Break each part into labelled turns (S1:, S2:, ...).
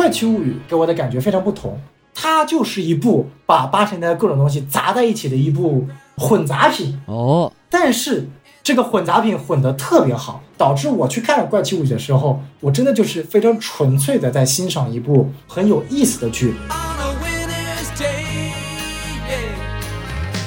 S1: 怪奇物语》给我的感觉非常不同，它就是一部把八十年代各种东西砸在一起的一部混杂品。
S2: 哦，
S1: 但是这个混杂品混得特别好，导致我去看《怪奇物语》的时候，我真的就是非常纯粹的在欣赏一部很有意思的剧。
S3: on a winter's day.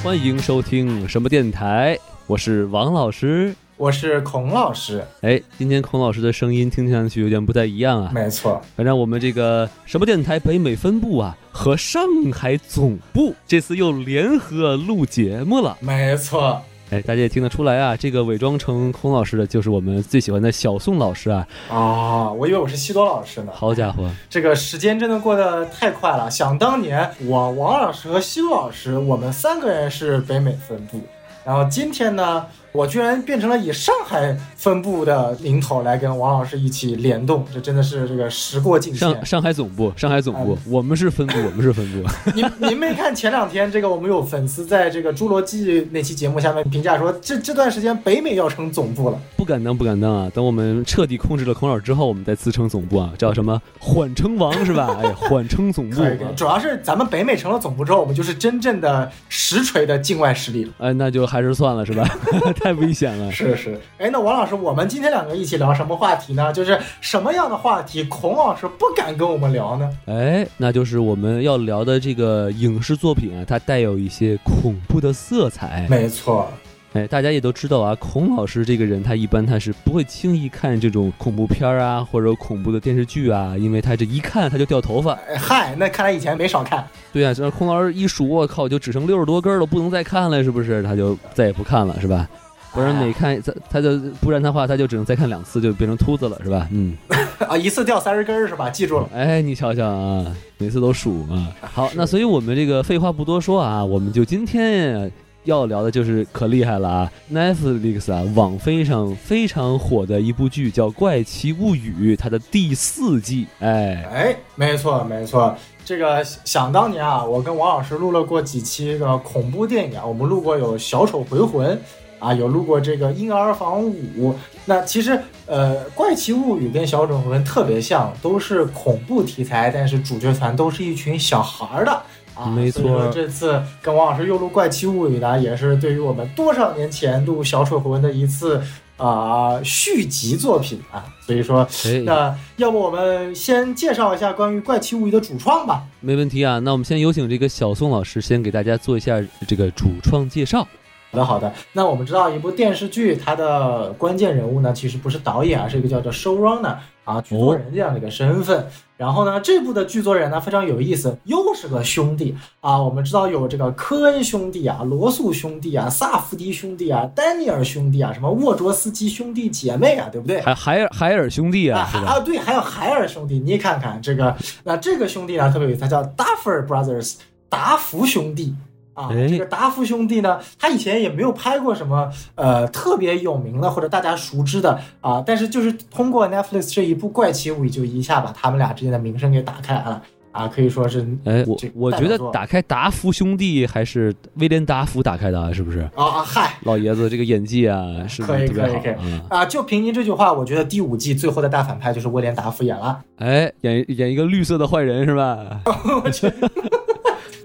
S2: 欢迎收听什么电台？我是王老师。
S1: 我是孔老师，
S2: 哎，今天孔老师的声音听上去有点不太一样啊。
S1: 没错，
S2: 反正我们这个什么电台北美分部啊和上海总部这次又联合录节目了。
S1: 没错，
S2: 哎，大家也听得出来啊，这个伪装成孔老师的就是我们最喜欢的小宋老师啊。
S1: 啊、我以为我是西多老师呢。
S2: 好家伙，
S1: 这个时间真的过得太快了。想当年，我王老师和西多老师，我们三个人是北美分部，然后今天呢，我居然变成了以上海分部的名头来跟王老师一起联动，这真的是这个时过境迁。
S2: 上上海总部，上海总部，我们是分部，我们是分部。
S1: 您您没看前两天这个我们有粉丝在这个《侏罗纪》那期节目下面评价说，这这段时间北美要成总部了。
S2: 不敢当，不敢当啊！等我们彻底控制了孔老师之后，我们再自称总部啊，叫什么缓称王是吧？哎，缓称总部。
S1: 可以，可以主要是咱们北美成了总部之后，我们就是真正的实锤的境外实力了。
S2: 哎，那就还是算了是吧？太危险了。
S1: 是是，哎，那王老师，我们今天两个一起聊什么话题呢？就是什么样的话题，孔老师不敢跟我们聊呢？
S2: 哎，那就是我们要聊的这个影视作品啊，它带有一些恐怖的色彩。
S1: 没错，
S2: 哎，大家也都知道啊，孔老师这个人，他一般他是不会轻易看这种恐怖片儿啊，或者恐怖的电视剧啊，因为他这一看他就掉头发。
S1: 哎嗨，那看来以前没少看。
S2: 对啊，这孔老师一数，我靠，就只剩六十多根了，不能再看了，是不是？他就再也不看了，是吧？不然每看他他就不然的话，他就只能再看两次，就变成秃子了，是吧？嗯，
S1: 啊，一次掉三十根儿是吧？记住了。
S2: 哎，你瞧瞧啊，每次都数啊。好，那所以我们这个废话不多说啊，我们就今天要聊的就是可厉害了啊，Netflix 啊，网飞上非常火的一部剧叫《怪奇物语》，它的第四季，哎，
S1: 哎，没错没错，这个想当年啊，我跟王老师录了过几期这个恐怖电影啊，我们录过有《小丑回魂》啊，有录过这个《婴儿房五》。那其实呃，《怪奇物语》跟《小丑回魂》特别像，都是恐怖题材，但是主角团都是一群小孩儿的。啊，
S2: 没错
S1: 这次跟王老师又录《怪奇物语》呢，也是对于我们多少年前录《小丑回魂》的一次啊、续集作品啊。所以说，
S2: 哎，
S1: 那要不我们先介绍一下关于《怪奇物语》的主创吧。
S2: 没问题啊。那我们先有请这个小宋老师先给大家做一下这个主创介绍。
S1: 好的，好的。那我们知道一部电视剧，它的关键人物呢，其实不是导演而，是一个叫做 showrunner 啊，剧作人这样的一个身份。然后呢，这部的剧作人呢非常有意思，又是个兄弟啊。我们知道有这个科恩兄弟啊、罗素兄弟啊、萨福迪兄弟啊、丹尼尔兄弟啊、什么沃卓斯基兄弟姐妹啊，对不对？
S2: 还海尔海尔兄弟
S1: 啊
S2: 啊，
S1: 对，还有海尔兄弟，你看看这个，那这个兄弟呢特别有意思，他叫 Duffer Brothers，达福兄弟。啊，
S2: 哎
S1: 这个达夫兄弟呢，他以前也没有拍过什么呃特别有名的或者大家熟知的啊，但是就是通过 Netflix 这一部《怪奇物语》，就一下把他们俩之间的名声给打开来了啊，可以说是
S2: 哎，我我觉得打开达夫兄弟还是威廉达夫打开的啊，是不是？
S1: 啊啊嗨
S2: 老爷子这个演技啊，是
S1: 可以可以可以
S2: 好啊？
S1: 啊，就凭您这句话，我觉得第五季最后的大反派就是威廉达夫演了。
S2: 哎，演演一个绿色的坏人是吧？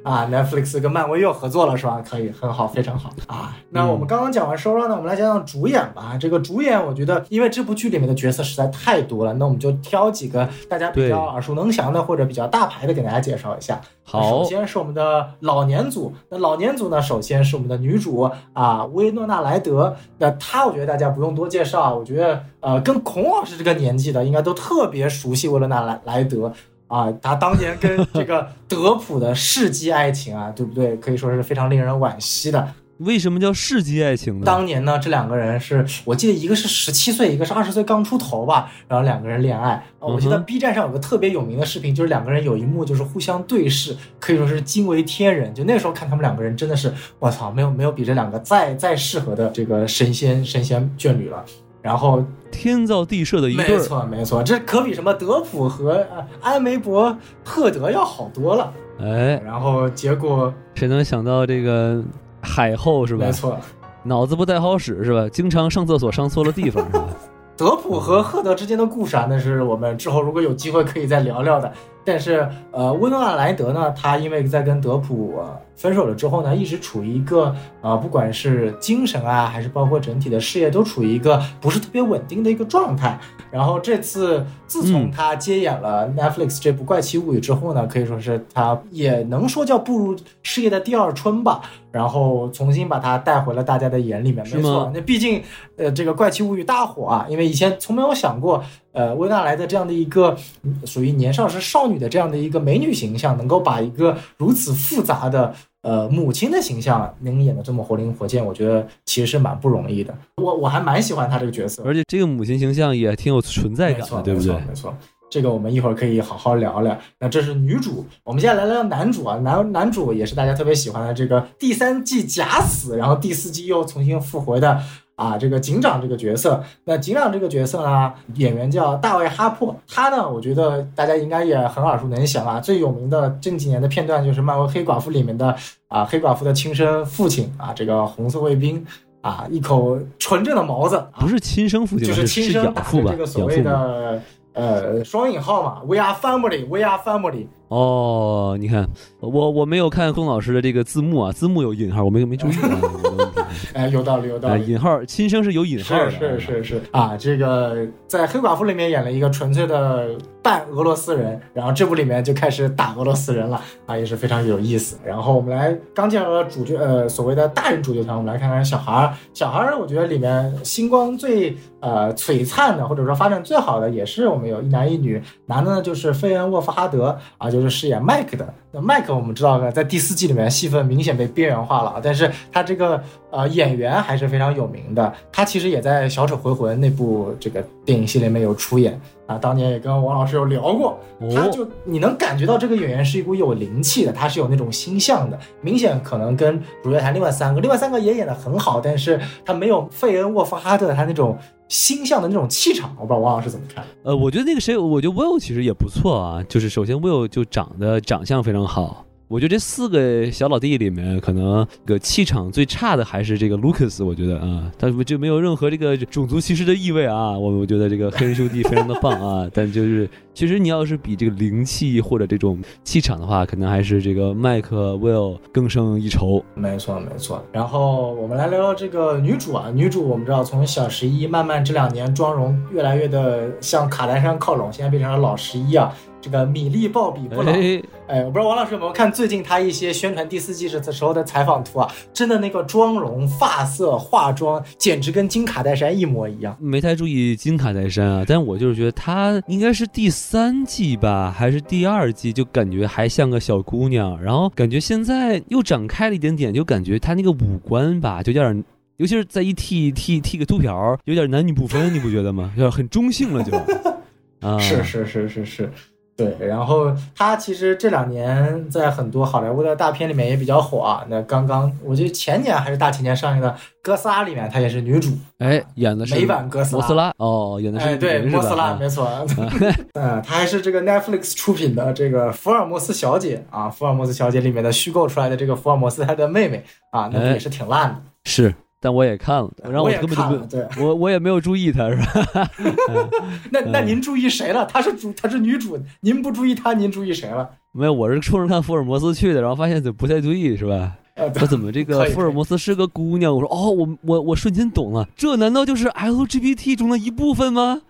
S1: 啊，Netflix 跟漫威又合作了是吧？可以，很好，非常好啊。那我们刚刚讲完收让呢，我们来讲讲主演吧。这个主演，我觉得因为这部剧里面的角色实在太多了，那我们就挑几个大家比较耳熟能详的或者比较大牌的给大家介绍一下。
S2: 好
S1: 首先是我们的老年组。那老年组呢，首先是我们的女主啊，薇诺娜莱德。那她，我觉得大家不用多介绍，我觉得呃，跟孔老师这个年纪的应该都特别熟悉薇诺娜莱莱德。啊，他当年跟这个德普的世纪爱情啊，对不对？可以说是非常令人惋惜的。
S2: 为什么叫世纪爱情呢？
S1: 当年呢，这两个人是我记得一个是十七岁，一个是二十岁刚出头吧，然后两个人恋爱。哦我记得 B 站上有个特别有名的视频，就是两个人有一幕就是互相对视，可以说是惊为天人。就那时候看他们两个人真的是，我操，没有没有比这两个再再适合的这个神仙神仙眷侣了。然后
S2: 天造地设的一对
S1: 没，错没错，这可比什么德普和呃安梅伯赫德要好多了。
S2: 哎，
S1: 然后结果
S2: 谁能想到这个海后是吧
S1: 没？错，
S2: 脑子不太好使是吧？经常上厕所上错了地方是吧？
S1: 德普和赫德之间的故事啊，那是我们之后如果有机会可以再聊聊的。但是呃，温诺·莱德呢，他因为在跟德普、呃分手了之后呢，一直处于一个呃，不管是精神啊，还是包括整体的事业，都处于一个不是特别稳定的一个状态。然后这次自从
S2: 嗯
S1: 他接演了 Netflix 这部《怪奇物语》之后呢，可以说是他也能说叫步入事业的第二春吧。然后重新把他带回了大家的眼里面。没错，那毕竟呃，这个《怪奇物语》大火啊，因为以前从没有想过，呃，温娜莱的这样的一个嗯属于年少时少女的这样的一个美女形象，能够把一个如此复杂的。呃，母亲的形象能演得这么活灵活现，我觉得其实是蛮不容易的。我我还蛮喜欢她这个角色，
S2: 而且这个母亲形象也挺有存在，感的，对不对
S1: 没错，？没错。这个我们一会儿可以好好聊聊。那这是女主，我们现在来聊聊男主啊。男男主也是大家特别喜欢的这个第三季假死，然后第四季又重新复活的啊，这个警长这个角色。那警长这个角色呢，演员叫大卫哈珀，他呢，我觉得大家应该也很耳熟能详啊。最有名的近几年的片段就是漫威黑寡妇里面的啊，黑寡妇的亲生父亲啊，这个红色卫兵啊，一口纯正的毛子，啊
S2: 不是亲生父亲，
S1: 就是
S2: 是
S1: 亲生打
S2: 父吧？
S1: 的这个所谓。的呃双引号嘛，We are family，We are family。
S2: 哦，你看，我我没有看龚老师的这个字幕啊，字幕有引号，我没没注意啊。
S1: 哎，有道理，有道
S2: 啊，
S1: 理。
S2: 引号亲生是有引号的，
S1: 是是是是啊，这个在黑寡妇里面演了一个纯粹的扮俄罗斯人，然后这部里面就开始打俄罗斯人了啊，也是非常有意思。然后我们来刚介绍了主角，呃，所谓的大人主角团，我们来看看小孩儿。小孩儿，我觉得里面星光最呃璀璨的，或者说发展最好的，也是我们有一男一女。男的呢就是费恩沃夫哈德啊，就是饰演麦克的。那麦克我们知道呢，在第四季里面戏份明显被边缘化了，啊，但是他这个呃演员还是非常有名的。他其实也在《小丑回魂》那部这个电影系列里面有出演啊，当年也跟王老师有聊过。他
S2: 哦，
S1: 就你能感觉到这个演员是一股有灵气的，他是有那种星象的，明显可能跟主角团另外三个，另外三个也演得很好，但是他没有费恩沃夫哈特他那种星象的那种气场。我不知道王老师怎么看？
S2: 呃，我觉得那个谁，我觉得 Will 其实也不错啊，就是首先 Will 就长得长相非常好。我觉得这四个小老弟里面，可能个气场最差的还是这个 Lucas。我觉得啊，他就没有任何这个种族歧视的意味啊。我我觉得这个黑人兄弟非常的棒啊。但就是其实你要是比这个灵气或者这种气场的话，可能还是这个麦克 Will 更胜一筹。
S1: 没错，没错。然后我们来聊聊这个女主啊，女主我们知道从小十一慢慢这两年妆容越来越的向卡戴珊靠拢，现在变成了老十一啊。这个米粒鲍比不老，
S2: 哎，
S1: 哎，我不知道王老师有没有看最近他一些宣传第四季的时候的采访图啊，真的那个妆容、发色、化妆，简直跟金卡戴珊一模一样。
S2: 没太注意金卡戴珊啊，但我就是觉得她应该是第三季吧，还是第二季，就感觉还像个小姑娘，然后感觉现在又展开了一点点，就感觉她那个五官吧，就有点。尤其是在一剃剃剃个秃瓢，有点男女不分，你不觉得吗？有点很中性了就。啊，
S1: 是是是是是，对。然后他其实这两年在很多好莱坞的大片里面也比较火啊。那刚刚我记得前年还是大前年上映的《哥斯拉》里面，她也是女主。
S2: 哎，演的是
S1: 美版哥斯拉
S2: 摩斯拉哦，演的是
S1: 哎，对，
S2: 人是吧
S1: 摩斯拉，
S2: 啊
S1: 没错。嗯，她还是这个 Netflix 出品的这个福尔摩斯小姐啊，福尔摩斯小姐里面的虚构出来的这个福尔摩斯她的妹妹啊，那也是挺烂的。
S2: 是，但我也看了，然后
S1: 我
S2: 根本就
S1: 对。
S2: 我我也没有注意她，是吧？
S1: 那那您注意谁了？她是主，她是女主，您不注意她，您注意谁了？
S2: 没有，我是冲着看福尔摩斯去的，然后发现怎么不太对，是吧？
S1: 呃，
S2: 他怎么这个福尔摩斯是个姑娘？我说哦，我我我瞬间懂了，这难道就是 LGBT 中的一部分吗？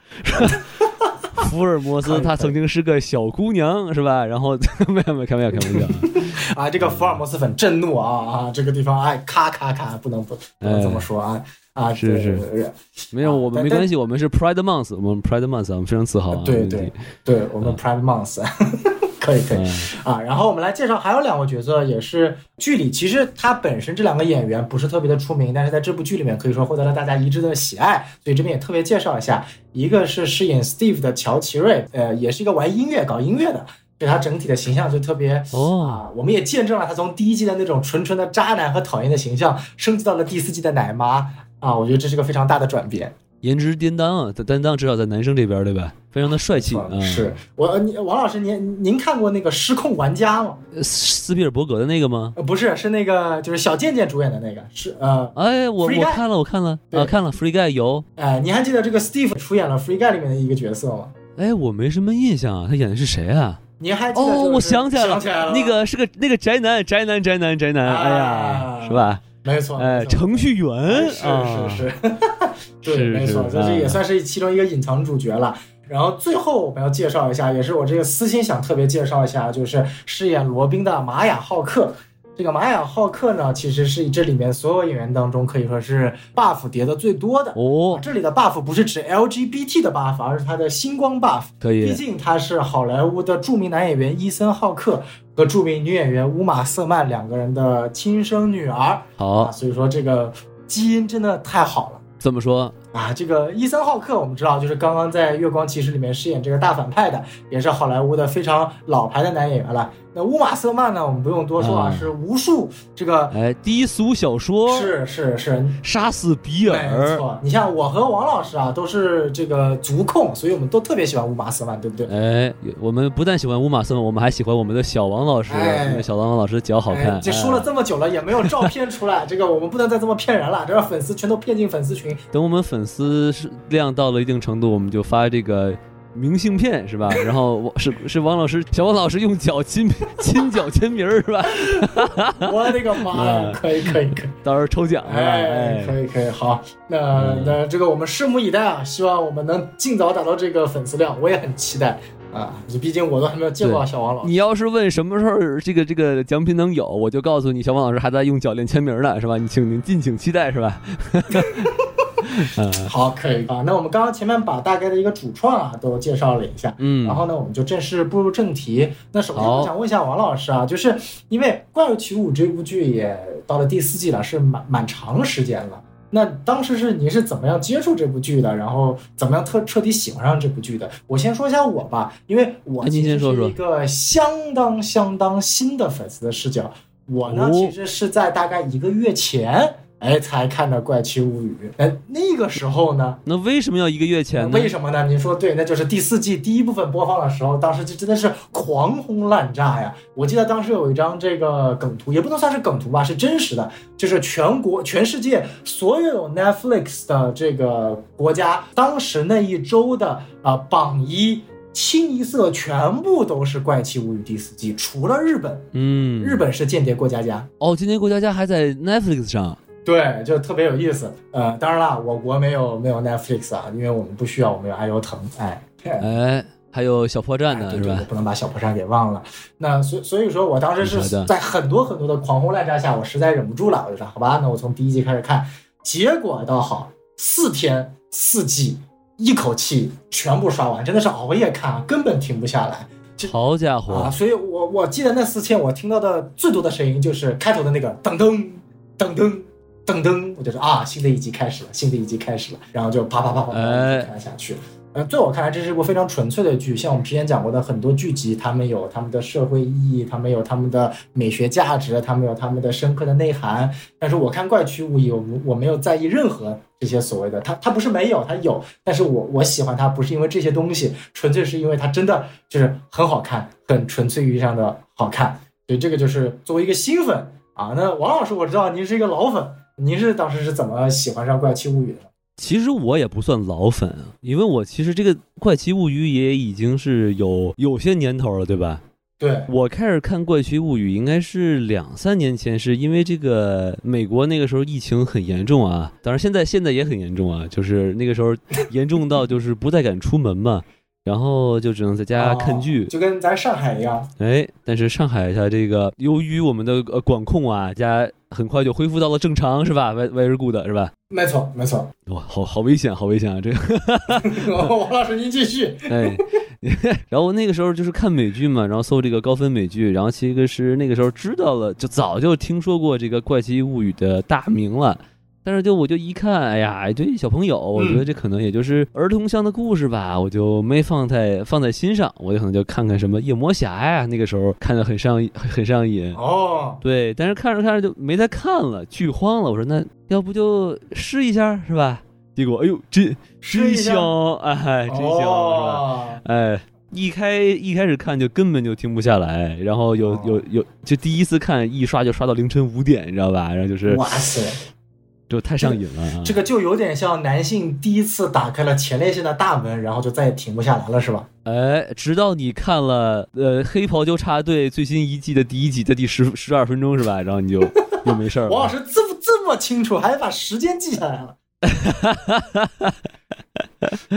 S2: 福尔摩斯 她曾经是个小姑娘，是吧？然后 没有没有开玩笑开玩笑啊，
S1: 啊，这个福尔摩斯粉震怒啊啊！这个地方哎，咔咔咔，不能不不能这么说啊啊！
S2: 是是
S1: 是
S2: 没有我们没关系，我们是 Pride Month，我们 Pride Month，我们非常自豪啊。
S1: 对对对，我们 Pride Month 可以可以
S2: 嗯
S1: 啊。然后我们来介绍还有两个角色，也是剧里其实他本身这两个演员不是特别的出名，但是在这部剧里面可以说获得了大家一致的喜爱，所以这边也特别介绍一下。一个是饰演 Steve 的乔奇瑞，呃，也是一个玩音乐、搞音乐的。对他整体的形象就特别
S2: 哦
S1: 啊，我们也见证了他从第一季的那种纯纯的渣男和讨厌的形象，升级到了第四季的奶妈啊，我觉得这是个非常大的转变。
S2: 颜值担当啊，担当至少在男生这边对吧？非常的帅气啊。
S1: 是我你王老师您您看过那个《失控玩家》吗？
S2: 呃斯皮尔伯格的那个吗？
S1: 呃，不是，是那个就是小贱贱主演的那个，是呃，
S2: 哎，我我看了，我看了
S1: 对
S2: 啊，看了 Free Guy 有。
S1: 哎，你还记得这个 Steve 出演了《Free Guy》里面的一个角色吗？
S2: 哎，我没什么印象啊，他演的是谁啊？
S1: 您还记得、就是？
S2: 哦，我想起来了，
S1: 想起来了，
S2: 那个是个那个宅男，宅男，宅男，宅男，哎呀，
S1: 啊
S2: 是吧？
S1: 没错，
S2: 哎，程序员
S1: 是是，是对，没错，
S2: 是
S1: 这是也
S2: 啊
S1: 算是其中一个隐藏主角了。然后最后我们要介绍一下，也是我这个私心想特别介绍一下，就是饰演罗宾的玛雅浩克。这个玛雅浩克呢，其实是这里面所有演员当中可以说是 buff 叠的最多的。
S2: 哦，
S1: 这里的 buff 不是指 LGBT 的 buff，而是他的星光 buff。
S2: 可以，
S1: 毕竟他是好莱坞的著名男演员伊森浩克和著名女演员乌玛瑟曼两个人的亲生女儿啊，
S2: 好，
S1: 所以说这个基因真的太好了。
S2: 怎么说？
S1: 啊，这个伊森浩克我们知道，就是刚刚在《月光骑士》里面饰演这个大反派的，也是好莱坞的非常老牌的男演员了。那乌玛瑟曼呢，我们不用多说啊，
S2: 啊
S1: 是无数这个
S2: 哎，低俗小说，
S1: 是是是，
S2: 杀死比尔没，
S1: 错。你像我和王老师啊，都是这个足控，所以我们都特别喜欢乌玛瑟曼，对不对？
S2: 哎，我们不但喜欢乌玛瑟曼，我们还喜欢我们的小王老师，
S1: 哎
S2: 因为小王老师脚好看。
S1: 哎这说了这么久了，也没有照片出来，这个我们不能再这么骗人了，这让粉丝全都骗进粉丝群。
S2: 等我们粉丝是量到了一定程度，我们就发这个明信片，是吧？然后我是是王老师，小王老师用脚亲 亲脚签名儿，是吧？
S1: 我的个妈呀！
S2: 嗯
S1: 可以可以可以。
S2: 到时候抽奖是吧？
S1: 哎，可
S2: 哎，
S1: 以可以，好，那
S2: 嗯
S1: 那这个我们拭目以待啊，希望我们能尽早达到这个粉丝量，我也很期待啊，毕竟我都还没有见过小王老师。
S2: 你要是问什么时候这个这个奖品能有，我就告诉你，小王老师还在用脚链签名呢，是吧？你请您敬请期待，是吧？嗯
S1: 好，可以啊。那我们刚刚前面把大概的一个主创啊都介绍了一下，
S2: 嗯，
S1: 然后呢，我们就正式步入正题。那首先我想问一下王老师啊，就是因为《怪物奇舞》这部剧也到了第四季了，是蛮蛮长时间了。那当时是您是怎么样接触这部剧的？然后怎么样特彻底喜欢上这部剧的？我先说一下我吧，因为我其实是一个相当相当新的粉丝的视角。我呢，
S2: 哦
S1: 其实是在大概一个月前，哎，才看的《怪奇物语》。哎，那个时候呢，
S2: 那为什么要一个月前呢？
S1: 为什么呢？您说对，那就是第四季第一部分播放的时候，当时就真的是狂轰滥炸呀！我记得当时有一张这个梗图，也不能算是梗图吧，是真实的，就是全国全世界所有有 Netflix 的这个国家，当时那一周的啊、呃榜一。清一色全部都是《怪奇物语》第四季，除了日本，
S2: 嗯，
S1: 日本是间谍过家家，
S2: 哦，间谍过家家还在 Netflix 上。
S1: 对，就特别有意思。呃，当然啦，我国没有没有 Netflix 啊，因为我们不需要，我们有爱优腾，哎，
S2: 哎，还有小破站呢，
S1: 对对对？不能把小破站给忘了。那所所以说我当时是在很多很多的狂轰滥炸下，我实在忍不住了，我就说好吧，那我从第一季开始看。结果倒好，四天四季一口气全部刷完，真的是熬夜看啊，根本停不下来。
S2: 好家
S1: 啊，
S2: 伙，
S1: 所以我我记得那四天我听到的最多的声音就是开头的那个噔噔噔噔噔噔，我就说啊，新的一集开始了，新的一集开始了，然后就啪啪啪啪看下去。呃，在我看来，这是一部非常纯粹的剧。像我们之前讲过的很多剧集，他们有他们的社会意义，他们有他们的美学价值，他们有他们的深刻的内涵。但是我看《怪奇物语》，我我没有在意任何这些所谓的，它它不是没有，它有，但是我我喜欢它不是因为这些东西，纯粹是因为它真的就是很好看，很纯粹意义上的好看。所以这个就是作为一个新粉啊。那王老师，我知道您是一个老粉，您是当时是怎么喜欢上《怪奇物语》的？
S2: 其实我也不算老粉啊，因为我其实这个《怪奇物语》也已经是有有些年头了，对吧？
S1: 对，
S2: 我开始看《怪奇物语》应该是两三年前，是因为这个美国那个时候疫情很严重啊，当然现在现在也很严重啊，就是那个时候严重到就是不太敢出门嘛，然后就只能在家看剧
S1: 哦。就跟咱上海一样。
S2: 哎，但是上海它这个由于我们的呃管控啊，家很快就恢复到了正常，是吧？？Very good，是吧？
S1: 没错，没错。
S2: 哇，好好危险，好危险啊！这个，
S1: 王老师，您继续。
S2: 哎，然后那个时候就是看美剧嘛，然后搜这个高分美剧，然后其实是那个时候知道了，就早就听说过这个《怪奇物语》的大名了。但是就我就一看，哎呀，一堆小朋友，我觉得这可能也就是儿童向的故事吧，我就没放在放在心上，我就可能就看看什么夜魔侠呀，那个时候看的很上瘾很上瘾。
S1: 哦，
S2: 对，但是看着看着就没再看了，剧荒了。我说那要不就试一下是吧？结果哎呦，真真香，哎，真香、是吧？
S1: 哦
S2: 哎，一开一开始看就根本就停不下来，然后有有有，就第一次看一刷就刷到凌晨五点，你知道吧？然后就是
S1: 哇塞，
S2: 就太上瘾了啊！
S1: 这个就有点像男性第一次打开了前列腺的大门，然后就再也停不下来了，是吧？
S2: 哎，直到你看了呃《黑袍纠察队》最新一季的第一集的第十十二分钟是吧？然后你就又没事儿了。
S1: 王老师这么这么清楚，还把时间记下来了。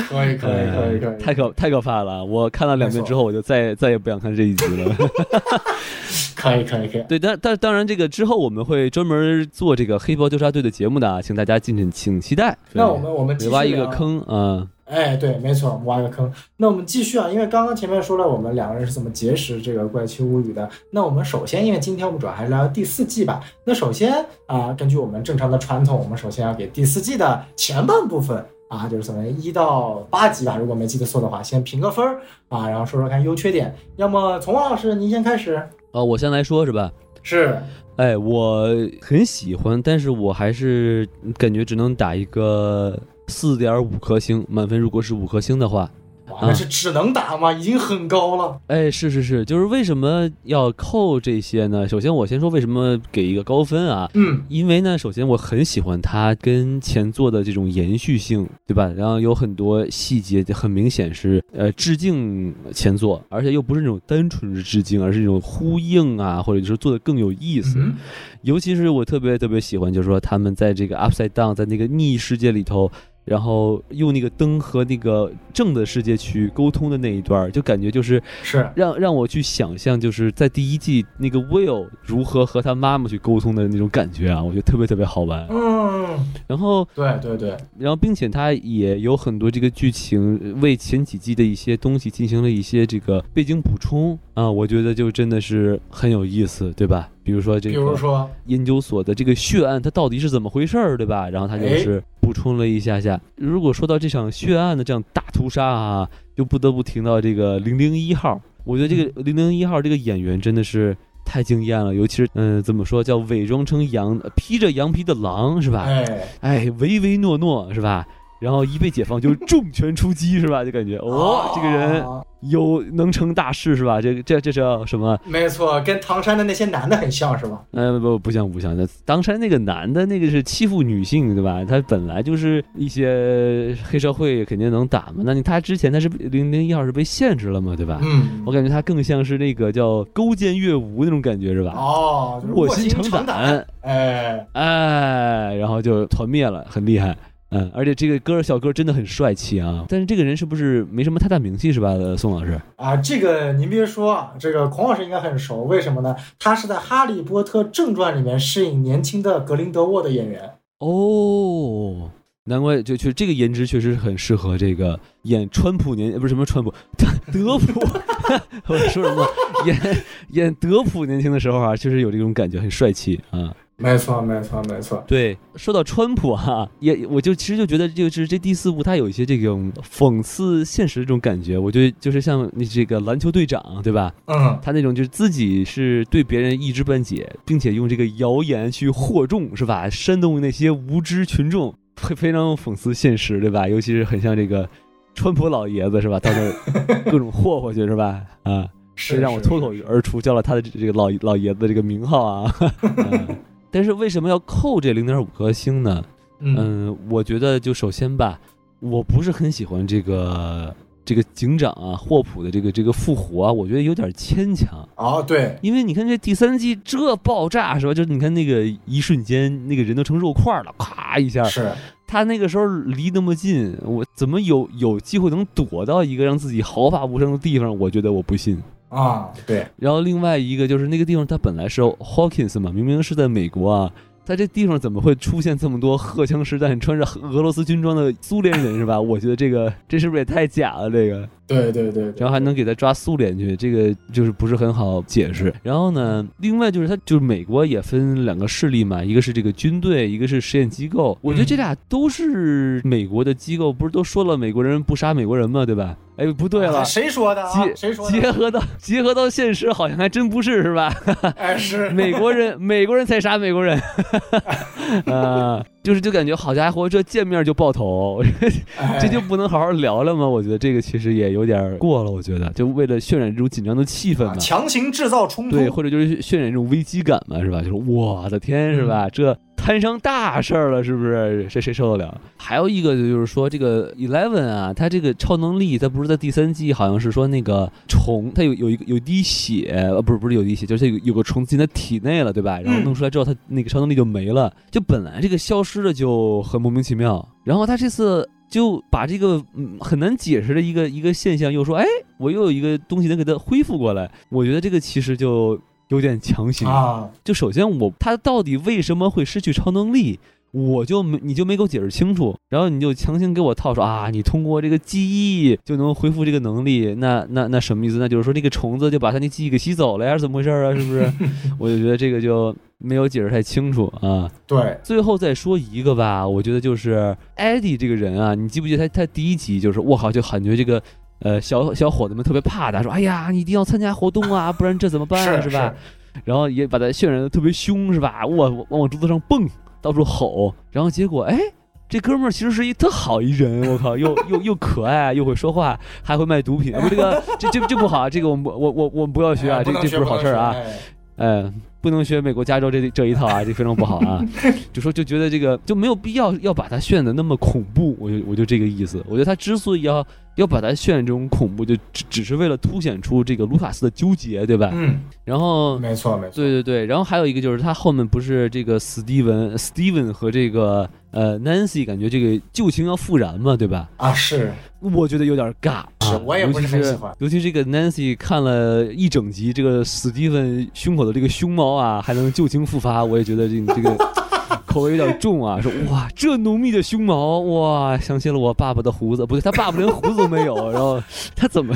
S1: 可以可以可以可以，
S2: 太可太可怕了！我看了两遍之后，我就再再也不想看这一集了。
S1: 可以可以可以。
S2: 对，但但当然，这个之后我们会专门做这个黑袍纠察队的节目的啊，请大家敬请请期待。
S1: 那我们我们
S2: 挖一个坑啊，
S1: 哎，对，没错，我们挖个坑。那我们继续啊，因为刚刚前面说了我们两个人是怎么结识这个《怪奇物语》的。那我们首先，因为今天我们主要还是聊第四季吧。那首先啊、根据我们正常的传统，我们首先要给第四季的前半部分啊，就是从一到八级吧，如果没记得错的话，先评个分儿啊，然后说说看优缺点。要么从王老师您先开始。
S2: 啊，我先来说是吧？
S1: 是，
S2: 哎，我很喜欢，但是我还是感觉只能打一个四点五颗星，满分如果是五颗星的话，
S1: 哇，那是只能打吗？已经很高了。
S2: 哎，是是是，就是为什么要扣这些呢？首先我先说为什么给一个高分啊，
S1: 嗯，
S2: 因为呢，首先我很喜欢它跟前作的这种延续性，对吧？然后有很多细节很明显是呃致敬前作，而且又不是那种单纯是致敬，而是那种呼应啊，或者就是做的更有意思。
S1: 嗯
S2: 尤其是我特别特别喜欢，就是说他们在这个 Upside Down 在那个逆世界里头。然后用那个灯和那个正的世界去沟通的那一段，就感觉就是
S1: 是，
S2: 让让我去想象，就是在第一季那个 Will 如何和他妈妈去沟通的那种感觉啊，我觉得特别特别好玩。
S1: 嗯，
S2: 然后，
S1: 对对对，
S2: 然后，并且它也有很多这个剧情为前几季的一些东西进行了一些这个背景补充啊，我觉得就真的是很有意思，对吧？比如说这
S1: 比如
S2: 个
S1: 说，
S2: 研究所的这个血案，它到底是怎么回事儿，对吧？然后他就
S1: 哎
S2: 是补充了一下下。如果说到这场血案的这样大屠杀啊，就不得不提到这个零零一号。我觉得这个零零一号这个演员真的是太惊艳了，尤其是嗯、怎么说叫伪装成羊，披着羊皮的狼是吧？
S1: 哎，
S2: 哎，唯唯诺诺是吧？然后一被解放就重拳出击是吧？就感觉哦，这个人
S1: 啊
S2: 有能成大事是吧？这个这这叫什么？
S1: 没错，跟唐山的那些男的很像，是吧？
S2: 呃，不不像不像那，当山那个男的那个是欺负女性对吧？他本来就是一些黑社会肯定能打嘛，那你他之前他是零零一号是被限制了嘛对吧？
S1: 嗯
S2: 我，感觉他更像是那个叫勾践越吴那种感觉是吧？
S1: 哦，
S2: 卧薪
S1: 薪
S2: 尝胆，
S1: 哎，
S2: 哎，然后就团灭了，很厉害。嗯，而且这个哥小哥真的很帅气啊，但是这个人是不是没什么太大名气是吧，呃宋老师？
S1: 啊，这个您别说啊，这个孔老师应该很熟，为什么呢？他是在《哈利波特正传》里面饰演年轻的格林德沃的演员。
S2: 哦，难怪就就这个颜值确实很适合这个演川普年，呃不是什么川普，德普，我说什么 演演德普年轻的时候啊，确实有这种感觉，很帅气啊。
S1: 没错，没错，没错。
S2: 对，说到川普哈、也我就其实就觉得就是这第四部它有一些这种讽刺现实的这种感觉，我觉得就是像你这个篮球队长对吧？
S1: 嗯，
S2: 他那种就是自己是对别人一知半解，并且用这个谣言去惑众，是吧？煽动那些无知群众，非非常讽刺现实，对吧？尤其是很像这个川普老爷子，是吧？到那儿各种霍霍去，是吧？啊，
S1: 是
S2: 让我脱口而出叫了他的这个老老爷子的这个名号啊。嗯但是为什么要扣这零点五颗星呢？
S1: 嗯，
S2: 嗯，我觉得就首先吧，我不是很喜欢这个这个警长啊霍普的这个这个复活啊，我觉得有点牵强。
S1: 啊，对，
S2: 因为你看这第三季这爆炸是吧？就是你看那个一瞬间，那个人都成肉块了，咔一下，
S1: 是，
S2: 他那个时候离那么近，我怎么有有机会能躲到一个让自己毫发无伤的地方？我觉得我不信。
S1: 啊，对，
S2: 然后另外一个就是那个地方，它本来是 Hawkins 嘛，明明是在美国啊，在这地方怎么会出现这么多荷枪实弹、穿着俄罗斯军装的苏联人是吧？我觉得这个这是不是也太假了？这个。
S1: 对对对，对
S2: 然后还能给他抓苏联去，这个就是不是很好解释。然后呢，另外就是他就是美国也分两个势力嘛，一个是这个军队，一个是实验机构。我觉得这俩都是美国的机构，不是都说了美国人不杀美国人吗？对吧？哎，不对了
S1: 啊。谁说的啊？
S2: 结
S1: 谁说的？
S2: 结合到结合到现实，好像还真不是，是吧？
S1: 哎，是
S2: 美国人美国人才杀美国人，啊、就是就感觉好家伙，这见面就爆头，
S1: 哎
S2: 这就不能好好聊聊吗？我觉得这个其实也有点过了，我觉得就为了渲染这种紧张的气氛
S1: 啊
S2: 嘛，
S1: 强行制造冲突。
S2: 对，或者就是渲染这种危机感嘛，是吧？就是我的天，是吧？这摊上大事儿了，是不是？谁谁受得了？还有一个就是说，这个 Eleven 啊，他这个超能力，他不是在第三季好像是说那个虫，他有有一个有一滴血，呃，不是不是有滴血，就是有有个虫进他体内了，对吧？然后弄出来之后，他那个超能力就没了，就本来这个消失的就很莫名其妙，然后他这次。就把这个嗯很难解释的一个一个现象，又说，哎，我又有一个东西能给它恢复过来。我觉得这个其实就有点强行
S1: 啊。
S2: 就首先我他到底为什么会失去超能力，我就没你就没给我解释清楚，然后你就强行给我套说啊，你通过这个记忆就能恢复这个能力，那那那什么意思？那就是说那个虫子就把他那记忆给吸走了呀？是怎么回事啊？是不是？我就觉得这个就。没有解释太清楚啊。
S1: 对，
S2: 最后再说一个吧，我觉得就是艾迪这个人啊，你记不记得他他第一集就是我靠，就感觉这个呃小小伙子们特别怕他，说哎呀，你一定要参加活动啊，不然这怎么办
S1: 是
S2: 吧？然后也把他渲染的特别凶是吧？我往往桌子上蹦，到处吼，然后结果哎，这哥们儿其实是一特好一人，我靠，又又又可爱，又会说话，还会卖毒品，不这个这这这不好，这个我们我我我们不要学啊，这这不是好事啊，哎。不能学美国加州这这一套啊，这非常不好啊！就说就觉得这个就没有必要要把它炫的那么恐怖，我就我就这个意思。我觉得他之所以要要把它渲染这种恐怖，就只只是为了凸显出这个卢卡斯的纠结，对吧？
S1: 嗯。
S2: 然后
S1: 没错没错。
S2: 对对对，然后还有一个就是他后面不是这个史蒂文史蒂文和这个呃 Nancy 感觉这个旧情要复燃嘛，对吧？
S1: 啊是。
S2: 我觉得有点尬，
S1: 是我也不是很喜欢。
S2: 尤其这个 Nancy 看了一整集，这个史蒂文胸口的这个胸毛啊，还能旧情复发，我也觉得这这个口味有点重啊。说哇，这浓密的胸毛，哇，想起了我爸爸的胡子，不对，他爸爸连胡子都没有，然后他怎么？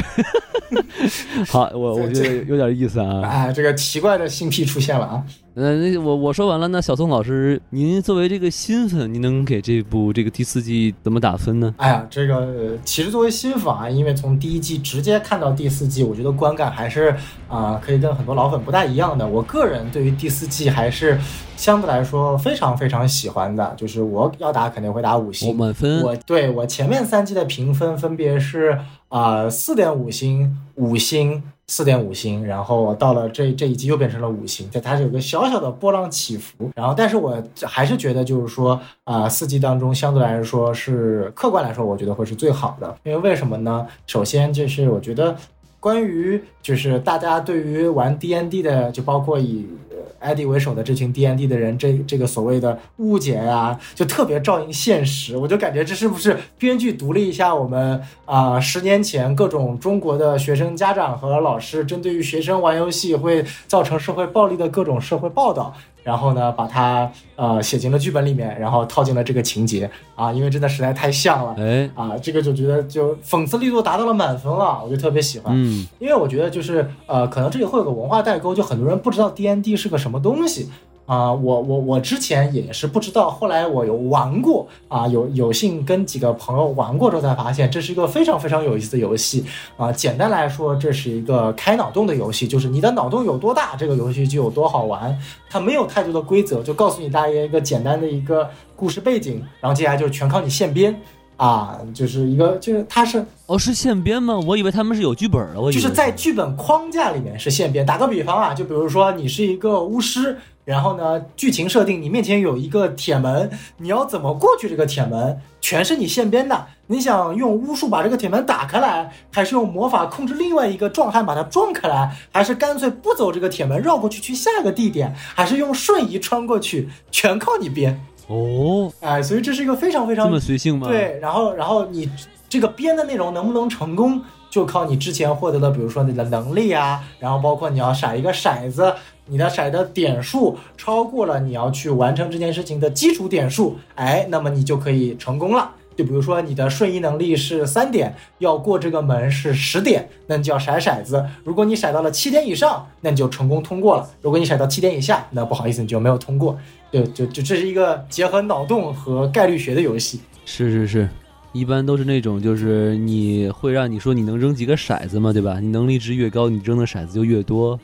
S2: 好，我我觉得有点意思啊。
S1: 哎，这个奇怪的新癖出现了啊。
S2: 嗯，那我我说完了，那小宋老师，您作为这个新粉，您能给这部这个第四季怎么打分呢？
S1: 哎呀，这个其实作为新粉啊，因为从第一季直接看到第四季，我觉得观感还是啊，可以跟很多老粉不太一样的。我个人对于第四季还是相对来说非常非常喜欢的，就是我要打肯定会打五星
S2: 满分。
S1: 我对我前面三季的评分分别是啊四点五星、五星。四点五星，然后到了这这一季又变成了五星，就它是有个小小的波浪起伏。然后，但是我还是觉得，就是说啊，四季当中相对来说是客观来说，我觉得会是最好的。因为为什么呢？首先就是我觉得。关于就是大家对于玩 D N D 的，就包括以艾迪为首的这群 D N D 的人，这这个所谓的误解呀，就特别照应现实。我就感觉这是不是编剧读了一下我们啊十年前各种中国的学生家长和老师针对于学生玩游戏会造成社会暴力的各种社会报道。然后呢，把它呃写进了剧本里面，然后套进了这个情节。啊，因为真的实在太像了，
S2: 哎。
S1: 啊，这个就觉得就讽刺力度达到了满分了，我就特别喜欢，
S2: 嗯，
S1: 因为我觉得就是呃，可能这里会有个文化代沟，就很多人不知道 D N D 是个什么东西。啊，我我我之前也是不知道，后来我有玩过啊，有有幸跟几个朋友玩过之后才发现，这是一个非常非常有意思的游戏啊。简单来说，这是一个开脑洞的游戏，就是你的脑洞有多大，这个游戏就有多好玩。它没有太多的规则，就告诉你大约一个简单的一个故事背景，然后接下来就全靠你现编啊，就是一个就是它是
S2: 哦是现编吗？我以为他们是有剧本的，我
S1: 就是在剧本框架里面是现编。打个比方啊，就比如说你是一个巫师。然后呢？剧情设定，你面前有一个铁门，你要怎么过去？这个铁门全是你现编的。你想用巫术把这个铁门打开来，还是用魔法控制另外一个壮汉把它撞开来，还是干脆不走这个铁门绕过去去下一个地点，还是用瞬移穿过去？全靠你编
S2: 哦。
S1: 哎，所以这是一个非常非常
S2: 这么随性吗？
S1: 对。然后，然后你这个编的内容能不能成功，就靠你之前获得的，比如说你的能力啊，然后包括你要甩一个骰子。你的骰的点数超过了你要去完成这件事情的基础点数，哎，那么你就可以成功了。就比如说你的瞬移能力是三点，要过这个门是十点，那你就要甩骰子。如果你甩到了七点以上，那你就成功通过了；如果你甩到七点以下，那不好意思，你就没有通过。就就就这是一个结合脑洞和概率学的游戏。
S2: 是是是，一般都是那种就是你会让你说你能扔几个骰子嘛，对吧？你能力值越高，你扔的骰子就越多。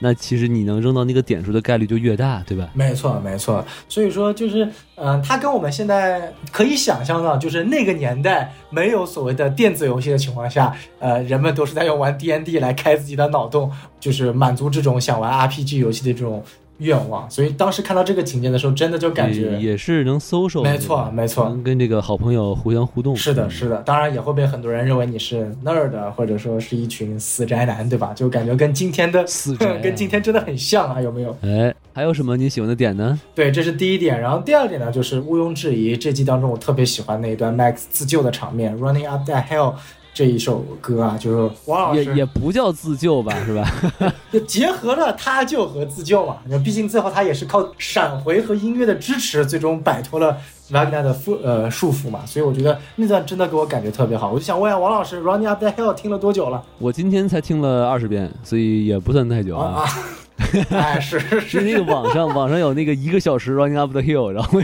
S2: 那其实你能扔到那个点数的概率就越大，对吧？
S1: 没错，没错。所以说，就是，嗯，它跟我们现在可以想象到，就是那个年代没有所谓的电子游戏的情况下，呃，人们都是在用玩 D N D 来开自己的脑洞，就是满足这种想玩 R P G 游戏的这种愿望。所以当时看到这个情节的时候，真的就感觉
S2: 也是能 social，
S1: 没错没错
S2: 能跟这个好朋友互相互动。
S1: 是的，
S2: 嗯
S1: 是的。当然也会被很多人认为你是 nerd，或者说是一群死宅男，对吧？就感觉跟今天的
S2: 死宅啊
S1: 跟今天真的很像啊，有没有？
S2: 哎，还有什么你喜欢的点呢？
S1: 对，这是第一点。然后第二点呢，就是毋庸置疑，这季当中我特别喜欢那一段 Max 自救的场面，《Running Up That Hill》这一首歌啊，就是王老师
S2: 也也不叫自救吧，是吧？
S1: 就结合了他救和自救嘛。毕竟最后他也是靠闪回和音乐的支持，最终摆脱了 Wagner 的缚呃束缚嘛。所以我觉得那段真的给我感觉特别好。我就想问一下王老师，《Running Up That Hill》听了多久了？
S2: 我今天才听了二十遍，所以也不算太久
S1: 啊
S2: 啊。
S1: 啊！哎，是是
S2: 是那个网上网上有那个一个小时 running up the hill，然后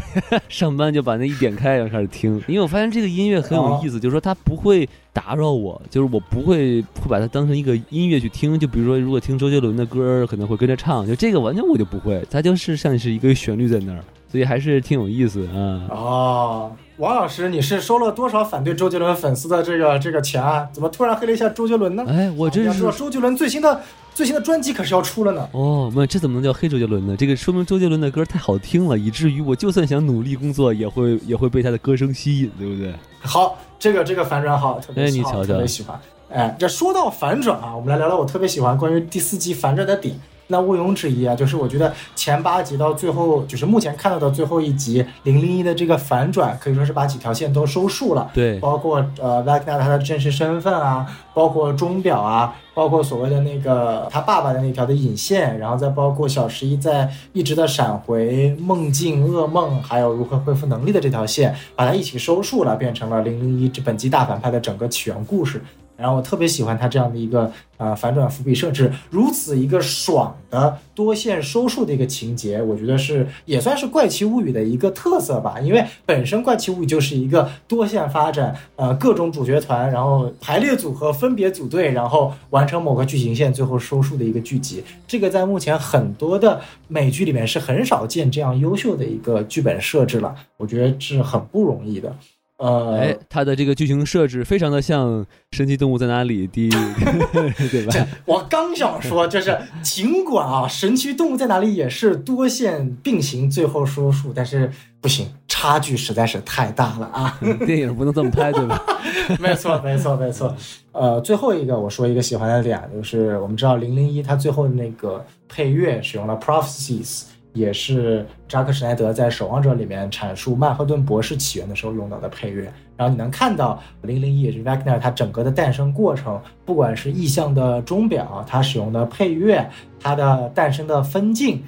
S2: 上班就把那一点开，然后开始听。因为我发现这个音乐很有意思，就是说它不会打扰我，就是我不会会把它当成一个音乐去听。就比如说，如果听周杰伦的歌，可能会跟着唱，就这个完全我就不会，它就是像是一个旋律在那儿，所以还是挺有意思啊。
S1: 哦，王老师，你是收了多少反对周杰伦粉丝的这个这个钱啊？怎么突然黑了一下周杰伦呢？
S2: 哎，我真是
S1: 你要知道周杰伦最新的最新的专辑可是要出了呢。
S2: 哦，那，这怎么能叫黑周杰伦呢？这个说明周杰伦的歌太好听了，以至于我就算想努力工作，也会也会被他的歌声吸引，对不对？
S1: 好，这个这个反转好，特别好
S2: 哎你瞧瞧
S1: 特别喜欢。哎，这说到反转啊，我们来聊聊我特别喜欢关于第四季反转的点。那毋庸置疑啊，就是我觉得前八集到最后，就是目前看到的最后一集零零一的这个反转，可以说是把几条线都收束了。
S2: 对，
S1: 包括呃 Wagner 他的真实身份啊，包括钟表啊，包括所谓的那个他爸爸的那条的引线，然后再包括小十一在一直的闪回梦境、噩梦，还有如何恢复能力的这条线，把它一起收束了，变成了零零一这本集大反派的整个起源故事。然后我特别喜欢他这样的一个呃反转伏笔设置，如此一个爽的多线收束的一个情节，我觉得是也算是《怪奇物语》的一个特色吧。因为本身《怪奇物语》就是一个多线发展，呃，各种主角团，然后排列组合，分别组队，然后完成某个剧情线，最后收束的一个剧集。这个在目前很多的美剧里面是很少见这样优秀的一个剧本设置了，我觉得是很不容易的。呃，
S2: 哎，它的这个剧情设置非常的像《神奇动物在哪里》第，对
S1: 这
S2: 吧？
S1: 我刚想说，就是 尽管啊，《神奇动物在哪里》也是多线并行，最后说数，但是不行，差距实在是太大了啊！
S2: 电影不能这么拍，对吧？
S1: 没错，没错，没错。呃，最后一个我说一个喜欢的点，就是我们知道零零一它最后的那个配乐使用了 Prophecies，也是扎克施奈德在《守望者》里面阐述曼哈顿博士起源的时候用到的配乐。然后你能看到零零一也是 Wagner 它整个的诞生过程，不管是意象的钟表，它使用的配乐，它的诞生的分镜。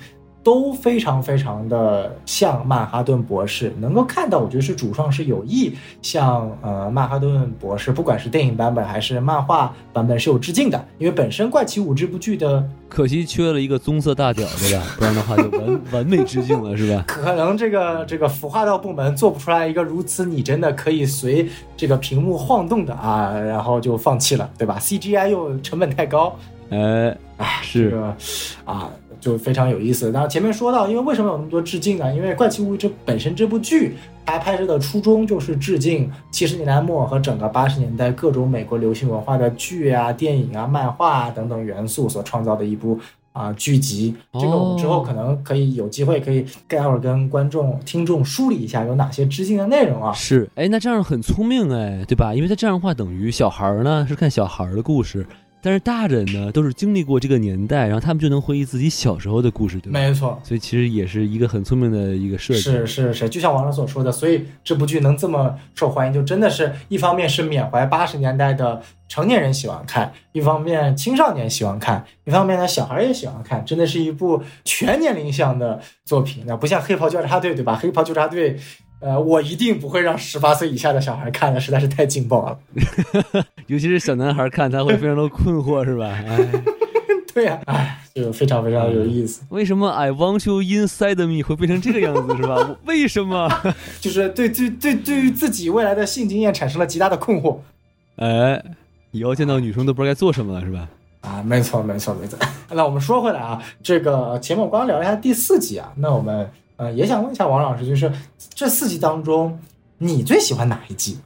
S1: 都非常非常的像曼哈顿博士，能够看到，我觉得是主创是有意向呃曼哈顿博士，不管是电影版本还是漫画版本是有致敬的，因为本身《怪奇五》这部剧的
S2: 可惜缺了一个棕色大脚，对吧？不然的话就完完美致敬了，是吧？
S1: 可能这个这个服化道部门做不出来一个如此拟真的可以随这个屏幕晃动的啊，然后就放弃了，对吧？CGI 又成本太高，
S2: 哎，
S1: 哎，
S2: 是
S1: 这个啊，就非常有意思。然后前面说到，因为为什么有那么多致敬呢？因为《怪奇物语》这本身这部剧，它拍摄的初衷就是致敬七十年代末和整个八十年代各种美国流行文化的剧啊、电影啊、漫画啊等等元素所创造的一部。啊，剧集，这个我们之后可能可以有机会可以待会儿跟观众、听众梳理一下有哪些致敬的内容啊。
S2: 是，哎，那这样很聪明哎，对吧？因为他这样的话，等于小孩儿呢是看小孩儿的故事，但是大人呢都是经历过这个年代，然后他们就能回忆自己小时候的故事，对吧？
S1: 没错，
S2: 所以其实也是一个很聪明的一个设计。
S1: 是是是，就像网上所说的，所以这部剧能这么受欢迎，就真的是一方面是缅怀八十年代的成年人喜欢看，一方面青少年喜欢看，一方面呢小孩也喜欢看，真的是一部全年龄向的作品。那不像黑袍纠察队，对吧？黑袍纠察队。呃，我一定不会让十八岁以下的小孩看的，实在是太劲爆了。
S2: 尤其是小男孩看，他会非常的困惑，是吧？哎，
S1: 对呀、哎，就非常非常有意思。
S2: 为什么 I want you inside me 会变成这个样子，是吧？为什么？
S1: 就是对对对对于自己未来的性经验产生了极大的困惑
S2: 哎，以后见到女生都不知道该做什么了，是吧？
S1: 啊！没错没错没错。那我们说回来啊，这个前面我刚刚聊了一下第四集啊，那我们呃也想问一下王老师，就是这四季当中，你最喜欢哪一季？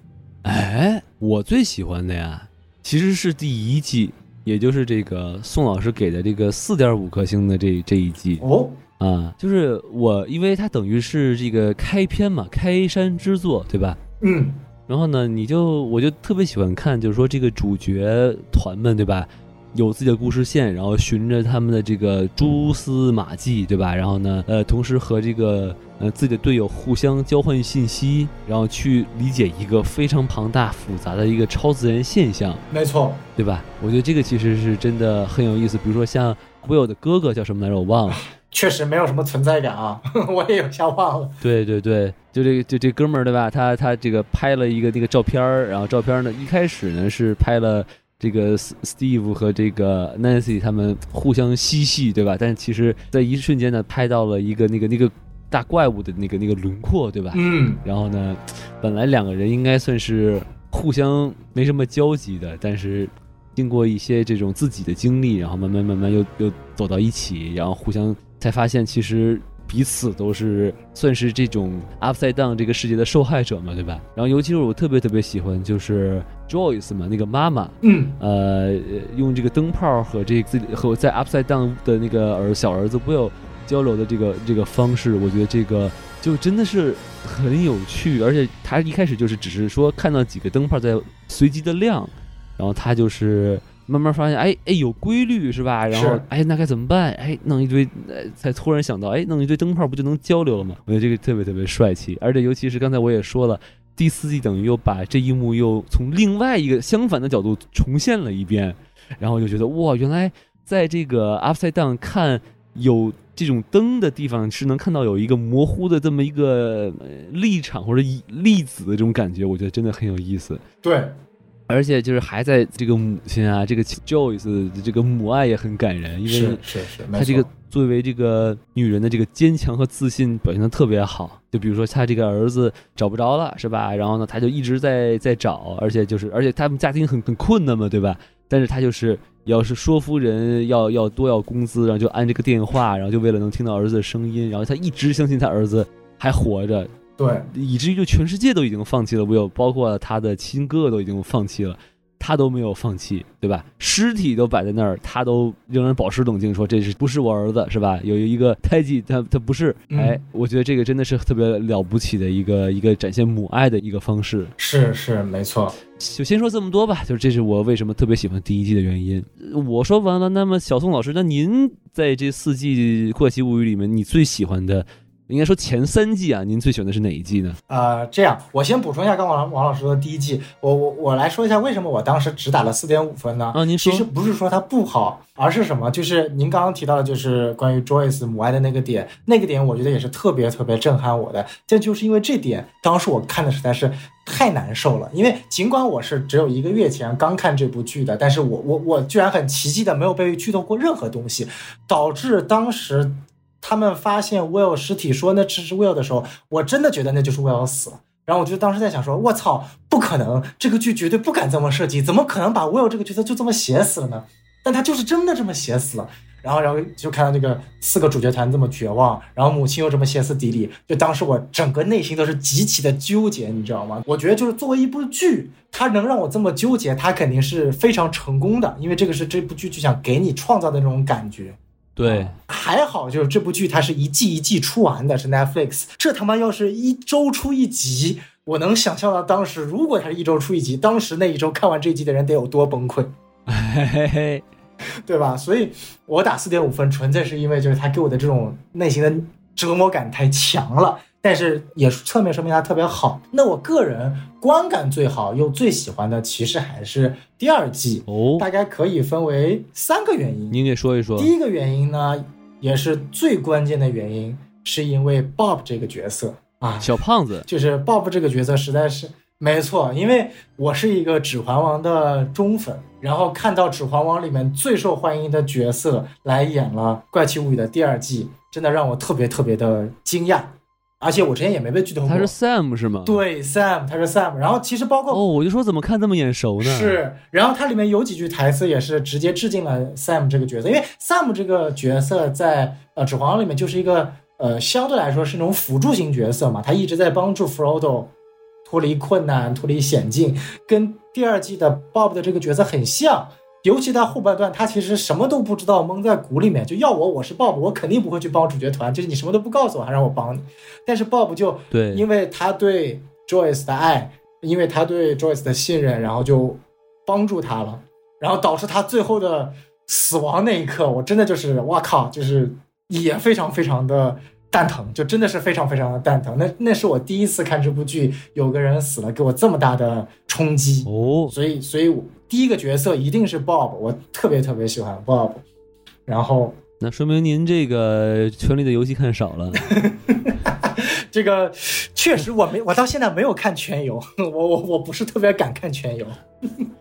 S2: 哎，我最喜欢的呀，其实是第一季，也就是这个宋老师给的这个四点五颗星的这这一季。
S1: 哦，
S2: 啊，就是我，因为它等于是这个开篇嘛，开山之作，对吧？
S1: 嗯，
S2: 然后呢，你就我就特别喜欢看，就是说这个主角团们，对吧？有自己的故事线，然后循着他们的这个蛛丝马迹，对吧？然后呢，呃，同时和这个呃自己的队友互相交换信息，然后去理解一个非常庞大复杂的一个超自然现象，
S1: 没错，
S2: 对吧？我觉得这个其实是真的很有意思。比如说像 Will 的哥哥叫什么来着？我忘了。
S1: 确实没有什么存在感啊，我也有下忘了。
S2: 对对对，就这个就这哥们儿对吧？他他这个拍了一个那个照片儿，然后照片儿呢一开始呢是拍了这个 Steve 和这个 Nancy 他们互相嬉戏对吧？但其实在一瞬间呢拍到了一个那个那个大怪物的那个那个轮廓对吧？
S1: 嗯，
S2: 然后呢，本来两个人应该算是互相没什么交集的，但是经过一些这种自己的经历，然后慢慢慢慢又又走到一起，然后互相才发现其实彼此都是算是这种 upside down 这个世界的受害者嘛，对吧？然后尤其是我特别特别喜欢就是 Joyce 嘛，那个妈妈，
S1: 嗯，
S2: 呃，用这个灯泡和这个自己和在 Upside Down 的那个儿小儿子 Will 交流的这个这个方式，我觉得这个就真的是很有趣，而且他一开始就是只是说看到几个灯泡在随机的亮，然后他就是慢慢发现，哎哎有规律是吧？然后
S1: 是
S2: 哎那该怎么办？哎弄一堆，呃才突然想到，哎弄一堆灯泡不就能交流了吗？我觉得这个特别特别帅气，而且尤其是刚才我也说了。第四季等于又把这一幕又从另外一个相反的角度重现了一遍，然后就觉得哇，原来在这个 Upside Down 看有这种灯的地方是能看到有一个模糊的这么一个呃立场或者一粒子的这种感觉，我觉得真的很有意思。
S1: 对，
S2: 而且就是还在这个母亲啊，这个 Joyce 的这个母爱也很感人，因为
S1: 是是是，没
S2: 她这个作为这个女人的这个坚强和自信表现的特别好。就比如说她这个儿子找不着了，是吧？然后呢，她就一直在在找，而且就是而且他们家庭很很困难嘛，对吧？但是她就是要是说服人要要多要工资，然后就按这个电话，然后就为了能听到儿子的声音，然后她一直相信她儿子还活着，
S1: 对，
S2: 以至于就全世界都已经放弃了 Will，包括他的亲哥哥都已经放弃了，他都没有放弃，对吧？尸体都摆在那儿，他都仍然保持冷静，说这是不是我儿子，是吧？有一个胎记，他他不是，
S1: 嗯
S2: 哎，我觉得这个真的是特别了不起的一个一个展现母爱的一个方式。
S1: 是是没错。
S2: 就先说这么多吧，就是这是我为什么特别喜欢第一季的原因。我说完了，那么小宋老师，那您在这四季《怪奇物语》里面，你最喜欢的，应该说前三季啊，您最喜欢的是哪一季呢？
S1: 呃，这样，我先补充一下刚王王老师说的第一季，我我我来说一下为什么我当时只打了四点五分呢？
S2: 啊您说
S1: 其实不是说它不好，而是什么？就是您刚刚提到的，就是关于 Joyce 母爱的那个点，那个点我觉得也是特别特别震撼我的。这就是因为这点，当时我看的实在是太难受了。因为尽管我是只有一个月前刚看这部剧的，但是我我我居然很奇迹的没有被剧透过任何东西，导致当时他们发现 Will 尸体说那只是 Will 的时候，我真的觉得那就是 Will 死了。然后我就当时在想说，我操，不可能，这个剧绝对不敢这么设计，怎么可能把 Will 这个角色就这么写死了呢？但他就是真的这么写死了。然后，然后就看到那个四个主角团这么绝望，然后母亲又这么歇斯底里，就当时我整个内心都是极其的纠结，你知道吗？我觉得就是作为一部剧，它能让我这么纠结，它肯定是非常成功的，因为这个是这部剧就想给你创造的那种感觉。
S2: 对，
S1: 还好，就是这部剧它是一季一季出完的，是 Netflix。这他妈要是一周出一集，我能想象到当时如果它是一周出一集，当时那一周看完这一集的人得有多崩溃，
S2: 嘿嘿嘿，
S1: 对吧？所以我打四点五分，纯粹是因为就是它给我的这种内心的折磨感太强了。但是也侧面说明它特别好。那我个人观感最好又最喜欢的，其实还是第二季，
S2: 哦，
S1: 大概可以分为三个原因。
S2: 您给说一说
S1: 第。一个原因呢，也是最关键的原因，是因为 Bob 这个角色啊，
S2: 小胖子，
S1: 就是 Bob 这个角色实在是没错，因为我是一个《指环王》的忠粉，然后看到《指环王》里面最受欢迎的角色来演了《怪奇物语》的第二季，真的让我特别特别的惊讶，而且我之前也没被剧透过。
S2: 他是 Sam 是吗？。
S1: 对 Sam，他是 Sam，然后其实包括
S2: 哦，我就说怎么看这么眼熟呢？，
S1: 是，然后它里面有几句台词也是直接致敬了 Sam 这个角色，因为 Sam 这个角色在呃《指环王》里面就是一个呃相对来说是那种辅助型角色嘛，他一直在帮助 Frodo 脱离困难、脱离险境，跟第二季的 Bob 的这个角色很像。尤其在后半段，他其实什么都不知道，蒙在鼓里面。就要我，我是 Bob，我肯定不会去帮主角团。就是你什么都不告诉我，还让我帮你。但是 Bob 就
S2: 对，
S1: 因为他对 Joyce 的爱，因为他对 Joyce 的信任，然后就帮助他了，然后导致他最后的死亡那一刻，我真的就是哇靠，就是也非常非常的蛋疼，就真的是非常非常的蛋疼。那那是我第一次看这部剧，有个人死了，给我这么大的冲击。
S2: 哦，
S1: 所以，所以我第一个角色一定是 Bob，我特别特别喜欢 Bob。然后
S2: 那说明您这个《权力的游戏》看少了。
S1: 这个确实我没，我到现在没有看全游，我我我不是特别敢看全游。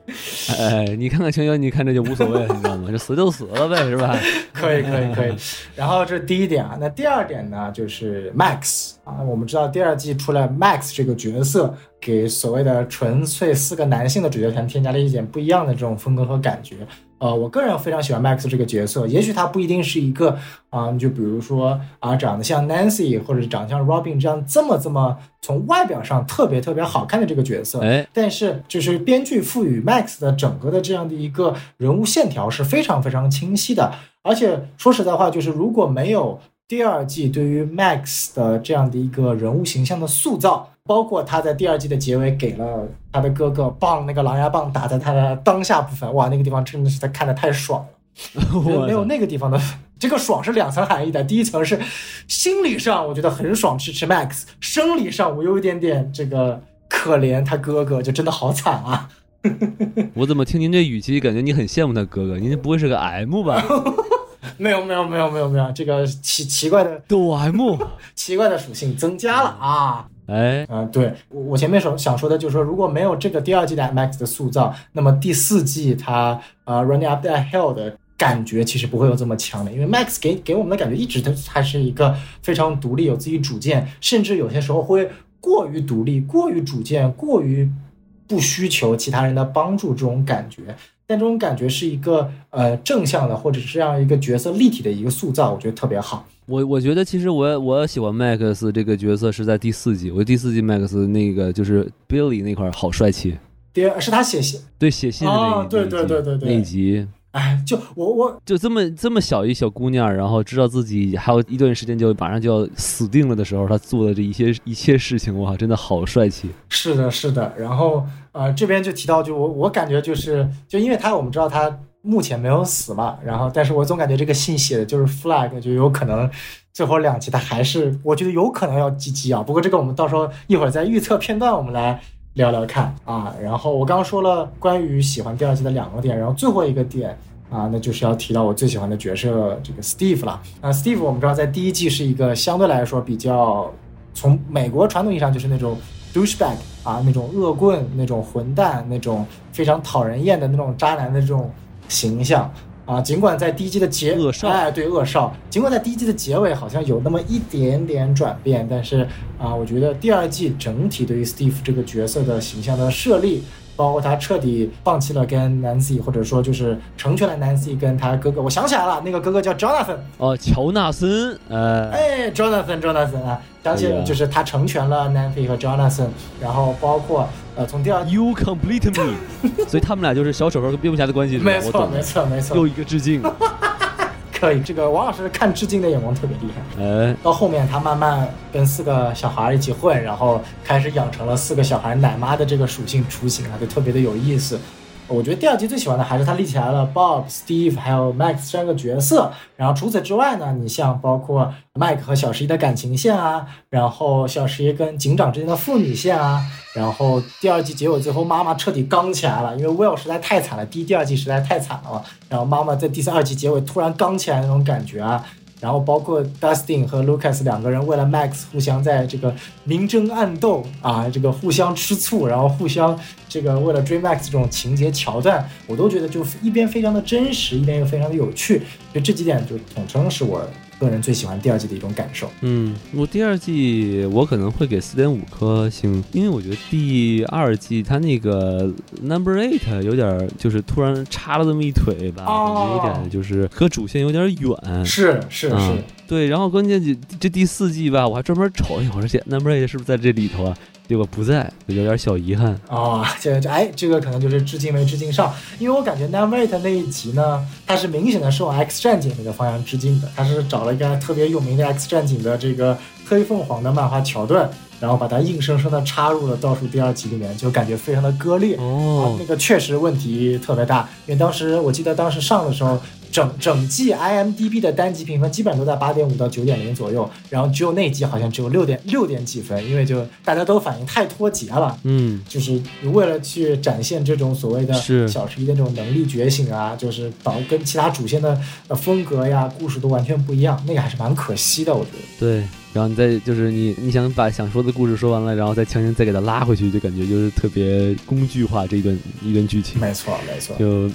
S2: 哎，你看看全游，你看这就无所谓，你知道吗？就死就死了呗，是吧？
S1: 可以可以可以。然后这是第一点啊，那第二点呢，就是 Max 啊，我们知道第二季出来 Max 这个角色，给所谓的纯粹四个男性的主角团添加了一点不一样的这种风格和感觉。呃，我个人非常喜欢 Max 这个角色，也许他不一定是一个啊、就比如说啊，长得像 Nancy 或者长得像 Robin 这样这么这么从外表上特别特别好看的这个角色，
S2: 哎，
S1: 但是就是编剧赋予 Max 的整个的这样的一个人物线条是非常非常清晰的，而且说实在话，就是如果没有第二季对于 Max 的这样的一个人物形象的塑造，包括他在第二季的结尾给了他的哥哥棒那个狼牙棒打在他的当下部分，哇，那个地方真的是他看的太爽了。没有没有那个地方的这个爽是两层含义的。第一层是心理上我觉得很爽，支持 Max；生理上我有一点点这个可怜他哥哥，就真的好惨啊。
S2: 我怎么听您这语气，感觉你很羡慕他哥哥？您不会是个 M 吧？
S1: 没有没有没有没有没有，这个奇奇怪的
S2: 都 M？
S1: 奇怪的属性增加了啊。
S2: 哎，
S1: 嗯、对我我前面所想说的就是说，如果没有这个第二季的 Max 的塑造，那么第四季他呃 Running Up That Hill 的感觉其实不会有这么强的，因为 Max 给给我们的感觉一直都还是一个非常独立、有自己主见，甚至有些时候会过于独立、过于主见、过于不需求其他人的帮助这种感觉。但这种感觉是一个呃正向的，或者是这样一个角色立体的一个塑造，我觉得特别好。
S2: 我我觉得其实我我喜欢 Max 这个角色是在第四季，我觉得第四季 Max 那个就是 Billy 那块儿好帅气，
S1: 第二是他写信，
S2: 对，写信的那一、
S1: 哦对对对对对
S2: 那一集。
S1: 哎，就我我
S2: 就这么这么小一小姑娘，然后知道自己还有一段时间就马上就要死定了的时候，她做的这一些一切事情，哇，真的好帅气。
S1: 是的，是的。然后呃，这边就提到，就我我感觉就是，就因为他我们知道他目前没有死嘛，然后但是我总感觉这个信写的就是 flag，就有可能最后两集他还是，我觉得有可能要 GG 啊。不过这个我们到时候一会儿在预测片段我们来聊聊看啊。然后我刚刚说了关于喜欢第二季的两个点，然后最后一个点。啊，那就是要提到我最喜欢的角色这个 Steve 了。啊，Steve 我们知道在第一季是一个相对来说比较从美国传统意义上就是那种 douchebag 啊，那种恶棍、那种混蛋、那种非常讨人厌的那种渣男的这种形象啊。尽管在第一季的结
S2: 恶少
S1: 哎，对恶少，尽管在第一季的结尾好像有那么一点点转变，但是啊，我觉得第二季整体对于 Steve 这个角色的形象的设立。包括他彻底放弃了跟 Nancy，或者说就是成全了 Nancy 跟他哥哥。我想起来了，那个哥哥叫 Jonathan，
S2: 哦，乔纳森，呃，
S1: 哎，Jonathan，Jonathan 啊，想起就是他成全了 Nancy 和 Jonathan，然后包括呃从第二
S2: ，You complete me，所以他们俩就是小丑和蝙蝠侠的关系？
S1: 没错没错没错
S2: 又，一个致敬。
S1: 可以，这个王老师看致敬的眼光特别厉害。
S2: 嗯，
S1: 到后面他慢慢跟四个小孩一起混，然后开始养成了四个小孩奶妈的这个属性雏形啊，就特别的有意思。我觉得第二集最喜欢的还是他立起来了 Bob、Steve 还有 Max 三个角色。然后除此之外呢，你像包括 Mike 和小十一的感情线啊，然后小十一跟警长之间的父女线啊，然后第二季结尾最后妈妈彻底刚起来了，因为 Will 实在太惨了，第一、第二季实在太惨了嘛。然后妈妈在第三、二季结尾突然刚起来那种感觉啊，然后包括 Dustin 和 Lucas 两个人为了 Max 互相在这个明争暗斗啊，这个互相吃醋，然后互相这个为了追 Max 这种情节桥段，我都觉得就一边非常的真实，一边又非常的有趣，就这几点就统称是我个人最喜欢第二季的一种感受。
S2: 嗯，我第二季我可能会给四点五颗星，因为我觉得第二季它那个 Number Eight 有点儿就是突然插了这么一腿吧，有点就是和主线有点远。
S1: 是是是，
S2: 嗯对，然后关键这这第四季吧，我还专门瞅一会儿，这 Number Eight 是不是在这里头啊？结果不在，有点小遗憾啊。
S1: 哦，这这哎，这个可能就是致敬没致敬上，因为我感觉 Navate 那一集呢，它是明显的是往 X 战警那个方向致敬的，它是找了一个特别有名的 X 战警的这个黑凤凰的漫画桥段，然后把它硬生生的插入了倒数第二集里面，就感觉非常的割裂。啊
S2: 哦，
S1: 那个确实问题特别大，因为当时我记得当时上的时候，整整季 IMDB 的单集评分基本上都在八点五到九点零左右，然后只有那集好像只有六点六点几分，因为就大家都反应太脱节了。
S2: 嗯，
S1: 就是为了去展现这种所谓的
S2: 是
S1: 小十一的这种能力觉醒啊，就是导跟其他主线的呃风格呀、故事都完全不一样，那个还是蛮可惜的，我觉得。
S2: 对。然后你再就是你你想把想说的故事说完了，然后再强行再给它拉回去，就感觉就是特别工具化这一段一段剧情，
S1: 没错，没错，
S2: 就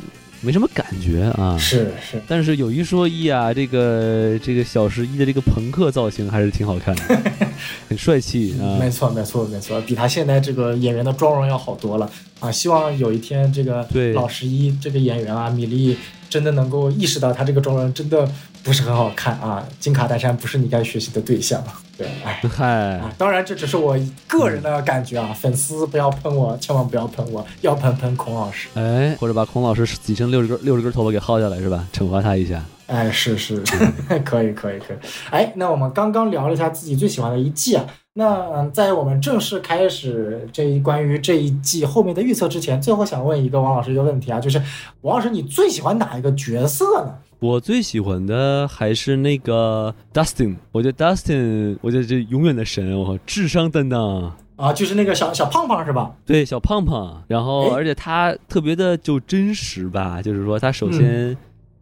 S2: 没什么感觉啊。
S1: 是是，
S2: 但是有一说一啊，这个这个小十一的这个朋克造型还是挺好看的，很帅气啊。
S1: 没错，没错，没错，比他现在这个演员的妆容要好多了啊！希望有一天这个
S2: 对
S1: 老十一这个演员啊，米粒真的能够意识到他这个妆容真的不是很好看啊，金卡戴珊不是你该学习的对象。对，哎。
S2: 嗨
S1: 啊，，当然这只是我个人的感觉啊，粉丝不要喷我，千万不要喷我，要喷喷孔老师。
S2: 哎，或者把孔老师几成六十根六十根头发给薅下来是吧？惩罚他一下。
S1: 哎，是是，可以可以可以。哎，那我们刚刚聊了一下自己最喜欢的一季啊，那嗯在我们正式开始这一关于这一季后面的预测之前，最后想问一个王老师一个问题啊，就是王老师你最喜欢哪一个角色呢？
S2: 我最喜欢的还是那个 Dustin，我觉得 Dustin，我觉得这永远的神，我靠，智商担当。
S1: 啊，就是那个小小胖胖是吧？
S2: 对，小胖胖，然后
S1: 哎
S2: 而且他特别的就真实吧，就是说他首先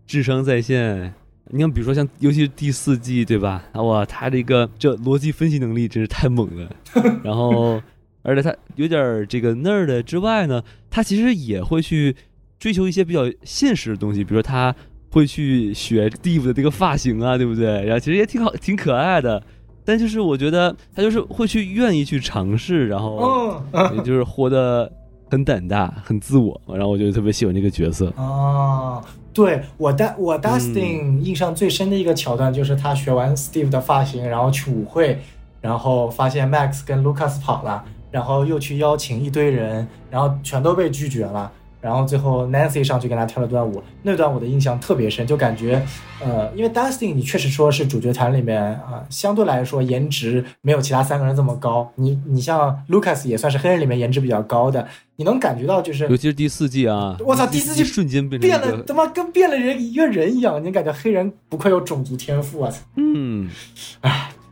S2: 智商在线，你看比如说像尤其是第四季对吧？啊哇，他这个这逻辑分析能力真是太猛了，然后而且他有点这个 nerd 之外呢，他其实也会去追求一些比较现实的东西，比如说他会去学 Steve 的这个发型啊，对不对？然后其实也挺好，挺可爱的。但就是我觉得他就是会去愿意去尝试，然后
S1: 嗯，
S2: 也就是活得很胆大、很自我，然后我就特别喜欢这个角色。
S1: 哦，对我的我 Dustin 印象最深的一个桥段就是他学完 Steve 的发型，然后去舞会，然后发现 Max 跟 Lucas 跑了，然后又去邀请一堆人，然后全都被拒绝了。然后最后 Nancy 上去跟他跳了段舞，那段舞的印象特别深，就感觉，呃，因为 Dustin 你确实说是主角团里面啊、相对来说颜值没有其他三个人这么高。你你像 Lucas 也算是黑人里面颜值比较高的，你能感觉到就是
S2: 尤其是第四季啊，
S1: 我操第四季
S2: 瞬间变成一
S1: 变了，他妈跟变了人一个人一样，你感觉黑人不愧有种族天赋啊！
S2: 嗯，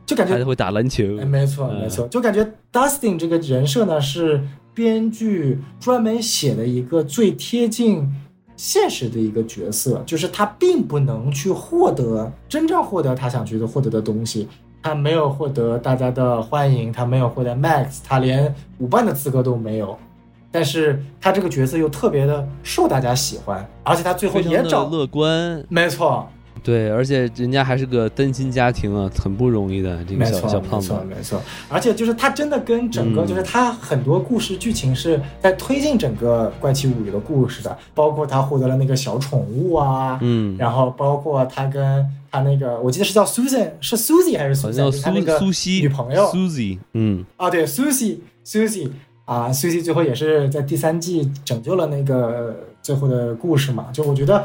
S1: 就感觉，
S2: 还会打篮球，
S1: 哎，没错
S2: 嗯
S1: 没错，就感觉 Dustin 这个人设呢是编剧专门写的一个最贴近现实的一个角色，就是他并不能去获得真正获得他想去获得的东西。他没有获得大家的欢迎，他没有获得 Max，他连舞伴的资格都没有。但是他这个角色又特别的受大家喜欢，而且他最后也找，
S2: 乐观。
S1: 没错，
S2: 对，而且人家还是个单亲家庭啊，很不容易的这个小，小胖子
S1: 没错，。没错。而且就是他真的跟整个，
S2: 嗯
S1: 就是他很多故事剧情是在推进整个《怪奇物语》的故事的，包括他获得了那个小宠物啊，
S2: 嗯，
S1: 然后包括他跟他那个，我记得是叫 Susan，是 Susie 还是 Susan？
S2: 叫
S1: 他那个
S2: 苏苏西
S1: 女朋友
S2: Susie，嗯，
S1: 啊，对，Susie，Susie 啊，Susie 最后也是在第三季拯救了那个最后的故事嘛。就我觉得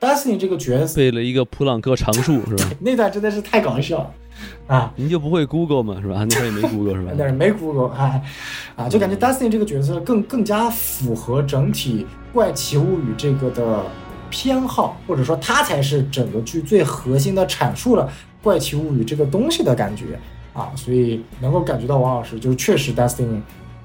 S1: Dustin 这个角色
S2: 背了一个普朗克常数是吧？
S1: 那段真的是太搞笑了啊！
S2: 您就不会 Google 吗？是吧？那会儿也没 Google 是吧？
S1: 但是没 Google，哎，啊，就感觉 Dustin 这个角色更更加符合整体《怪奇物语》这个的偏好，或者说他才是整个剧最核心的阐述了《怪奇物语》这个东西的感觉啊，所以能够感觉到王老师就是确实 Dustin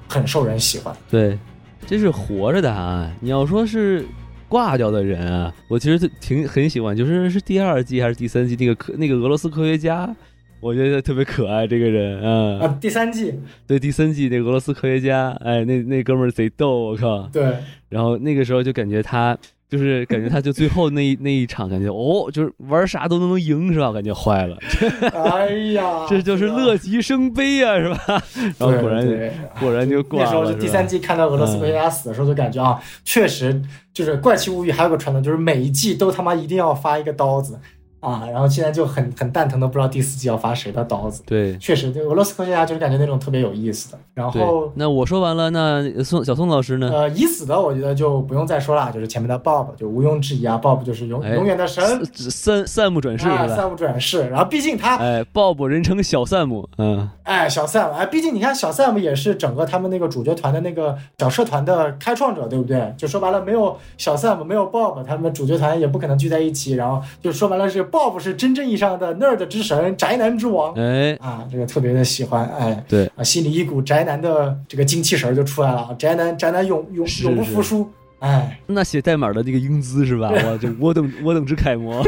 S1: 很受人喜欢。
S2: 对，这是活着的啊！你要说是挂掉的人啊，我其实挺很喜欢，就是是第二季还是第三季那个科那个俄罗斯科学家，我觉得特别可爱这个人啊。
S1: 啊，第三季，
S2: 对，第三季那个俄罗斯科学家，哎，那那哥们儿贼逗，我靠！
S1: 对，
S2: 然后那个时候就感觉他。就是感觉他就最后那一那一场，感觉哦，就是玩啥都能赢是吧？感觉坏了，
S1: 哎呀，
S2: 这就是乐极生悲啊，是吧？然后果然 果然就挂了。
S1: 那时候是第三季看到俄罗斯科学家死的时候，就感觉啊，确实就是《怪奇物语》还有个传统，就是每一季都他妈一定要发一个刀子啊，然后现在就很很蛋疼的不知道第四季要发谁的刀子。
S2: 对
S1: 确实，对俄罗斯科学家就是感觉那种特别有意思的。然后，
S2: 那我说完了，那宋小宋老师呢？
S1: 呃，已死的我觉得就不用再说了，就是前面的 Bob，就毋庸置疑啊，Bob 就是永、
S2: 哎
S1: 永远的神，
S2: 三三姆转世
S1: 啊？三不转世。然后毕竟他，
S2: 哎，，Bob 人称小山姆，嗯，
S1: 哎，小 Sam，哎，毕竟你看小 Sam 也是整个他们那个主角团的那个小社团的开创者，对不对？就说白了，没有小 Sam，没有 Bob，他们主角团也不可能聚在一起。然后就说白了是 Bob 是真正意义上的 nerd 之神，宅男之王。
S2: 哎，
S1: 啊，这个特别的喜欢，哎，
S2: 对
S1: 啊，心里一股宅男的这个精气神儿就出来了，宅男宅男永永永不服输，哎，
S2: 那写代码的那个英姿是吧？我，就我等我等之楷模。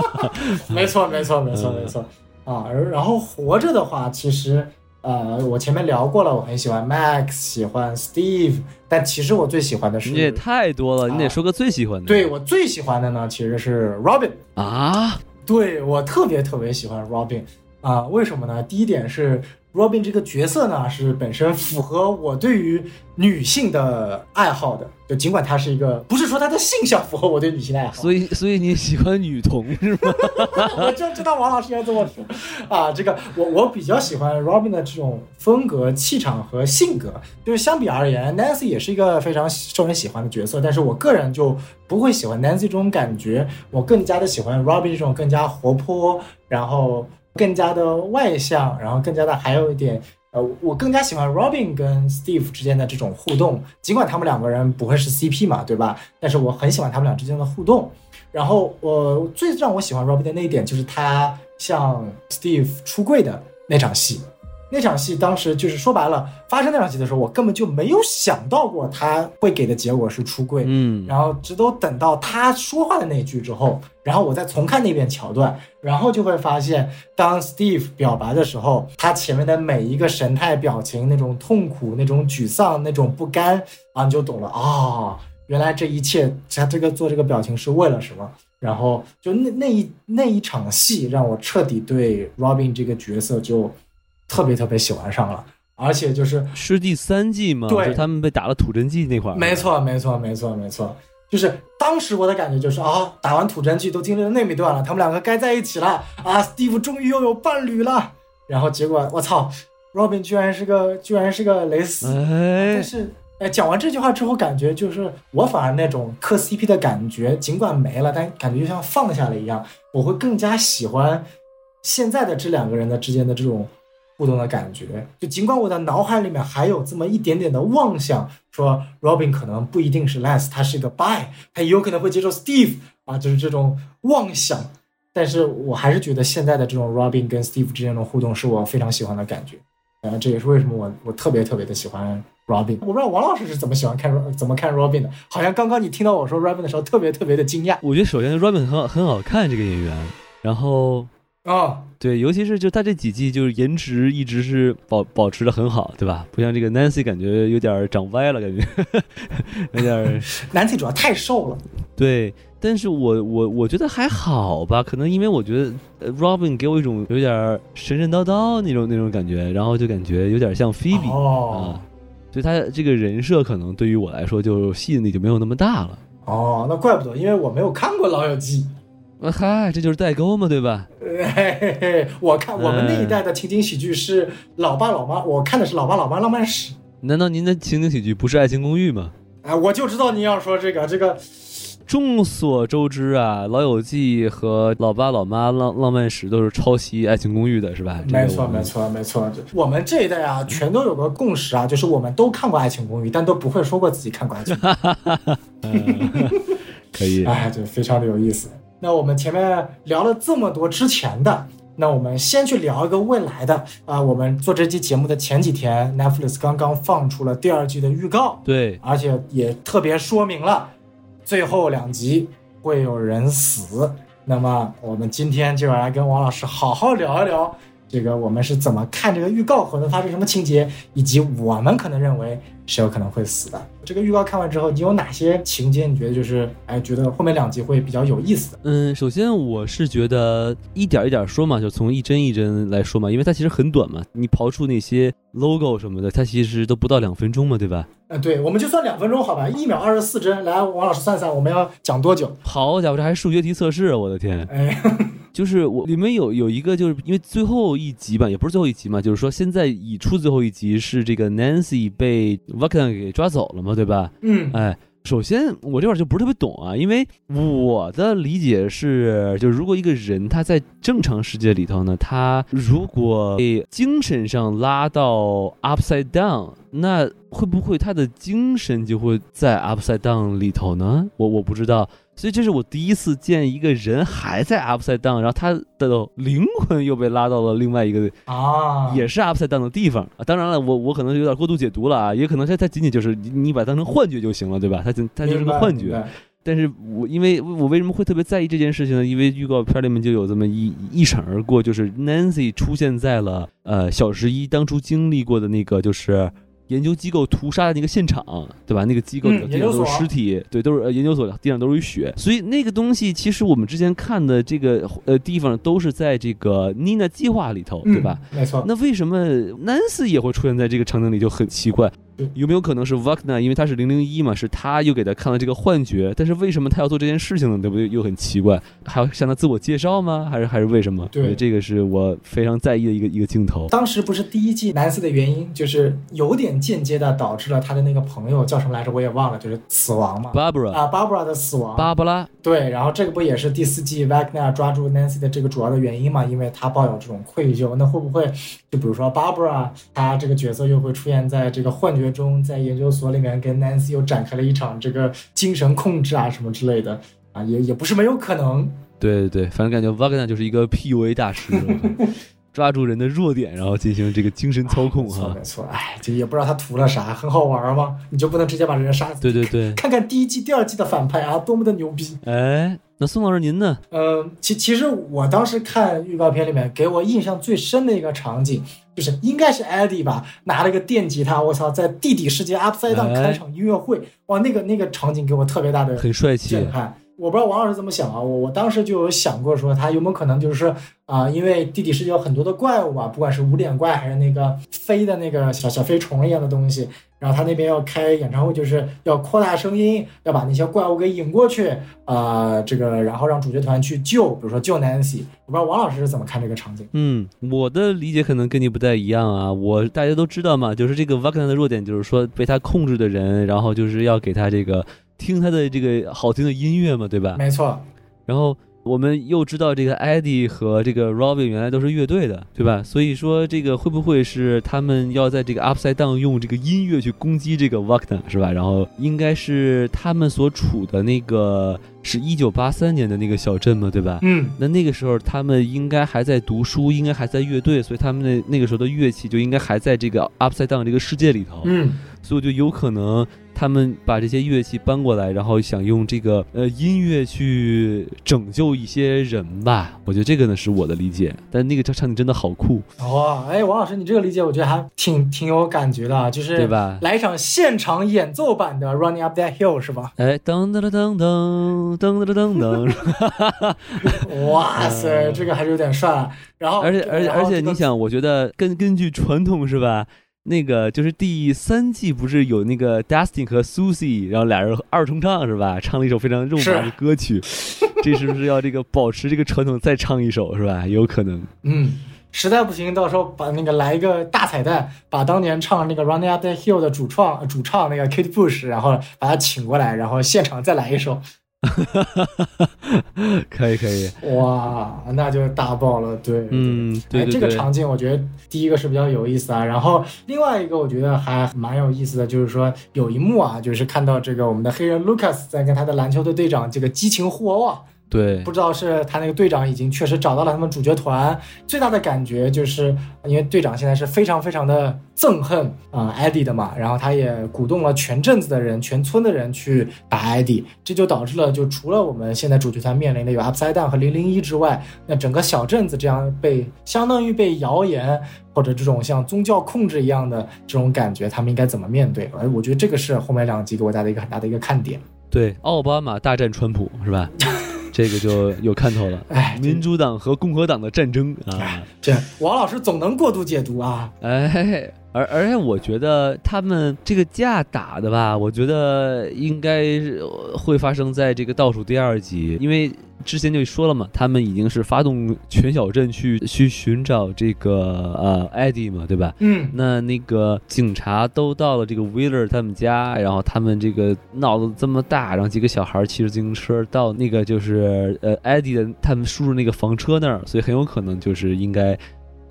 S1: 没错没错没错
S2: 嗯
S1: 没错啊，而然后活着的话，其实呃，我前面聊过了，我很喜欢 Max，喜欢 Steve，但其实我最喜欢的是
S2: 你，也太多了，你得说个最喜欢的。
S1: 对我最喜欢的呢，其实是 Robin，
S2: 啊，
S1: 对我特别特别喜欢 Robin 啊，为什么呢？第一点是 Robin 这个角色呢，是本身符合我对于女性的爱好的，就尽管她是一个，不是说她的性向符合我对女性的爱好，
S2: 所以所以你喜欢女同是吗？
S1: 我就知道王老师要这么说啊。这个我我比较喜欢 Robin 的这种风格、气场和性格。就是相比而言，Nancy 也是一个非常受人喜欢的角色，但是我个人就不会喜欢 Nancy 这种感觉，我更加的喜欢 Robin 这种更加活泼，然后更加的外向，然后更加的还有一点。呃，我更加喜欢 Robin 跟 Steve 之间的这种互动，尽管他们两个人不会是 CP 嘛，对吧？但是我很喜欢他们俩之间的互动。然后我最让我喜欢 Robin 的那一点就是他向 Steve 出柜的那场戏。那场戏当时就是说白了，发生那场戏的时候，我根本就没有想到过他会给的结果是出柜。
S2: 嗯，
S1: 然后直到等到他说话的那一句之后，然后我再重看那遍桥段，然后就会发现，当 Steve 表白的时候，他前面的每一个神态、表情，那种痛苦、那种沮丧、那种不甘啊，你就懂了啊、原来这一切他这个做这个表情是为了什么。然后就那那一那一场戏，让我彻底对 Robin 这个角色就特别特别喜欢上了，而且就是
S2: 是第三季吗？
S1: 对
S2: 他们被打了土真剂那块儿。
S1: 没。错，没错，没错，没错。就是当时我的感觉就是啊，打完土真剂都经历了那么一段了，他们两个该在一起了啊，Steve 终于又有伴侣了。然后结果我操，Robin 居然是个居然是个蕾丝，
S2: 哎
S1: 但，是。哎，讲完这句话之后，感觉就是我反而那种磕 CP 的感觉，尽管没了，但感觉就像放下了一样。我会更加喜欢现在的这两个人的之间的这种互动的感觉。就尽管我的脑海里面还有这么一点点的妄想，说 Robin 可能不一定是 Les，他是一个 By，他有可能会接受 Steve 啊，就是这种妄想。但是我还是觉得现在的这种 Robin 跟 Steve 之间的互动是我非常喜欢的感觉。呃，这也是为什么我我特别特别的喜欢 Robin。我不知道王老师是怎么喜欢看怎么看 Robin 的，好像刚刚你听到我说 Robin 的时候，特别特别的惊讶
S2: 我觉得首先 Robin 很好很好看这个演员，然后
S1: 啊、
S2: 对，尤其是就他这几季就是颜值一直是保保持的很好，对吧？不像这个 Nancy 感觉有点长歪了，感觉 有点
S1: Nancy 主要太瘦了，
S2: 对。但是我我我觉得还好吧，可能因为我觉得呃 Robin 给我一种有点神神叨叨那种那种感觉，然后就感觉有点像 Phoebe、
S1: 哦
S2: 啊，所以他这个人设可能对于我来说就吸引力就没有那么大了。
S1: 哦，那怪不得，因为我没有看过《老友记》
S2: 啊嗨，这就是代沟嘛，对吧？
S1: 嘿嘿嘿，我看我们那一代的情景喜剧是《老爸老妈》，我看的是《老爸老妈浪漫史》。
S2: 难道您的情景喜剧不是《爱情公寓》吗？
S1: 哎，我就知道你要说这个，这个
S2: 众所周知啊，《老友记》和《老爸老妈浪浪漫史》都是抄袭《爱情公寓》的，是吧？
S1: 没错，没。错，没错。我们这一代啊，全都有个共识啊，就是我们都看过《爱情公寓》，但都不会说过自己看过《爱情公寓》。
S2: 嗯可以，
S1: 哎，就，非常的有意思。那我们前面聊了这么多之前的，那我们先去聊一个未来的啊、我们做这期节目的前几天，Netflix 刚刚放出了第二季的预告，
S2: 对，
S1: 而且也特别说明了最后两集会有人死。那么我们今天就要来跟王老师好好聊一聊，这个我们是怎么看这个预告，可能发生什么情节，以及我们可能认为是有可能会死的。这个预告看完之后，你有哪些情节你觉得就是哎，觉得后面两集会比较有意思？
S2: 嗯，首先我是觉得一点一点说嘛，就从一帧一帧来说嘛，因为它其实很短嘛，你刨出那些 logo 什么的，它其实都不到两分钟嘛，对吧？
S1: 嗯，对，我们就算两分钟好吧，一秒二十四帧。来，王老师算算，我们要讲多久？
S2: 好家伙，这还数学题测试，我的天！
S1: 哎，
S2: 就是我里面有有一个，就是因为最后一集吧，也不是最后一集嘛，就是说现在已出最后一集是这个 Nancy 被 v a k a n 给抓走了嘛，对吧？
S1: 嗯
S2: 哎，首先我这块儿就不是特别懂啊，因为我的理解是，就如果一个人他在正常世界里头呢，他如果被精神上拉到 upside down，那会不会他的精神就会在 upside down 里头呢？我我不知道。所以这是我第一次见一个人还在 upside down，然后他的灵魂又被拉到了另外一个
S1: 啊，
S2: 也是 upside down 的地方啊。当然了，我我可能有点过度解读了啊，也可能他他仅仅就是你你把它当成幻觉就行了，对吧？它就它就是个幻觉。但是我因为我为什么会特别在意这件事情呢？因为预告片里面就有这么一一闪而过，就是 Nancy 出现在了呃小十一当初经历过的那个就是。研究机构屠杀的那个现场，对吧？那个机构地上都是尸体，对，都是呃研究所地上都是血，所以那个东西其实我们之前看的这个呃地方都是在这个 Nina 计划里头，对吧？
S1: 嗯？没错，
S2: 那为什么 Nancy 也会出现在这个场景里就很奇怪
S1: 对？
S2: 有没有可能是 Vecna，因为他是零零一嘛，是他又给他看了这个幻觉？但是为什么他要做这件事情呢？对不对？又很奇怪，还要向他自我介绍吗？还是还是为什么？
S1: 对
S2: 这个是我非常在意的一个一个镜头。
S1: 当时不是第一季南斯的原因，就是有点间接的导致了他的那个朋友叫什么来着，我也忘了，就是死亡嘛。
S2: Barbara，
S1: 啊，Barbara 的死亡，
S2: 芭芭拉，
S1: 对，然后这个不也是第四季 Wagner 抓住 Nancy 的这个主要的原因嘛？因为他抱有这种愧疚，那会不会就比如说 Barbara 她这个角色又会出现在这个幻觉中，在研究所里面跟 Nancy 又展开了一场这个精神控制啊什么之类的啊，也也不是没有可能。
S2: 对对对，反正感觉 vagner 就是一个 PUA 大师，抓住人的弱点，然后进行这个精神操控哈
S1: 没错没。错，哎，这也不知道他图了啥，很好玩吗？你就不能直接把人杀死？
S2: 对对对，
S1: 看看第一季、第二季的反派啊，多么的牛逼！
S2: 哎，那宋老师您呢？
S1: 呃，其其实我当时看预告片里面，给我印象最深的一个场景，就是应该是艾迪吧，拿了个电吉他，我操，在地底世界 Upside Down
S2: 哎
S1: 开场音乐会，哇，那个那个场景给我特别大的
S2: 很帅气
S1: 震，撼。我不知道王老师怎么想啊，我我当时就有想过说，他有没有可能就是啊、因为地底世界有很多的怪物啊，不管是无脸怪还是那个飞的那个小小飞虫一样的东西，然后他那边要开演唱会，就是要扩大声音，要把那些怪物给引过去，啊，这个然后让主角团去救，比如说救 Nancy。我不知道王老师是怎么看这个场景。
S2: 嗯，我的理解可能跟你不太一样啊。我大家都知道嘛，就是这个 Wagner 的弱点就是说被他控制的人，然后就是要给他这个听他的这个好听的音乐嘛，对吧？
S1: 没错，
S2: 然后我们又知道这个 Eddie 和这个 Robin 原来都是乐队的，对吧？所以说这个会不会是他们要在这个 Upside Down 用这个音乐去攻击这个 Wagner 是吧？然后应该是他们所处的那个是一九八三年的那个小镇嘛，对吧？
S1: 嗯，
S2: 那那个时候他们应该还在读书，应该还在乐队，所以他们那那个时候的乐器就应该还在这个 Upside Down 这个世界里头。
S1: 嗯，
S2: 所以我就有可能他们把这些乐器搬过来，然后想用这个呃音乐去拯救一些人吧。我觉得这个呢是我的理解，但那个场景真的好酷，
S1: 哦，哎，王老师，你这个理解我觉得还挺挺有感觉的啊，就是
S2: 对吧？
S1: 来一场现场演奏版的 Running Up That Hill 是吧？
S2: 哎，噔噔噔噔噔噔噔噔噔，
S1: 哇塞，这个还是有点帅啊。然后，
S2: 而且而且而且，你想，我觉得根根据传统是吧？那个就是第三季不是有那个 Dustin 和 Susie，然后俩人二重唱是吧？唱了一首非常肉麻的歌曲，这是不是要这个保持这个传统再唱一首是吧？有可能。
S1: 嗯，实在不行，到时候把那个来一个大彩蛋，把当年唱那个 Running Up That Hill 的主创主唱那个 Kate Bush，然后把他请过来，然后现场再来一首，
S2: 可以可以，
S1: 哇，那就大爆了。对，
S2: 嗯，对
S1: 这个场景我觉得第一个是比较有意思啊，然后另外一个我觉得还蛮有意思的，就是说有一幕啊，就是看到这个我们的黑人 Lucas 在跟他的篮球队队长这个激情互殴啊，
S2: 对
S1: 不知道是他那个队长已经确实找到了他们主角团，最大的感觉就是因为队长现在是非常非常的憎恨啊、艾迪的嘛，然后他也鼓动了全镇子的人、全村的人去打艾迪，这就导致了就除了我们现在主角团面临的有 Upside Down 和零零一之外，那整个小镇子这样被相当于被谣言或者这种像宗教控制一样的这种感觉，他们应该怎么面对？哎，我觉得这个是后面两集给我带来的一个很大的一个看点。
S2: 对，奥巴马大战川普是吧？这个就有看头了。
S1: 哎，
S2: 民主党和共和党的战争啊！
S1: 这王老师总能过度解读啊。
S2: 哎，而而且我觉得他们这个架打的吧，我觉得应该是会发生在这个倒数第二集，因为之前就说了嘛，他们已经是发动全小镇去去寻找这个呃艾迪嘛，对吧？
S1: 嗯，
S2: 那那个警察都到了这个威勒他们家，然后他们这个闹得这么大，然后几个小孩骑着自行车到那个就是呃艾迪的他们叔叔那个房车那儿，所以很有可能就是应该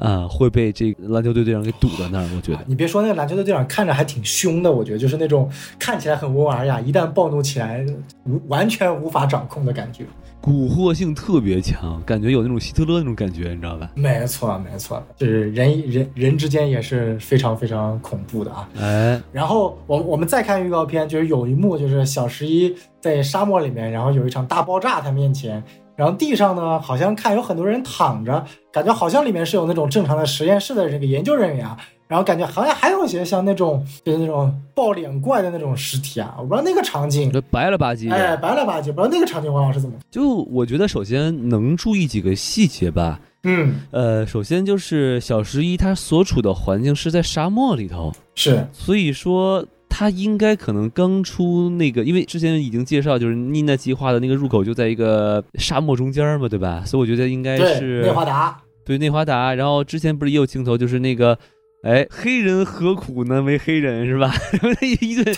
S2: 啊、会被这个篮球队队长给堵在那儿，我觉得。
S1: 你别说那个篮球队队长看着还挺凶的，我觉得就是那种看起来很温文尔雅，一旦暴怒起来，无完全无法掌控的感觉。
S2: 蛊惑性特别强，感觉有那种希特勒那种感觉，你知道吧？
S1: 没错，没错，就是人人人之间也是非常非常恐怖的啊。
S2: 哎，
S1: 然后我我们再看预告片，就是有一幕就是小十一在沙漠里面，然后有一场大爆炸他面前，然后地上呢好像看有很多人躺着，感觉好像里面是有那种正常的实验室的这个研究人员啊，然后感觉好像还有一些像那种就是那种抱脸怪的那种尸体啊，我不知道那个场景。
S2: 这白了吧唧的。
S1: 哎，白了吧唧，不知道那个场景王老师怎么？
S2: 就我觉得，首先能注意几个细节吧。
S1: 嗯，
S2: 呃，首先就是小十一他所处的环境是在沙漠里头，
S1: 是，
S2: 所以说他应该可能刚出那个，因为之前已经介绍，就是妮娜计划的那个入口就在一个沙漠中间嘛，对吧？所以我觉得应该，是
S1: 内华达，
S2: 对内华达。然后之前不是也有镜头，就是那个。哎，黑人何苦呢？为黑人是吧？那一顿，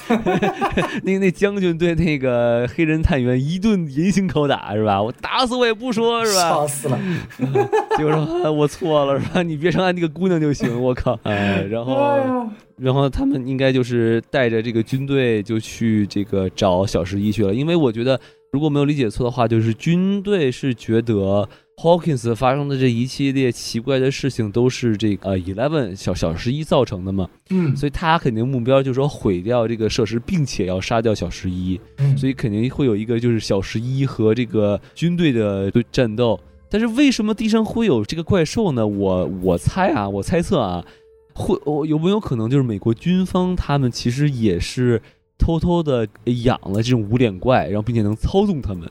S2: 那那将军对那个黑人探员一顿严刑拷打是吧？我打死我也不说是吧？
S1: 笑死了。
S2: 结果说、啊我错了是吧？你别伤害那个姑娘就行。我靠！哎，然后然后他们应该就是带着这个军队就去这个找小十一去了，因为我觉得如果没有理解错的话，就是军队是觉得 Hawkins 发生的这一系列奇怪的事情都是这个呃 Eleven 小小十一造成的嘛，
S1: 嗯
S2: 所以他肯定目标就是说毁掉这个设施，并且要杀掉小十一，
S1: 嗯，
S2: 所以肯定会有一个就是小十一和这个军队的对战斗。但是为什么地上会有这个怪兽呢？我我猜啊，我猜测啊，会我有没有可能就是美国军方他们其实也是偷偷的养了这种无脸怪，然后并且能操纵他们。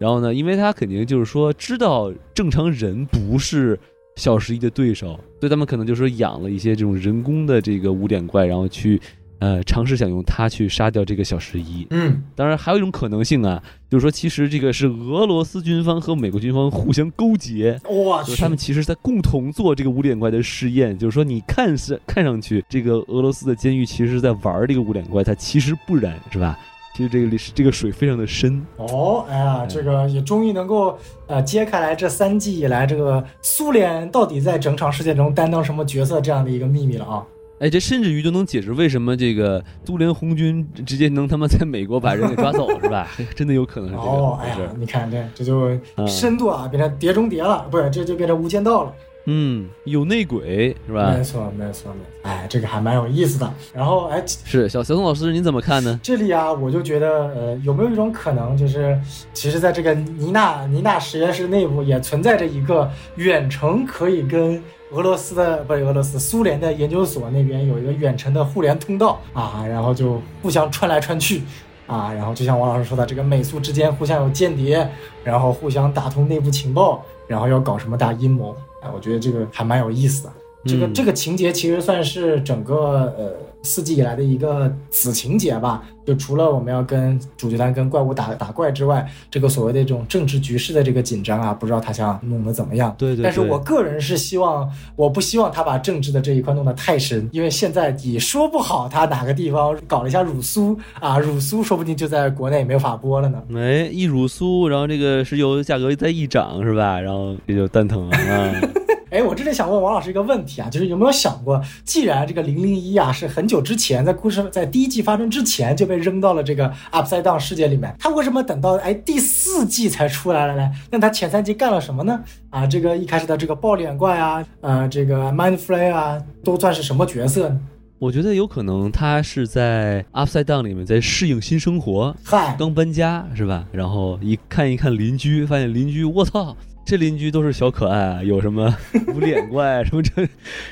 S2: 然后呢，因为他肯定就是说知道正常人不是小十一的对手，所以他们可能就是说养了一些这种人工的这个无脸怪，然后去呃尝试想用它去杀掉这个小十一。
S1: 嗯，
S2: 当然，还有一种可能性啊，就是说，其实这个是俄罗斯军方和美国军方互相勾结，
S1: 哇
S2: 就是他，们其实在共同做这个无脸怪的试验。就是说，你看是看上去这个俄罗斯的监狱其实是在玩这个无脸怪，它其实不然，是吧？其实这个里这个水非常的深。
S1: 哦，哎呀，
S2: 嗯
S1: 这个也终于能够呃揭开来这三季以来这个苏联到底在整场事件中担当什么角色这样的一个秘密了啊！
S2: 哎，这甚至于就能解释为什么这个苏联红军直接能他妈在美国把人给抓走，是吧？真的有可能是这个
S1: 哦，哎呀你看这这就
S2: 嗯
S1: 深度啊，变成碟中谍了，不是，这就变成无间道了。
S2: 嗯，有内鬼是吧
S1: 没？错，没错，没错。哎，这个还蛮有意思的。然后，哎，
S2: 是小小宋老师，您怎么看呢？
S1: 这里啊，我就觉得，呃，有没有一种可能，就是其实在这个尼娜尼娜实验室内部也存在着一个远程可以跟俄罗斯的不是俄罗斯苏联的研究所那边有一个远程的互联通道啊，然后就互相穿来穿去。啊，然后就像王老师说的，这个美苏之间互相有间谍，然后互相打通内部情报，然后要搞什么大阴谋，哎，我觉得这个还蛮有意思的。这个
S2: 嗯
S1: 这个情节其实算是整个呃四季以来的一个子情节吧。就除了我们要跟主角团跟怪物打打怪之外，这个所谓的这种政治局势的这个紧张啊，不知道他想弄得怎么样。
S2: 对对对
S1: 但是我个人是希望，我不希望他把政治的这一块弄得太深，因为现在也说不好他哪个地方搞了一下乳苏啊，乳苏说不定就在国内没有法播了呢。
S2: 哎，一乳苏，然后这个石油价格再一涨，是吧？然后这就蛋疼了啊。
S1: 哎，我这里想问王老师一个问题啊，就是有没有想过，既然这个零零一啊是很久之前在故事在第一季发生之前就被扔到了这个 Upside Down 世界里面，他为什么等到哎第四季才出来了呢？那他前三季干了什么呢？啊，这个一开始的这个爆脸怪啊，呃，这个 Mind Flay 啊，都算是什么角色呢？
S2: 我觉得有可能他是在 Upside Down 里面在适应新生活，
S1: 嗨，
S2: 刚搬家是吧？然后一看一看邻居，发现邻居，我操，这邻居都是小可爱啊，有什么 无脸怪什么这，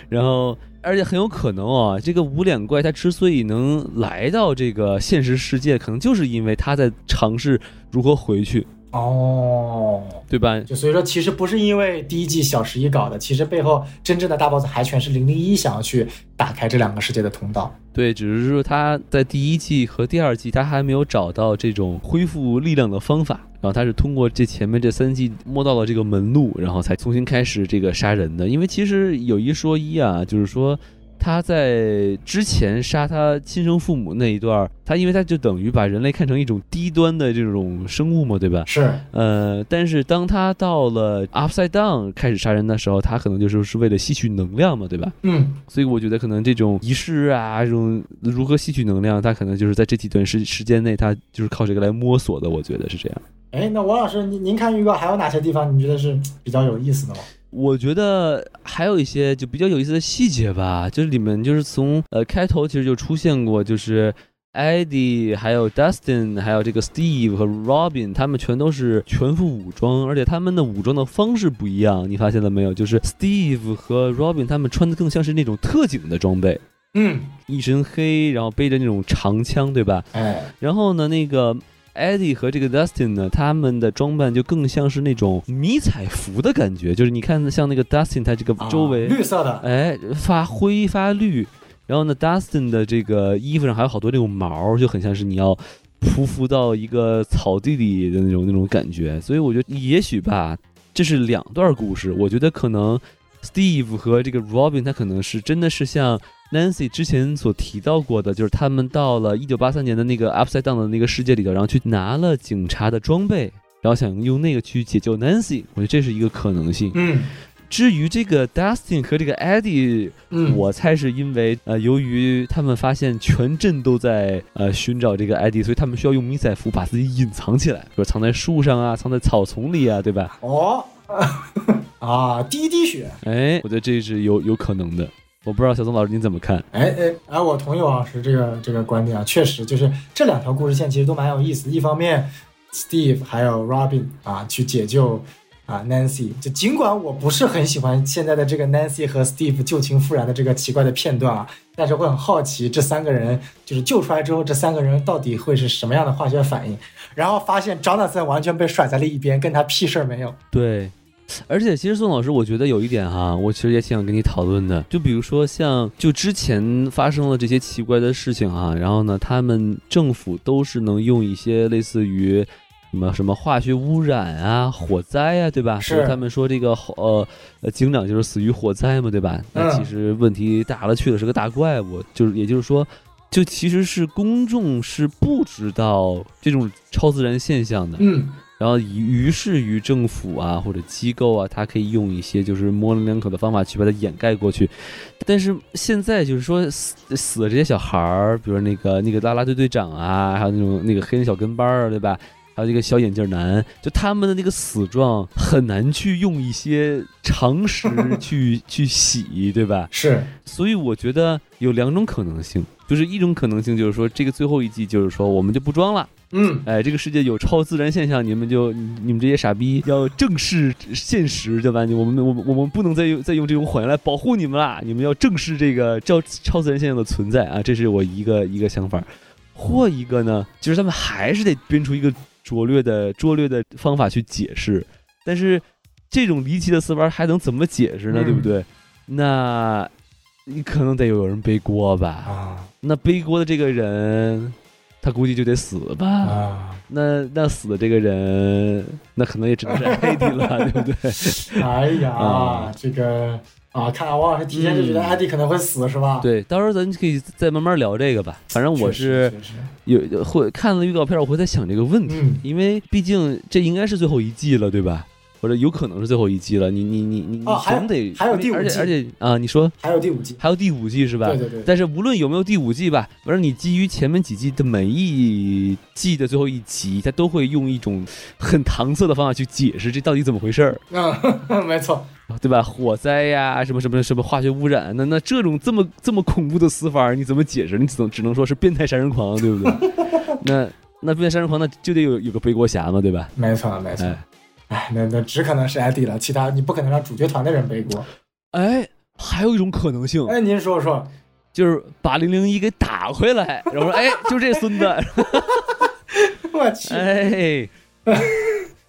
S2: 然后而且很有可能啊，这个无脸怪他之所以能来到这个现实世界，可能就是因为他在尝试如何回去。
S1: 哦，
S2: 对吧？
S1: 就所以说，其实不是因为第一季小十一搞的，其实背后真正的大 boss 还全是零零一想要去打开这两个世界的通道。
S2: 对，只是说他在第一季和第二季他还没有找到这种恢复力量的方法，然后他是通过这前面这三季摸到了这个门路，然后才重新开始这个杀人的。因为其实有一说一啊，就是说。他在之前杀他亲生父母那一段，他因为他就等于把人类看成一种低端的这种生物嘛，对吧？
S1: 是，
S2: 呃，但是当他到了 Upside Down 开始杀人的时候，他可能就是是为了吸取能量嘛，对吧？
S1: 嗯，
S2: 所以我觉得可能这种仪式啊，这种如何吸取能量，他可能就是在这几段时时间内，他就是靠这个来摸索的。我觉得是这样。
S1: 哎，那王老师，您您看预告还有哪些地方你觉得是比较有意思的吗？
S2: 我觉得还有一些就比较有意思的细节吧，就是里面就是从呃开头其实就出现过，就是 Eddie 还有 Dustin 还有这个 Steve 和 Robin，他们全都是全副武装，而且他们的武装的方式不一样，你发现了没有？就是 Steve 和 Robin 他们穿的更像是那种特警的装备，
S1: 嗯，
S2: 一身黑，然后背着那种长枪，对吧？
S1: 哎，
S2: 然后呢，那个 Eddie 和这个 Dustin 呢，他们的装扮就更像是那种迷彩服的感觉，就是你看像那个 Dustin 他这个周围，
S1: 啊绿色的，
S2: 哎，发灰发绿，然后呢，Dustin 的这个衣服上还有好多那种毛，就很像是你要匍匐到一个草地里的那种那种感觉，所以我觉得也许吧，这是两段故事，我觉得可能 Steve 和这个 Robin 他可能是真的是像 Nancy 之前所提到过的，就是他们到了一九八三年的那个 Upside Down 的那个世界里头，然后去拿了警察的装备，然后想用那个去解救 Nancy，我觉得这是一个可能性。
S1: 嗯
S2: 至于这个 Dustin 和这个 Eddie，
S1: 嗯，
S2: 我猜是因为呃，由于他们发现全镇都在呃寻找这个 Eddie，所以他们需要用迷彩服把自己隐藏起来，比如藏在树上啊，藏在草丛里啊，对吧？
S1: 哦，啊，第一滴血，
S2: 哎，我觉得这是有有可能的。我不知道小宋老师您怎么看？
S1: 哎哎哎，我同意王老师这个这个观点啊，确实就是这两条故事线其实都蛮有意思的。一方面，Steve 还有 Robin 啊去解救啊 Nancy，就尽管我不是很喜欢现在的这个 Nancy 和 Steve 旧情复燃的这个奇怪的片段啊，但是会很好奇这三个人就是救出来之后，这三个人到底会是什么样的化学反应？然后发现 Jonathan 完全被甩在了一边，跟他屁事儿没有。
S2: 对，而且其实宋老师，我觉得有一点哈，我其实也挺想跟你讨论的。就比如说像就之前发生了这些奇怪的事情啊，然后呢，他们政府都是能用一些类似于什么什么化学污染啊、火灾啊，对吧？
S1: 是
S2: 他们说这个呃呃警长就是死于火灾嘛，对吧？那
S1: 嗯
S2: 其实问题大了去了，是个大怪物。就是也就是说。就其实是公众是不知道这种超自然现象的，
S1: 嗯，
S2: 然后于于是于政府啊或者机构啊，它可以用一些就是模棱两可的方法去把它掩盖过去。但是现在就是说死死的这些小孩儿，比如那个那个拉拉队队长啊，还有那种那个黑人小跟班儿，对吧？还有这个小眼镜男，就他们的那个死状很难去用一些常识 去去洗，对吧？
S1: 是，
S2: 所以我觉得有两种可能性，就是一种可能性就是说这个最后一季就是说我们就不装了。
S1: 嗯，
S2: 哎，这个世界有超自然现象，你们就你你们这些傻逼要正视现实，对吧？你我们我们我们不能再用再用这种谎言来保护你们啦，你们要正视这个超超自然现象的存在啊！这是我一个一个想法，或一个呢，就是他们还是得编出一个拙劣的拙劣的方法去解释，但是这种离奇的死法还能怎么解释呢？
S1: 嗯
S2: 对不对？那你可能得有人背锅吧？
S1: 啊
S2: 那背锅的这个人，他估计就得死吧？
S1: 啊，
S2: 那那死的这个人，那可能也只能是 艾迪了，对不对？
S1: 哎呀，
S2: 啊
S1: 这个啊，看来王老师提前就觉得
S2: 嗯
S1: 艾迪可能会死，是吧？，
S2: 对，到时候咱可以再慢慢聊这个吧。反正我是有有会看了预告片，我会在想这个问题，
S1: 嗯
S2: 因为毕竟这应该是最后一季了，对吧？或者有可能是最后一季了。你你你你你总得
S1: 还有第五
S2: 而且
S1: 季
S2: 而且啊，你说
S1: 还有第五季，
S2: 还有第五季是吧？
S1: 对对对，
S2: 但是无论有没有第五季吧，反正你基于前面几季的每一季的最后一集，他都会用一种很搪塞的方法去解释这到底怎么回事儿，
S1: 嗯，没错，
S2: 对吧？火灾呀，什么什么什么化学污染，那那这种这么这么恐怖的死法，你怎么解释？你只能只能说是变态杀人狂，对不对？那那变态杀人狂，那就得有有个背锅侠嘛，对吧？
S1: 没错，没错。
S2: 哎
S1: 哎，那那只可能是艾迪了，其他你不可能让主角团的人背锅。
S2: 哎，还有一种可能性，
S1: 哎，您说说，
S2: 就是把零零一给打回来，然后说，哎，就这孙子，
S1: 我去，
S2: 哎，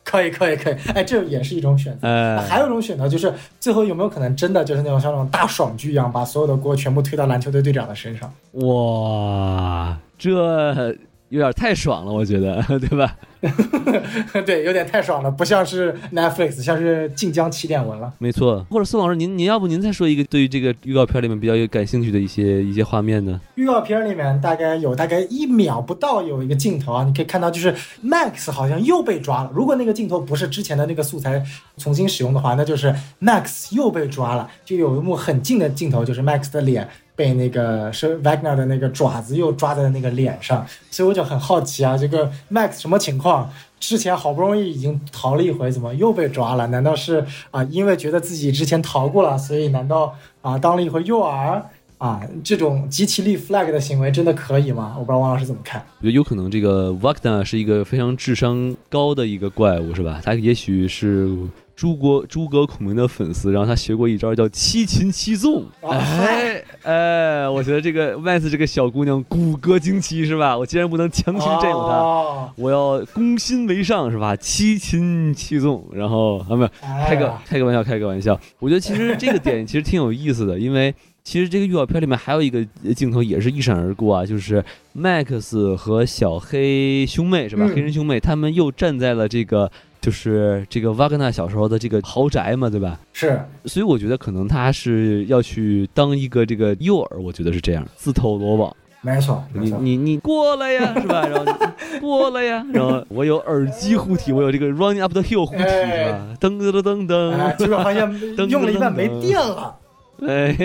S1: 可以可以可以，哎，这也是一种选择。
S2: 哎，
S1: 还有一种选择就是，最后有没有可能真的就是那种像那种大爽剧一样，把所有的锅全部推到篮球队队长的身上？
S2: 哇，这有点太爽了，我觉得，对吧？
S1: 对，有点太爽了，不像是 Netflix，像是晋江起点文了。
S2: 没错。或者宋老师，您您要不您再说一个对于这个预告片里面比较有感兴趣的一些一些画面呢？
S1: 预告片里面大概有大概一秒不到有一个镜头啊，你可以看到就是 Max 好像又被抓了。如果那个镜头不是之前的那个素材重新使用的话，那就是 Max 又被抓了。就有一幕很近的镜头，就是 Max 的脸被那个是 Wagner 的那个爪子又抓在那个脸上，所以我就很好奇啊，这个 Max 什么情况？之前好不容易已经逃了一回，怎么又被抓了？难道是啊，因为觉得自己之前逃过了，所以难道啊当了一回诱饵啊？这种极其立 flag 的行为真的可以吗？我不知道王老师怎么看。
S2: 我觉得有可能这个 Wagner 是一个非常智商高的一个怪物，是吧？他也许是诸葛诸葛孔明的粉丝，然后他学过一招叫七擒七纵。
S1: 哦
S2: 哎哎，我觉得这个 Max 这个小姑娘骨骼惊奇，是吧？我既然不能强行占有她。
S1: 哦
S2: 我要攻心为上，是吧？七擒七纵，然后啊，没有，开个开个玩笑，开个玩笑。我觉得其实这个点其实挺有意思的，因为 其实这个预告片里面还有一个镜头也是一闪而过啊，就是 Max 和小黑兄妹是吧？
S1: 嗯
S2: 黑人兄妹他们又站在了这个就是这个瓦格纳小时候的这个豪宅嘛，对吧？
S1: 是
S2: 所以我觉得可能他是要去当一个这个诱饵，我觉得是这样，自投罗网。
S1: 没错，
S2: 你你你过来呀，是吧？然后过来呀，然后我有耳机护体，我有这个 Running Up the Hill 护体，是吧？噔噔噔噔
S1: 哎，结果发现
S2: 噔
S1: 用了一半没电了
S2: 噔，哎，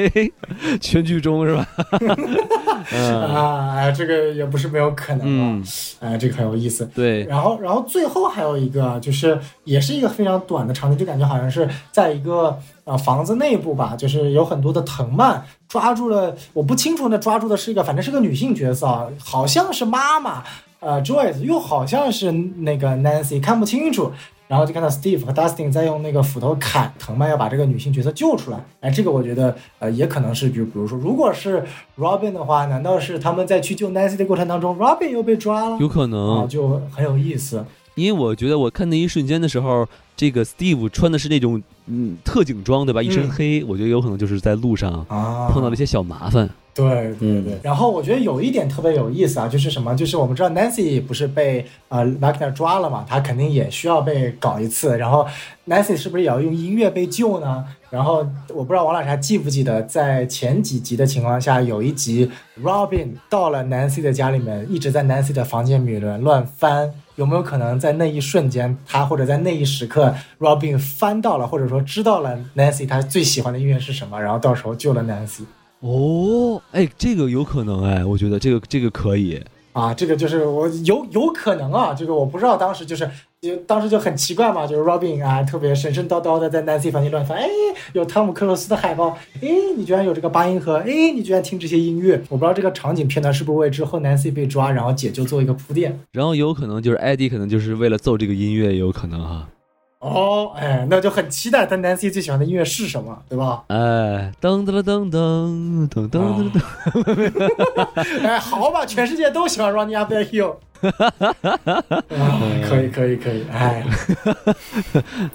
S2: 全剧终是吧？嗯
S1: 啊！哎，这个也不是没有可能啊
S2: 嗯，，
S1: 哎，这个很有意思。
S2: 对，
S1: 然后，然后最后还有一个，就是也是一个非常短的场景，就感觉好像是在一个呃房子内部吧，就是有很多的藤蔓抓住了，我不清楚那抓住的是一个，反正是个女性角色啊，好像是妈妈，呃，Joyce 又好像是那个 Nancy，看不清楚。然后就看到 Steve 和 Dustin 在用那个斧头砍藤蔓，要把这个女性角色救出来。哎，这个我觉得呃也可能是，比如比如说，如果是 Robin 的话，难道是他们在去救 Nancy 的过程当中，Robin 又被抓了？
S2: 有可
S1: 啊，
S2: 能，
S1: 就很有意思。
S2: 因为我觉得我看那一瞬间的时候，这个 Steve 穿的是那种嗯特警装，对吧？一身
S1: 嗯
S2: 黑，我觉得有可能就是在路上
S1: 啊，
S2: 碰到了一些小麻烦。
S1: 对对
S2: 嗯
S1: 对。然后我觉得有一点特别有意思啊，就是什么？就是我们知道 Nancy 不是被呃 Wagner 抓了嘛，他肯定也需要被搞一次。然后 Nancy 是不是也要用音乐被救呢？然后我不知道王老师还记不记得，在前几集的情况下，有一集 Robin 到了 Nancy 的家里面，一直在 Nancy 的房间里面乱翻。有没有可能在那一瞬间，他或者在那一时刻，Robin 翻到了，或者说知道了 Nancy 他最喜欢的音乐是什么，然后到时候救了 Nancy。
S2: 哦，哎，这个有可能，哎，我觉得这个这个可以。
S1: 啊，这个就是我有有可能啊，这个我不知道，当时就是就当时就很奇怪嘛，就是 Robin 啊，特别神神叨叨的在 Nancy 房间乱翻，哎，有汤姆克鲁斯的海报，哎，你居然有这个八音盒，哎，你居然听这些音乐，我不知道这个场景片段是不是为之后 Nancy 被抓，然后解救做一个铺垫。
S2: 然后有可能就是 Eddie，可能就是为了奏这个音乐，也有可能哈。
S1: 哦，哎，那就很期待他 Nancy 最喜欢的音乐是什么，对吧？
S2: 哎，噔噔噔噔噔噔噔噔，
S1: 哎，好吧，全世界都喜欢 Running Up That Hill。啊，可以可以可以，哎，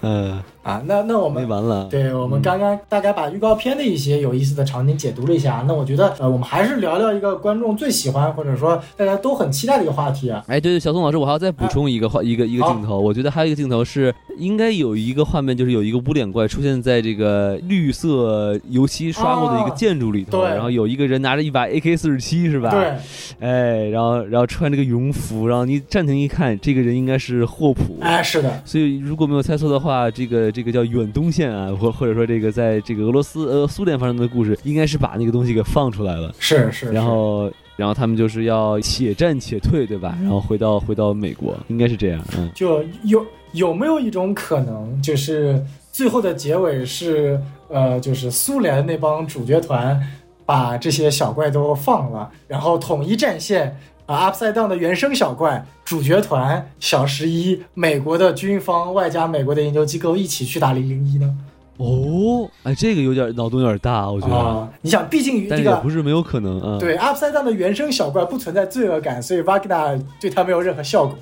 S2: 嗯，
S1: 啊，那那我们
S2: 没完了。
S1: 对我们刚刚大概把预告片的一些有意思的场景解读了一下，那我觉得呃，我们还是聊聊一个观众最喜欢或者说大家都很期待的一个话题啊。
S2: 哎，对对，小宋老师，我还要再补充一个画、一个一个镜头。我觉得还有一个镜头是应该有一个画面，就是有一个无脸怪出现在这个绿色油漆刷过的一个
S1: 啊
S2: 建筑里头，
S1: 对
S2: 然后有一个人拿着一把 AK 四十七，是吧？
S1: 对，
S2: 哎，然后然后穿这个羽绒服，然后你暂停一看，这个人应该是霍普。
S1: 哎，是的，
S2: 所以如果没有猜错的话，这个这个叫远东线啊，或或者说这个在这个俄罗斯呃苏联发生的故事，应该是把那个东西给放出来了。
S1: 是是。
S2: 然后然后他们就是要且战且退，对吧？然后回到回到美国，应该是这样。嗯，
S1: 就有有没有一种可能，就是最后的结尾是呃，就是苏联那帮主角团把这些小怪都放了，然后统一战线。啊，Upside Down 的原生小怪主角团小十一，美国的军方外加美国的研究机构一起去打零零一呢？
S2: 哦，哎，这个有点脑洞有点大，我觉得，
S1: 啊，你想，毕竟
S2: 但
S1: 这个
S2: 不是没有可能啊。，
S1: 对 Upside Down 的原生小怪不存在罪恶感，所以 Wagner 对他没有任何效果。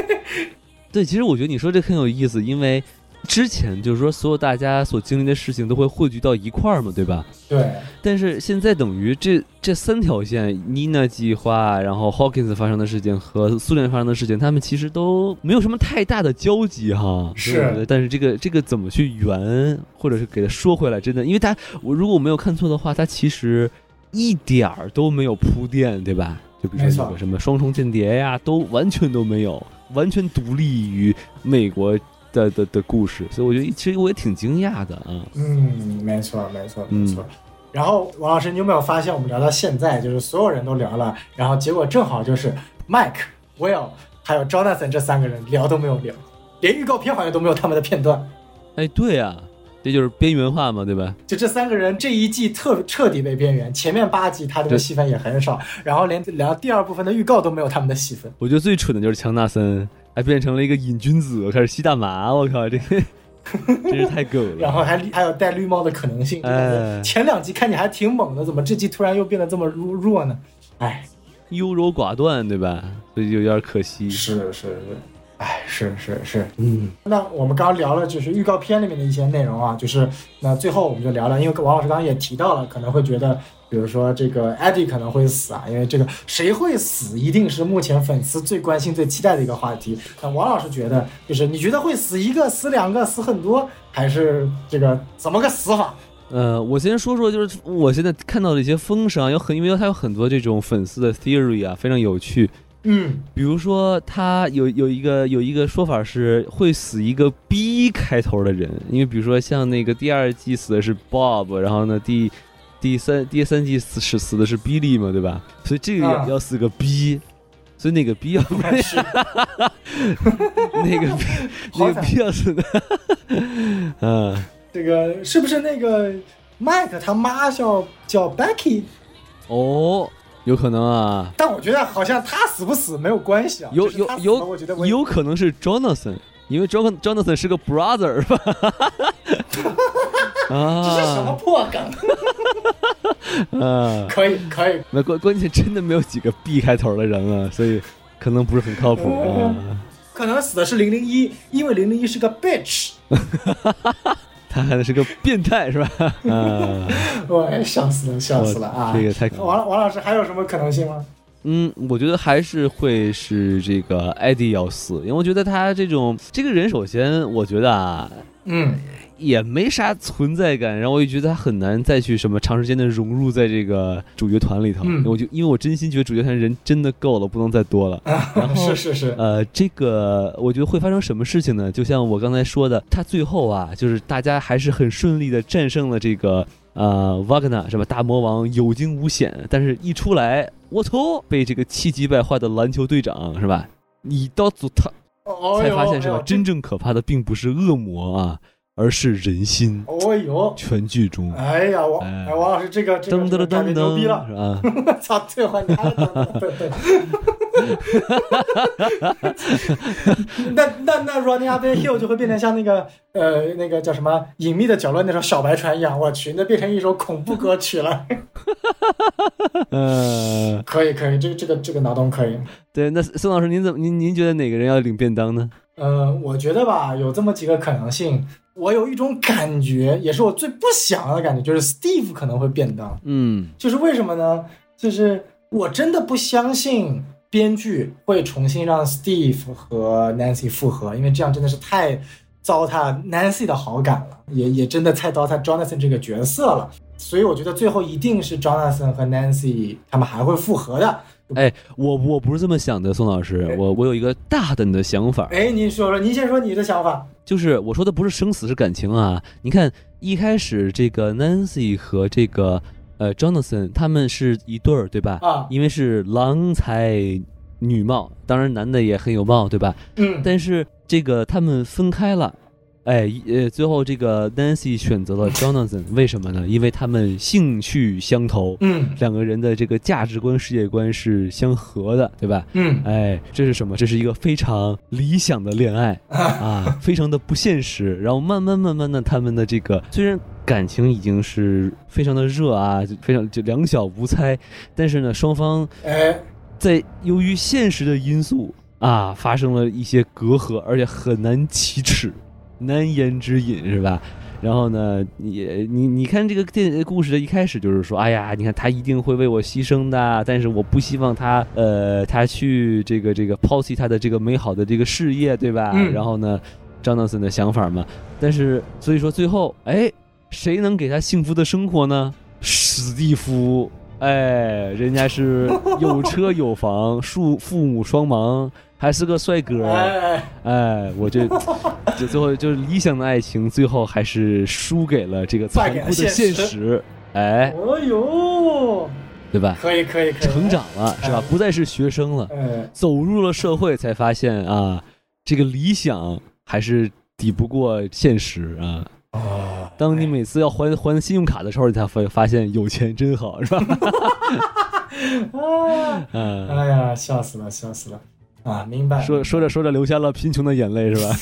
S2: 对，其实我觉得你说这很有意思，因为之前就是说所有大家所经历的事情都会汇聚到一块儿嘛，对吧？
S1: 对，
S2: 但是现在等于这这三条线，妮娜计划，然后 Hawkins 发生的事情和苏联发生的事情，他们其实都没有什么太大的交集哈。
S1: 是
S2: 但是这个这个怎么去圆，或者是给它说回来，真的，因为它我如果我没有看错的话，它其实一点儿都没有铺垫，对吧？就比如说有个什么双重间谍呀，都完全都没有，完全独立于美国的的的故事，所以我觉得其实我也挺惊讶的啊。
S1: 嗯，没错，没错，
S2: 嗯
S1: 没错。然后王老师，你有没有发现，我们聊到现在，就是所有人都聊了，然后结果正好就是 Mike、Will 还有 Jonathan 这三个人聊都没有聊，连预告片好像都没有他们的片段。
S2: 哎，对呀、这就是边缘化嘛，对吧？
S1: 就这三个人这一季特彻底被边缘，前面八集他这个戏份也很少，然后连聊第二部分的预告都没有他们的戏份。
S2: 我觉得最蠢的就是强纳森，还变成了一个瘾君子，开始吸大麻，我靠，这个 真是太狗了。
S1: 然后还还有戴绿帽的可能性，前两集看你还挺猛的，怎么这集突然又变得这么弱弱呢？哎，
S2: 优柔寡断，对吧？所以就有点可惜。
S1: 是是是，哎，是是是，嗯。那我们刚刚聊了就是预告片里面的一些内容啊，就是那最后我们就聊聊，因为王老师刚刚也提到了，可能会觉得，比如说这个 Eddie 可能会死啊，因为这个谁会死，一定是目前粉丝最关心、最期待的一个话题。那王老师觉得，就是你觉得会死一个、死两个、死很多，还是这个怎么个死法？
S2: 呃，我先说说，就是我现在看到的一些风声啊，有很因为它有很多这种粉丝的 theory 啊，非常有趣。
S1: 嗯，
S2: 比如说，他有有一个有一个说法是会死一个 B 开头的人，因为比如说像那个第二季死的是 Bob，然后呢第第三第三季死是死的是 Billy 嘛，对吧？所以这个
S1: 啊。
S2: 要要死个 B，所以那个 B 要
S1: 是。
S2: 那个 B 那个 B 要死的，嗯，
S1: 这个是不是那个 Mike 他妈叫叫 Becky？
S2: 哦，有可能啊，
S1: 但我觉得好像他死不死没有关系啊，
S2: 有有
S1: 我觉得
S2: 有可能是 Jonathan，因为 Jon Jonathan 是个 brother 吧？啊，
S1: 这是什么破梗？
S2: 啊，
S1: 可以可以，
S2: 那关关键真的没有几个 B 开头的人了，所以可能不是很靠谱啊。
S1: 可能死的是零零一，因为零零一是个 bitch。
S2: 他还是个变态是吧？啊，
S1: 我笑死了，笑死了啊！
S2: 这个太可
S1: 王王老师还有什么可能性吗？
S2: 嗯，我觉得还是会是这个艾迪要死，因为我觉得他这种这个人，首先我觉得啊，
S1: 嗯，
S2: 也没啥存在感，然后我也觉得他很难再去什么长时间的融入在这个主角团里头。
S1: 嗯
S2: 我就因为我真心觉得主角团人真的够了，不能再多了。然后
S1: 是是是，
S2: 呃，这个我觉得会发生什么事情呢？就像我刚才说的，他最后啊，就是大家还是很顺利的战胜了这个呃瓦格纳是吧？大魔王有惊无险，但是一出来，我操，被这个气急败坏的篮球队长是吧？你到组他
S1: 哦
S2: 才发现是吧？真正可怕的并不是恶魔啊，而是人心。
S1: 哦呦，
S2: 全剧终，
S1: 哎呀，王
S2: 哎
S1: 哎王老师这个这个
S2: 噔噔噔
S1: 这个感觉
S2: 噔
S1: 牛逼了
S2: 噔，！是吧？
S1: 我 操，这还等等等等。那那那 Running Up the Hill 就会变成像那个呃那个叫什么隐秘的角落那首小白船一样，我去，那变成一首恐怖歌曲了。
S2: 呃，
S1: 可以可以，这个这个这个脑洞可以。
S2: 对，那宋老师，您怎么您您觉得哪个人要领便当呢？
S1: 呃，我觉得吧，有这么几个可能性。我有一种感觉，也是我最不想要的感觉，就是 Steve 可能会变当。
S2: 嗯
S1: 就是为什么呢？就是我真的不相信编剧会重新让 Steve 和 Nancy 复合，因为这样真的是太糟蹋 Nancy 的好感了，也也真的太糟蹋 Jonathan 这个角色了。所以我觉得最后一定是 Jonathan 和 Nancy 他们还会复合的。
S2: 哎，我我不是这么想的，宋老师，我我有一个大胆的想法，
S1: 哎，您说说，您先说你的想法。
S2: 就是我说的不是生死是感情啊。你看一开始这个 Nancy 和这个呃 Jonathan 他们是一对儿，对吧？
S1: 啊
S2: 因为是郎才女貌，当然男的也很有貌，对吧？
S1: 嗯，
S2: 但是这个他们分开了，哎，呃，最后这个 Nancy 选择了 Jonathan，为什么呢？因为他们兴趣相投，
S1: 嗯
S2: 两个人的这个价值观、世界观是相合的，对吧？
S1: 嗯
S2: 哎，这是什么？这是一个非常理想的恋爱啊，非常的不现实。然后慢慢慢慢的，他们的这个虽然感情已经是非常的热啊，就非常就两小无猜，但是呢，双方
S1: 哎，
S2: 在由于现实的因素，啊发生了一些隔阂，而且很难启齿，难言之隐，是吧？然后呢，你你你看这个电故事的一开始就是说，哎呀，你看他一定会为我牺牲的，但是我不希望他呃他去这个这个抛弃他的这个美好的这个事业，对吧？
S1: 嗯
S2: 然后呢，张纳森的想法嘛，但是所以说最后，哎，谁能给他幸福的生活呢？史蒂夫，哎，人家是有车有房，父父母双亡，还是个帅哥，
S1: 哎，
S2: 哎，我这这最后就是理想的爱情，最后还是输给了这个残酷的现实，哎，
S1: 哦呦，
S2: 对吧？
S1: 可以可以可以，
S2: 成长了是吧
S1: 哎？
S2: 不再是学生了，
S1: 哎，
S2: 走入了社会，才发现啊，这个理想还是抵不过现实啊。
S1: 哦，
S2: 当你每次要还还信用卡的时候，你才发发现有钱真好，是吧？
S1: 啊，
S2: 嗯，
S1: 哎呀，笑死了，笑死了，啊，明白，
S2: 说说着说着流下了贫穷的眼泪，是吧？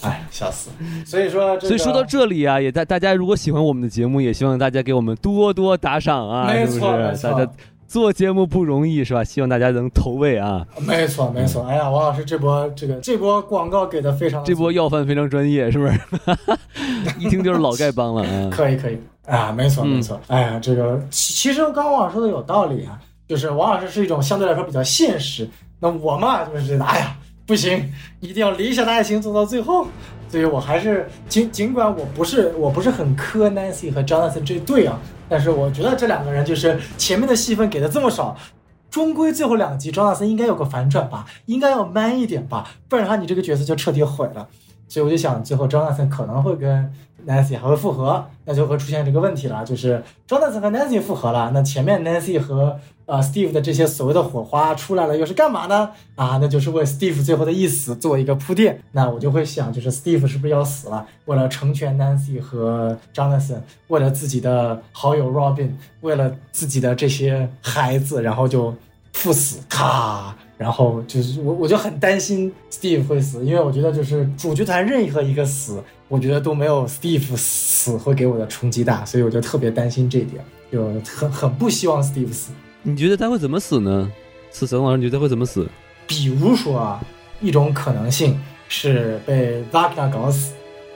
S1: 哎，笑死，所以说，
S2: 所以说到，这里啊，也大大家如果喜欢我们的节目，也希望大家给我们多多打赏啊，
S1: 没
S2: 是不是？
S1: 错
S2: 大家做节目不容易，是吧？希望大家能投喂啊，
S1: 没错没错，哎呀，王老师这波这个这波广告给的非常，
S2: 这波要饭非常专业，是不是？一听就是老丐帮了啊。
S1: 可以可以。啊，没错
S2: 嗯。
S1: 没错，哎呀，这个其其实刚刚王老师说的有道理啊，就是王老师是一种相对来说比较现实，那我嘛就是觉得，哎呀，不行，一定要理想的爱情走到最后，所以我还是尽尽管我不是我不是很磕 Nancy 和 Jonathan 这对啊，但是我觉得这两个人就是前面的戏份给的这么少。终归最后两集，张大森应该有个反转吧，应该要 man 一点吧，不然的话你这个角色就彻底毁了。所以我就想，最后张大森可能会跟 Nancy 还会复合，那就会出现这个问题了，就是 Jonathan 和 Nancy 复合了，那前面 Nancy 和呃 Steve 的这些所谓的火花出来了，又是干嘛呢？啊，那就是为 Steve 最后的一死做一个铺垫。那我就会想，就是 Steve 是不是要死了？为了成全 Nancy 和 Jonathan，为了自己的好友 Robin，为了自己的这些孩子，然后就赴死，咔。然后就是我，我就很担心 Steve 会死，因为我觉得就是主角团任何一个死，我觉得都没有 Steve 死会给我的冲击大，所以我就特别担心这一点，就很很不希望 Steve 死。
S2: 你觉得他会怎么死呢？死神老师，你觉得他会怎么死？
S1: 比如说啊，一种可能性是被 Wagner 搞死，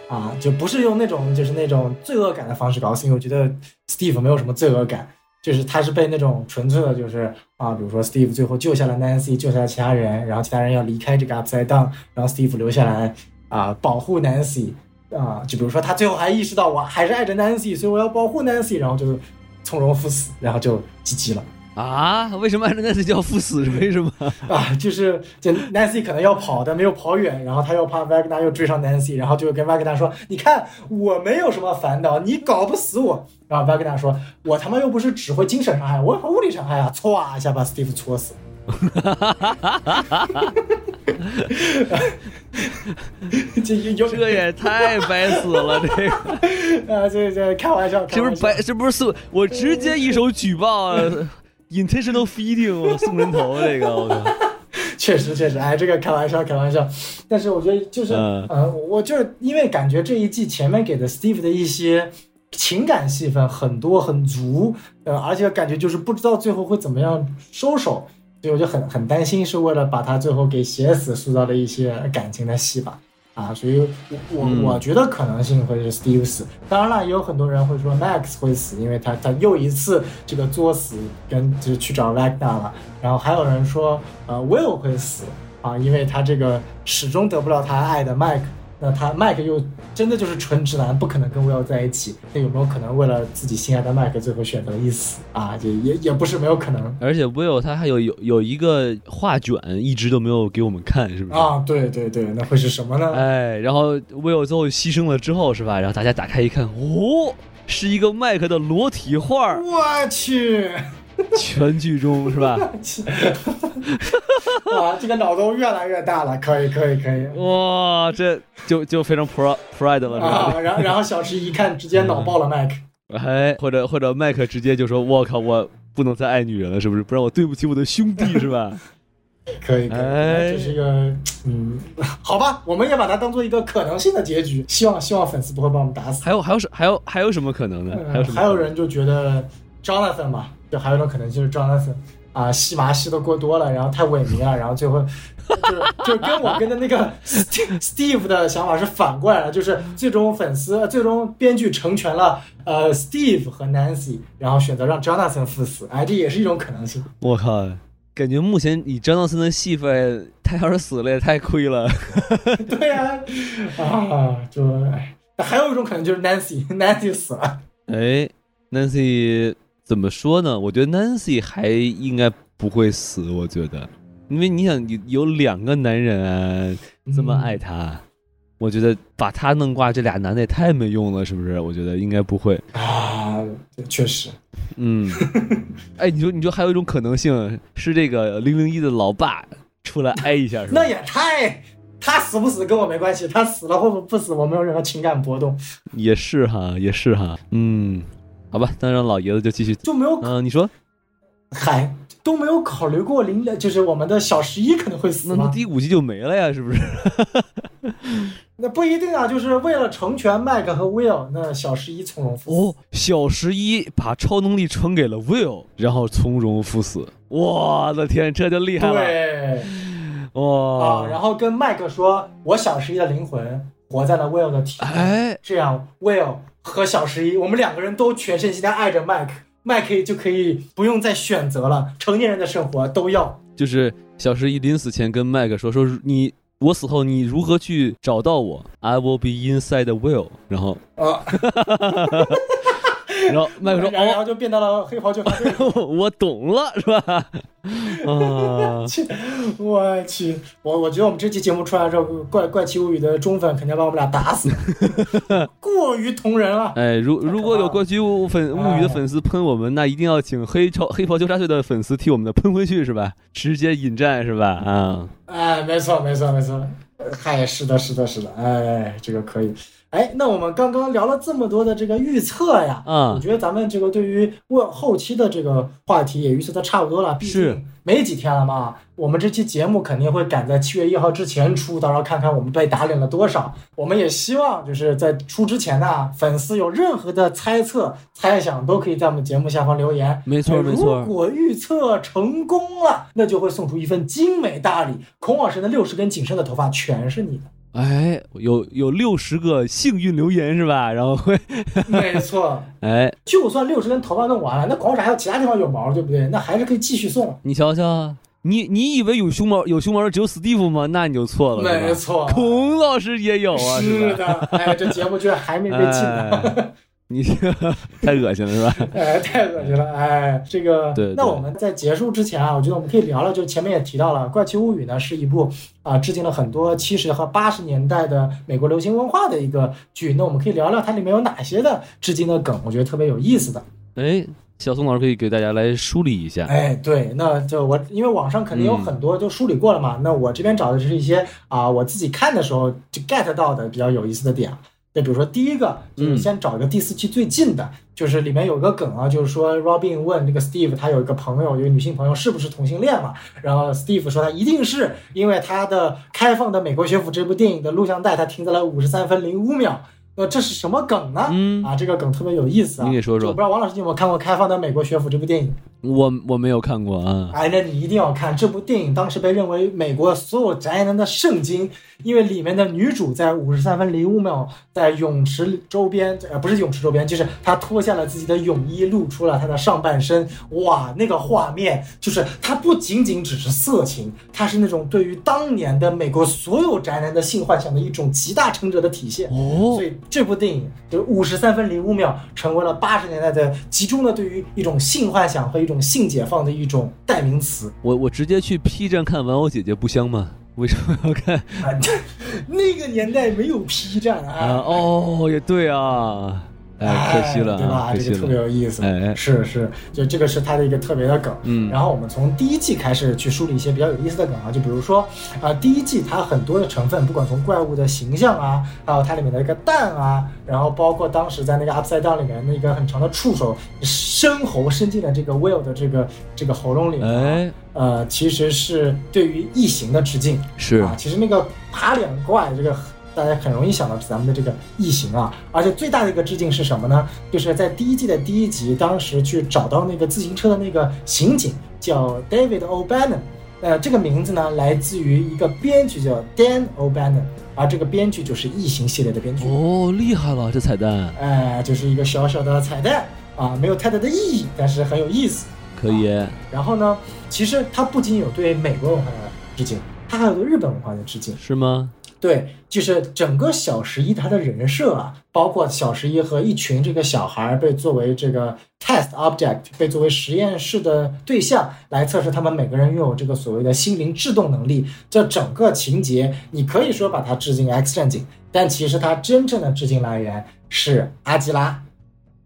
S1: 啊，就不是用那种就是那种罪恶感的方式搞死，因为我觉得 Steve 没有什么罪恶感，就是他是被那种纯粹的，就是啊，比如说 Steve 最后救下了 Nancy，救下了其他人，然后其他人要离开这个 Upside Down，然后 Steve 留下来啊保护 Nancy，啊，就比如说他最后还意识到我还是爱着 Nancy，所以我要保护 Nancy，然后就从容赴死，然后就 GG 了。
S2: 啊？为什么按照那次叫赴死？为什么？
S1: 啊，就是就 Nancy 可能要跑，但没有跑远，然后他又怕 Wagner 又追上 Nancy，然后就跟 Wagner 说：“你看我没有什么烦恼，你搞不死我。”然后 Wagner 说：“我他妈又不是只会精神伤害，我会物理伤害啊！”歘一下把 Steve 戳死。这有
S2: 这也太白死了，这个
S1: 啊，这这开玩笑，
S2: 这不是白？这不是送我直接一手举报啊，intentional feeding 我送人头这个，我靠！
S1: 确实确实，哎，这个开玩笑开玩笑，但是我觉得就是，
S2: 嗯
S1: 呃，我就是因为感觉这一季前面给的 Steve 的一些情感戏份很多很足，呃，而且感觉就是不知道最后会怎么样收手，所以我就很很担心是为了把他最后给写死塑造的一些感情的戏吧。啊，所以我我
S2: 嗯。
S1: 我觉得可能性会是 Steve 死，当然了，也有很多人会说 Max 会死，因为他他又一次这个作死跟就是去找 Vagner 了，然后还有人说呃 Will 会死啊，因为他这个始终得不到他爱的 Mike，那他 Mike 又真的就是纯直男，不可能跟 Will 在一起，那有没有可能为了自己心爱的 Mike 最后选择了一死啊？也也也不是没有可能
S2: 而且 Will 他还有有有一个画卷一直都没有给我们看，是不是？
S1: 啊，对对对，那会是什么呢？
S2: 哎，然后 Will 最后牺牲了之后，是吧？然后大家打开一看，哦，是一个麦克的裸体画，
S1: 我去！
S2: 全剧终是吧？
S1: 啊，这个脑洞越来越大了，可以，可以，可以。
S2: 哇，这就就非常 pro pride 了，是吧？
S1: 啊，然后然后小池一看，直接脑爆了麦克。
S2: 哎，或者或者麦克直接就说：“我靠，我不能再爱女人了，是不是？不然我对不起我的兄弟，是吧
S1: 可以，可以，
S2: 哎
S1: 这是一个，嗯，好吧，我们也把它当做一个可能性的结局，希望希望粉丝不会把我们打？”死。
S2: 还有还有什还有还有什么可能呢？还有什么？
S1: 呃还有人就觉得 Jonathan 嘛，就还有一种可能就是 Jonathan，啊吸麻吸的过多了，然后太萎靡了，然后最后就是就跟我跟的那个 Steve 的想法是反过来了，就是最终粉丝最终编剧成全了呃 Steve 和 Nancy，然后选择让 Jonathan 赴死，哎，这也是一种可能性。
S2: 我靠，感觉目前以张道森的戏份，他要是死了也太亏了。
S1: 对呀、啊，就哎，还有一种可能就是 Nancy Nancy 死了。
S2: 哎，Nancy 怎么说呢？我觉得 Nancy 还应该不会死，我觉得，因为你想，有有两个男人啊这么爱她，我觉得把她弄挂，这俩男的也太没用了，是不是？我觉得应该不会。
S1: 啊，确实，
S2: 嗯，哎，你说，你说还有一种可能性是这个零零一的老爸出来挨一下，是吧
S1: 那？也太，他死不死跟我没关系，他死了或不死，我没有任何情感波动，
S2: 也是哈，也是哈，嗯，好吧，那让老爷子就继续。
S1: 就没有
S2: 嗯、你说，
S1: 嗨都没有考虑过零，就是我们的小十一可能会死吗？
S2: 第五季就没了呀，是不是？
S1: 那不一定啊，就是为了成全麦克和 Will，那小十一从容赴死。
S2: 哦，小十一把超能力传给了 Will，然后从容赴死。我的天，这就厉害了！
S1: 对
S2: 哇
S1: 啊，然后跟麦克说，我小十一的灵魂活在了 Will 的体内，
S2: 哎，
S1: 这样 Will 和小十一，我们两个人都全身心的爱着麦克，麦克就可以不用再选择了，成年人的生活都要。
S2: 就是小十一临死前跟麦克说说你。我死后你如何去找到我？I will be inside the Will。然后，
S1: 啊，
S2: 然后麦克说：“
S1: 然后就变到了黑袍纠察队。
S2: 我懂了，是吧？” 啊，
S1: 我去，我我觉得我们这期节目出来之后，怪怪奇物语的忠粉肯定要把我们俩打死，过于同人了。
S2: 哎，如如果有怪奇物粉物语的粉丝喷我们，那一定要请黑超黑袍纠察队的粉丝替我们的喷回去，是吧？直接引战，是吧？啊，
S1: 哎，没错，没错，没错。嗨，是的，是的，是的，哎，这个可以。哎，那我们刚刚聊了这么多的这个预测呀，
S2: 嗯
S1: 我觉得咱们这个对于为后期的这个话题也预测的差不多了，毕
S2: 是
S1: 竟没几天了嘛。我们这期节目肯定会赶在七月一号之前出，到时候看看我们被打脸了多少。我们也希望就是在出之前呢，粉丝有任何的猜测、猜想，都可以在我们节目下方留言。
S2: 没错
S1: 哎
S2: 没错
S1: 如果预测成功了，那就会送出一份精美大礼。孔老师的六十根紧剩的头发全是你的。
S2: 哎，有有六十个幸运留言是吧？然后会，
S1: 没错，
S2: 哎，
S1: 就算六十根头发弄完了，那广场还有其他地方有毛，对不对？那还是可以继续送。
S2: 你瞧瞧，你你以为有胸毛有胸毛的只有史蒂夫吗？那你就错了，
S1: 没错，
S2: 孔老师也有啊，
S1: 是的，哎，这节目居然还没被禁 呢。
S2: 哎你这个 太恶心了是吧？
S1: 哎，太恶心了！哎，这个，
S2: 对对
S1: 那我们在结束之前啊，我觉得我们可以聊聊，就前面也提到了，《怪奇物语》呢是一部啊、致敬了很多七十和八十年代的美国流行文化的一个剧。那我们可以聊聊它里面有哪些的致敬的梗，我觉得特别有意思的。
S2: 哎，小宋老师可以给大家来梳理一下。
S1: 哎，对，那就我因为网上肯定有很多就梳理过了嘛，那我这边找的就是一些啊、我自己看的时候就 get 到的比较有意思的点。就比如说第一个，就是
S2: 嗯
S1: 先找一个第四期最近的，就是里面有个梗啊，就是说 Robin 问这个 Steve 他有一个朋友，有一个女性朋友是不是同性恋嘛？然后 Steve 说他一定是，因为他的《开放的美国学府》这部电影的录像带他停在了五十三分零五秒。那这是什么梗呢？
S2: 嗯
S1: 啊，这个梗特别有意思啊。
S2: 你给说说
S1: 我不知道王老师你有没有看过《开放的美国学府》这部电影？
S2: 我我没有看过啊。
S1: 哎，那你一定要看这部电影，当时被认为美国所有宅男的圣经，因为里面的女主在五十三分零五秒在泳池周边，呃，不是泳池周边，就是她脱下了自己的泳衣，露出了她的上半身，哇，那个画面就是它不仅仅只是色情，它是那种对于当年的美国所有宅男的性幻想的一种集大成者的体现。
S2: 哦
S1: 所以这部电影就是五十三分零五秒，成为了八十年代的集中的对于一种性幻想和一种性解放的一种代名词。
S2: 我我直接去 P 站看玩偶姐姐不香吗？为什么要看
S1: 啊，那个年代没有 P 站
S2: 啊？
S1: 啊，
S2: 哦，也对啊，哎，可惜了
S1: 对吧？这个特别。有意思，
S2: 哎
S1: 是是，就这个是它的一个特别的梗。
S2: 嗯
S1: 然后我们从第一季开始去梳理一些比较有意思的梗啊，就比如说啊、第一季它很多的成分，不管从怪物的形象啊，还有它里面的一个蛋啊，然后包括当时在那个 Upside Down 里面那个很长的触手伸喉伸进了这个 Will 的这个这个喉咙里
S2: 哎，
S1: 呃，其实是对于异形的致敬。
S2: 是
S1: 啊，其实那个爬脸怪这个大家很容易想到咱们的这个异形啊。而且最大的一个致敬是什么呢？就是在第一季的第一集，当时去找到那个自行车的那个刑警叫 David O'Bannon，呃，这个名字呢来自于一个编剧叫 Dan O'Bannon，而这个编剧就是异形系列的编剧。
S2: 哦，厉害了，这彩蛋
S1: 哎，就是一个小小的彩蛋啊，没有太大的意义，但是很有意思。
S2: 可以。
S1: 然后呢，其实它不仅有对美国文化的致敬，它还有对日本文化的致敬。
S2: 是吗？
S1: 对，就是整个小十一他的人设啊，包括小十一和一群这个小孩儿被作为这个 test object，被作为实验室的对象来测试他们每个人拥有这个所谓的心灵制动能力。这整个情节，你可以说把它致敬 X 战警，但其实它真正的致敬来源是阿基拉。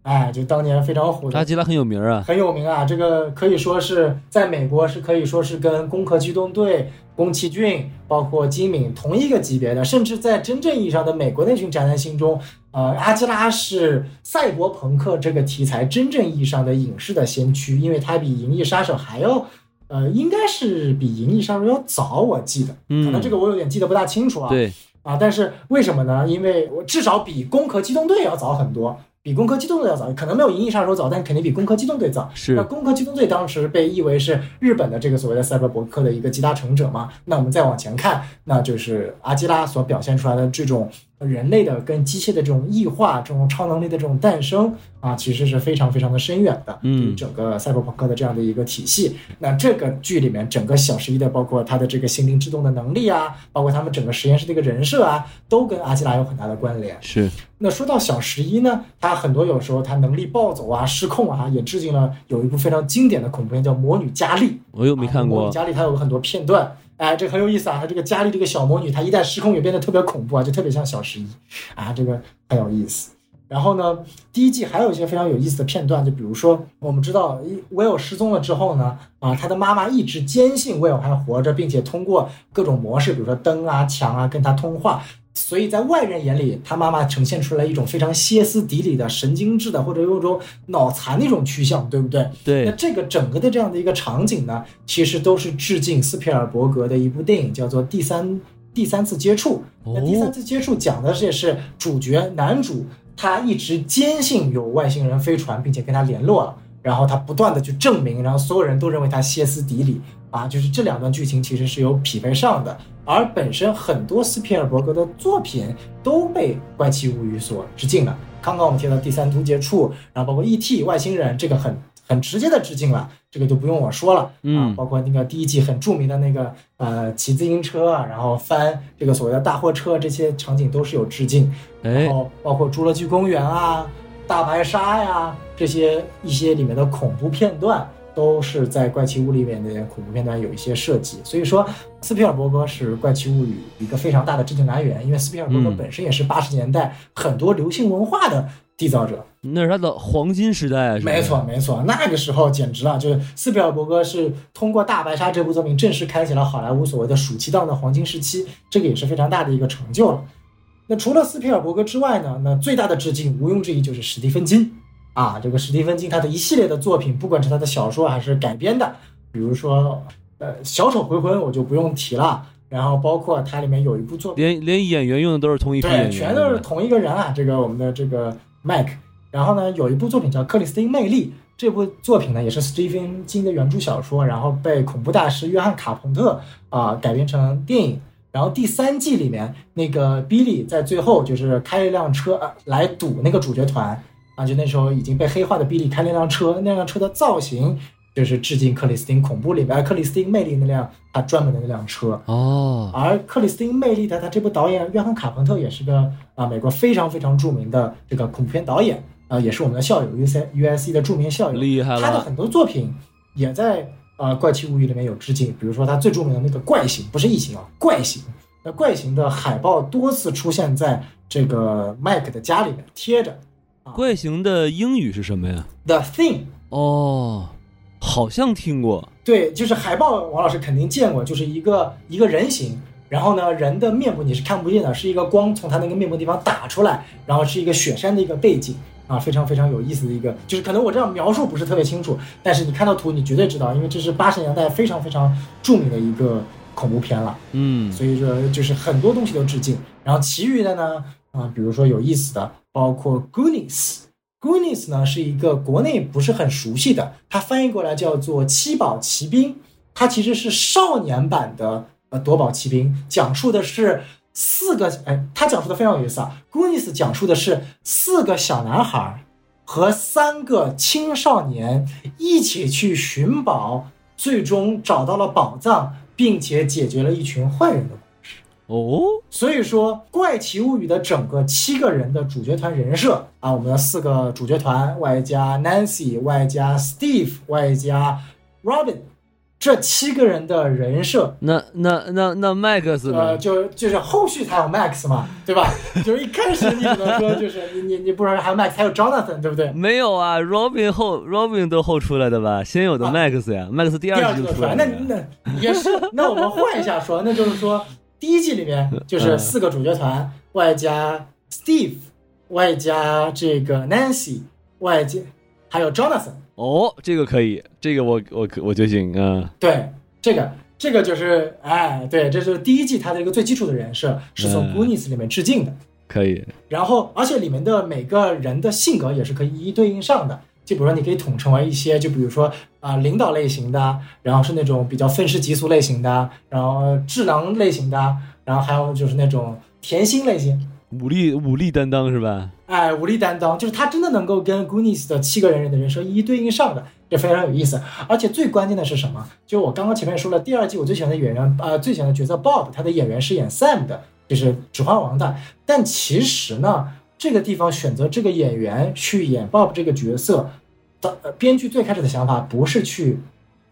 S1: 哎，就当年非常火的
S2: 阿基拉很有名啊。
S1: 很有名啊，这个可以说是在美国是可以说是跟《攻壳机动队》、宫崎骏，包括金敏同一个级别的，甚至在真正意义上的美国那群宅男心中，呃，阿基拉是赛博朋克这个题材真正意义上的影视的先驱，因为它比《银翼杀手》还要，呃，应该是比《银翼杀手》要早，我记得，可能这个我有点记得不大清楚啊。
S2: 对，
S1: 啊，但是为什么呢？因为我至少比《攻壳机动队》要早很多，比《攻壳机动队》要早，可能没有《银翼杀手》早，但肯定比《攻壳机动队》早。
S2: 是
S1: 那《攻壳机动队》当时被译为是日本的这个所谓的赛博博客的一个集大成者嘛？那我们再往前看，那就是阿基拉所表现出来的这种人类的跟机械的这种异化、这种超能力的这种诞生啊，其实是非常非常的深远的。整个赛博朋克的这样的一个体系。那这个剧里面，整个小十一的，包括他的这个心灵制动的能力啊，包括他们整个实验室的一个人设啊，都跟阿基拉有很大的关联。
S2: 是
S1: 那说到小十一呢，他很多有时候他能力暴走啊、失控啊，也致敬了有一部非常经典的恐怖片叫《魔女佳丽》。
S2: 我又没看过
S1: 啊魔女。佳丽它有很多片段，哎，这很有意思啊。她这个家里这个小魔女，她一旦失控也变得特别恐怖啊，就特别像小十一啊，这个很有意思。然后呢，第一季还有一些非常有意思的片段，就比如说，我们知道威尔失踪了之后呢，啊，他的妈妈一直坚信威尔还活着，并且通过各种模式，比如说灯啊、墙啊，跟他通话。所以在外人眼里，他妈妈呈现出来一种非常歇斯底里的、神经质的，或者有种脑残的一种趋向，对不对？
S2: 对那，
S1: 这个整个的这样的一个场景呢，其实都是致敬斯皮尔伯格的一部电影，叫做《第三第三次接触》。那第三次接触讲的是是主角男主他一直坚信有外星人飞船，并且跟他联络了，然后他不断的去证明，然后所有人都认为他歇斯底里啊，就是这两段剧情其实是有匹配上的。而本身很多斯皮尔伯格的作品都被《怪奇物语》所致敬了。刚刚我们提到《第三突接触》，然后包括《E.T.》外星人，这个很很直接的致敬了，这个就不用我说了。啊
S2: 嗯，
S1: 包括那个第一季很著名的那个呃骑自行车啊，然后翻这个所谓的大货车，这些场景都是有致敬。
S2: 哎
S1: 然，后包括《侏罗纪公园》啊、大白鲨呀这些一些里面的恐怖片段，都是在《怪奇物语》里面的恐怖片段有一些设计。所以说，斯皮尔伯格是《怪奇物语》一个非常大的致敬来源，因为斯皮尔伯格
S2: 嗯
S1: 本身也是八十年代很多流行文化的缔造者。
S2: 那是他的黄金时代，
S1: 没错，，没错，那个时候简直了，就是斯皮尔伯格是通过《大白鲨》这部作品正式开启了好莱坞所谓的暑期档的黄金时期，这个也是非常大的一个成就了。那除了斯皮尔伯格之外呢，那最大的致敬毋庸置疑就是史蒂芬金啊，这个史蒂芬金他的一系列的作品，不管是他的小说还是改编的，比如说呃《小丑回魂》，我就不用提了，然后包括它里面有一部作品。
S2: 连连演员用的都是同一批演
S1: 对，
S2: 员，
S1: 全都是同一个人啊。这个我们的这个 Mike，然后呢，有一部作品叫《克里斯汀魅力》，这部作品呢也是史蒂芬金的原著小说，然后被恐怖大师约翰卡彭特啊、改编成电影。然后第三季里面，那个 Billy 在最后就是开一辆车、呃、来堵那个主角团啊，就那时候已经被黑化的 Billy 开那辆车，那辆车的造型就是致敬克里斯汀恐怖里边、呃克里斯汀魅力那辆他专门的那辆车。
S2: 哦，
S1: 而克里斯汀·魅力的他这部导演约翰·卡彭特也是个啊、美国非常非常著名的这个恐怖片导演啊、也是我们的校友 U C U S C 的著名校友。
S2: 厉害了，
S1: 他的很多作品也在啊《怪奇物语》里面有致敬，比如说他最著名的那个怪形，不是异形啊，怪形。那怪形的海报多次出现在这个麦克的家里面贴着。
S2: 怪形的英语是什么呀
S1: ？The Thing，
S2: 哦，好像听过，
S1: 对，就是海报，王老师肯定见过，就是一个一个人形，然后呢，人的面部你是看不见的，是一个光从他那个面部地方打出来，然后是一个雪山的一个背景啊，非常非常有意思的一个，就是可能我这样描述不是特别清楚，但是你看到图你绝对知道，因为这是八十年代非常非常著名的一个恐怖片了。
S2: 嗯
S1: 所以说就是很多东西都致敬。然后其余的呢，啊、比如说有意思的，包括 Goonies。Goonies 呢是一个国内不是很熟悉的，它翻译过来叫做《七宝奇兵》，它其实是少年版的呃夺宝奇兵，讲述的是四个哎，它讲述的非常有意思啊。Goonies 讲述的是四个小男孩和三个青少年一起去寻宝，最终找到了宝藏，并且解决了一群坏人的。
S2: 哦，
S1: 所以说，《怪奇物语》的整个七个人的主角团人设啊，我们的四个主角团，外加 Nancy，外加 Steve，外加 Robin，这七个人的人设，
S2: 那那那那 Max
S1: 呃，就就是后续才有 Max 嘛，对吧？就是一开始你只能说就是你你你不知道还有 Max，还有 Jonathan，对不对？
S2: 没有啊，Robin 后 Robin 都后出来的吧？先有的
S1: 啊
S2: Max 呀，Max 第
S1: 第
S2: 二
S1: 二季就出来，
S2: 季就出来
S1: 那。那也是，那我们换一下说，那就是说，第一季里面就是四个主角团，外加 Steve，外加这个 Nancy，外加还有 Jonathan，
S2: 哦，这个可以，这个我我我觉得行啊。
S1: 对，这个这个就是，哎，对，这是第一季它的一个最基础的人设，是从
S2: 嗯
S1: Goonies 里面致敬的。
S2: 可以，
S1: 然后，而且里面的每个人的性格也是可以一一对应上的。就比如说，你可以统称为一些，就比如说啊、领导类型的，然后是那种比较愤世嫉俗类型的，然后智囊类型的，然后还有就是那种甜心类型，
S2: 武力武力担当是吧？
S1: 哎，武力担当，就是他真的能够跟 Goonies 的七个人的人设一一对应上的，这非常有意思。而且最关键的是什么？就我刚刚前面说了，第二季我最喜欢的演员，呃，最喜欢的角色 Bob，他的演员是演 Sam 的，就是《指环王》的。但其实呢，这个地方选择这个演员去演 Bob 这个角色的、呃、编剧最开始的想法不是去《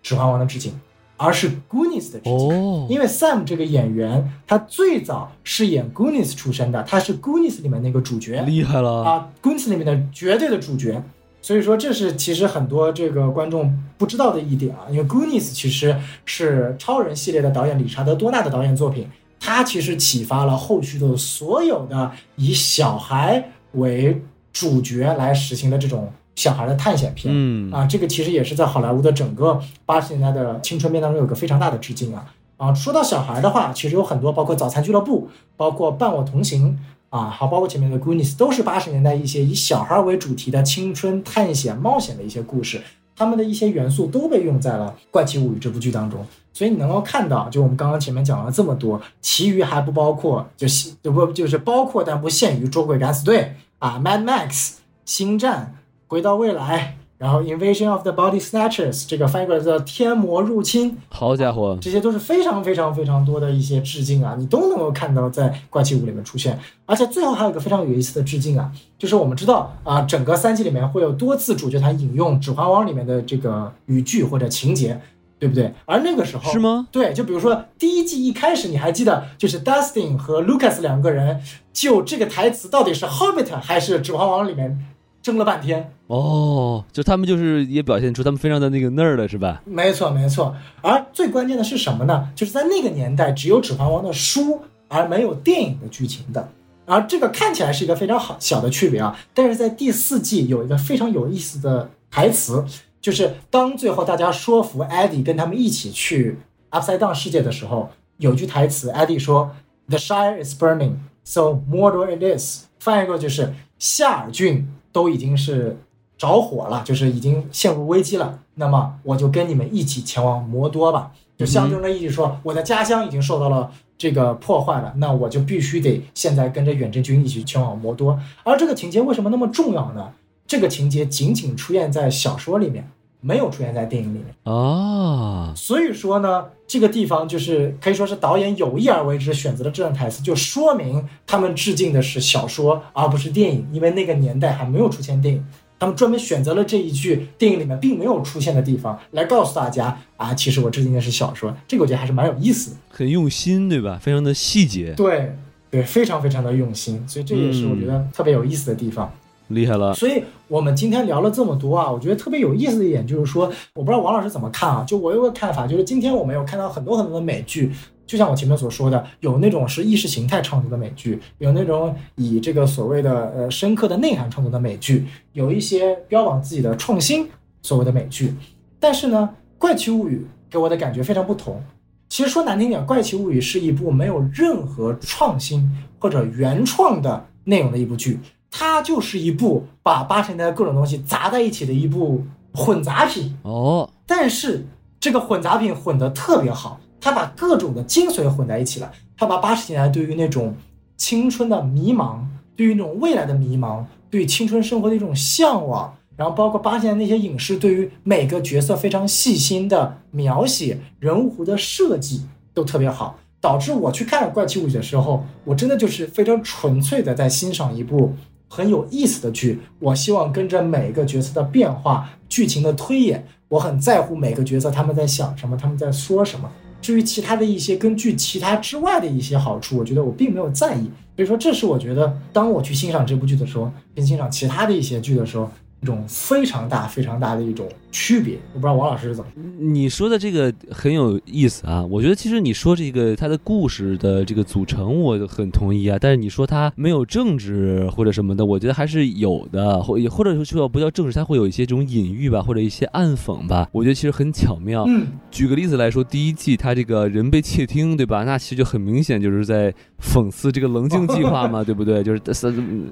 S1: 指环王》的致敬，而是 Goonies 的致敬。
S2: 哦，
S1: 因为 Sam 这个演员，他最早是演 Goonies 出身的，他是 Goonies 里面那个主角
S2: 厉害了，
S1: 啊，Goonies 里面的绝对的主角。所以说，这是其实很多这个观众不知道的一点啊，因为 Goonies 其实是超人系列的导演理查德多纳的导演作品，他其实启发了后续的所有的以小孩为主角来实行的这种小孩的探险片。
S2: 嗯
S1: 啊，这个其实也是在好莱坞的整个八十年代的青春片当中有个非常大的致敬啊。啊，说到小孩的话，其实有很多，包括《早餐俱乐部》，包括《伴我同行》啊，还包括前面的《Goonies》，都是八十年代一些以小孩为主题的青春探险冒险的一些故事。他们的一些元素都被用在了《怪奇物语》这部剧当中，所以你能够看到，就我们刚刚前面讲了这么多，其余还不包括，就就不就是包括但不限于《捉鬼敢死队》啊，《Mad Max》、《星战》、《回到未来》，然后《Invasion of the Body Snatchers》这个翻译过来叫《天魔入侵》，
S2: 好家伙，
S1: 这些都是非常非常非常多的一些致敬啊，你都能够看到在《怪奇物》里面出现。而且最后还有一个非常有意思的致敬啊，就是我们知道啊，整个三季里面会有多次主角团引用《指环王》里面的这个语句或者情节，对不对？而那个时候
S2: 是吗？
S1: 对，就比如说第一季一开始，你还记得，就是 Dustin 和 Lucas 两个人就这个台词到底是 Hobbit 还是《指环王》里面争了半天。
S2: 哦，就他们就是也表现出他们非常的那个 nerd 是吧？
S1: 没错，没错。而最关键的是什么呢？就是在那个年代，只有《指环王》的书，而没有电影的剧情的。而这个看起来是一个非常好小的区别啊，但是在第四季有一个非常有意思的台词，就是当最后大家说服 Eddie 跟他们一起去 Upside Down 世界的时候，有句台词，Eddie 说：“The Shire is burning, so Mordor it is。”翻译过就是夏尔郡都已经是着火了，就是已经陷入危机了。那么我就跟你们一起前往摩多吧，就象征着意义说，我的家乡已经受到了这个破坏了，那我就必须得现在跟着远征军一起前往摩多。而这个情节为什么那么重要呢？这个情节仅仅出现在小说里面，没有出现在电影里面。
S2: 啊，
S1: 所以说呢，这个地方就是可以说是导演有意而为之选择了这段台词，就说明他们致敬的是小说而不是电影，因为那个年代还没有出现电影。他们专门选择了这一句电影里面并没有出现的地方，来告诉大家啊，其实我致敬的是小说。这个我觉得还是蛮有意思的。
S2: 很用心对吧？非常的细节，
S1: 对对，非常非常的用心，所以这也是我觉得特别有意思的地方。
S2: 厉害了。
S1: 所以我们今天聊了这么多啊，我觉得特别有意思的一点就是说，我不知道王老师怎么看啊？就我有个看法，就是今天我们有看到很多很多的美剧，就像我前面所说的，有那种是意识形态创作的美剧，有那种以这个所谓的呃深刻的内涵创作的美剧，有一些标榜自己的创新所谓的美剧。但是呢，《怪奇物语》给我的感觉非常不同。其实说难听点，《怪奇物语》是一部没有任何创新或者原创的内容的一部剧，它就是一部把八十年代各种东西砸在一起的一部混杂品。
S2: 哦，
S1: 但是这个混杂品混得特别好，它把各种的精髓混在一起了。它把八十年代对于那种青春的迷茫，对于那种未来的迷茫，对于青春生活的一种向往，然后包括八十年代那些影视对于每个角色非常细心的描写、人物弧的设计都特别好，导致我去看《怪奇物语》的时候，我真的就是非常纯粹的在欣赏一部很有意思的剧。我希望跟着每个角色的变化、剧情的推演，我很在乎每个角色他们在想什么，他们在说什么。至于其他的一些根据其他之外的一些好处，我觉得我并没有在意。所以说，这是我觉得当我去欣赏这部剧的时候，跟欣赏其他的一些剧的时候，一种非常大、非常大的一种区别。我不知道王老师是怎么。
S2: 你说的这个很有意思啊！我觉得其实你说这个他的故事的这个组成，我很同意啊。但是你说他没有政治或者什么的，我觉得还是有的，或或者说说不叫政治，它会有一些这种隐喻吧，或者一些暗讽吧。我觉得其实很巧妙。
S1: 嗯，
S2: 举个例子来说，第一季他这个人被窃听，对吧？那其实就很明显就是在讽刺这个棱镜计划嘛，对不对？就是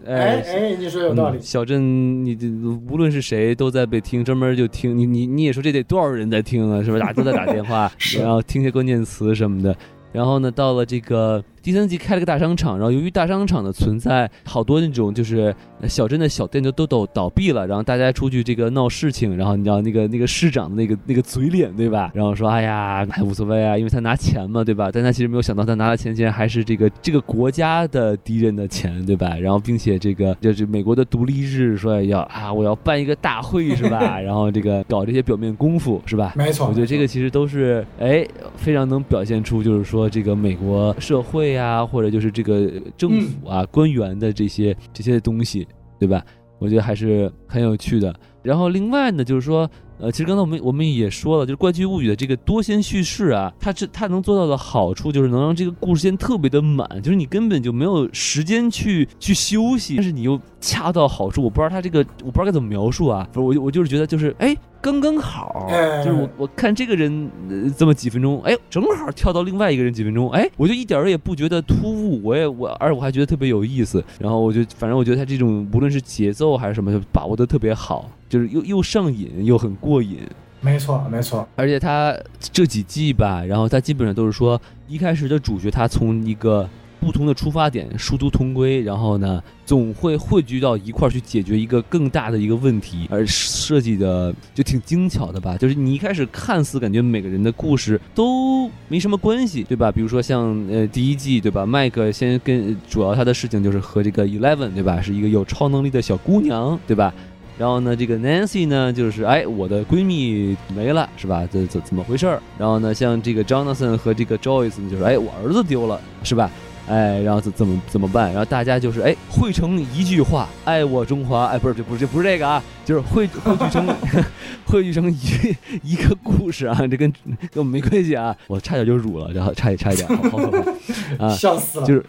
S1: 哎
S2: 哎。
S1: 哎，你说有道理
S2: 嗯。小镇，你这无论是谁都在被听，专门就听你你你也说这得多少人在听啊？是不是？大家都在打电话 然后听些关键词什么的。然后呢，到了这个第三季开了个大商场，然后由于大商场的存在，好多那种就是呃小镇的小店就都都倒闭了，然后大家出去这个闹事情，然后你知道那个那个市长的那个那个嘴脸对吧？然后说哎呀，还无所谓啊，因为他拿钱嘛对吧？但他其实没有想到他拿的钱竟然还是这个这个国家的敌人的钱对吧？然后并且这个就是美国的独立日说要啊我要办一个大会是吧？然后这个搞这些表面功夫是吧？
S1: 没错，
S2: 我觉得这个其实都是哎，非常能表现出就是说这个美国社会啊，或者就是这个政府啊、官员的这些这些东西，对吧？我觉得还是很有趣的。然后另外呢，就是说，呃，其实刚才我们我们也说了，就是《怪奇物语》的这个多线叙事啊，它这它能做到的好处就是能让这个故事线特别的满，就是你根本就没有时间去去休息，但是你又恰到好处。我不知道它这个我不知道该怎么描述啊，不是我我就是觉得就是哎刚刚好，
S1: 哎
S2: 就是我我看这个人、呃、这么几分钟，哎正好跳到另外一个人几分钟，哎我就一点儿也不觉得突兀，我也我而且我还觉得特别有意思。然后我就反正我觉得他这种无论是节奏还是什么，就把握的特别好，就是又又上瘾又很过瘾。
S1: 没错，没错。
S2: 而且他这几季吧，然后他基本上都是说，一开始的主角他从一个不同的出发点殊途同归，然后呢，总会汇聚到一块儿去解决一个更大的一个问题，而设计的就挺精巧的吧。就是你一开始看似感觉每个人的故事都没什么关系，对吧？比如说像呃第一季，对吧？麦克先跟主要他的事情就是和这个 Eleven，对吧？是一个有超能力的小姑娘，对吧？然后呢，这个 Nancy 呢，就是哎，我的闺蜜没了，是吧？这怎怎么回事儿？然后呢，像这个 Jonathan 和这个 Joyce，就是哎，我儿子丢了，是吧？哎，然后怎怎么怎么办？然后大家就是哎，汇成一句话，爱我中华。哎，不是，这不是，这不是这个啊，就是汇汇聚成 汇聚成一一个故事啊，这跟跟我们没关系啊。我差点就辱了，然后差一差一点，好好可怕啊！
S1: 笑死了。
S2: 就是，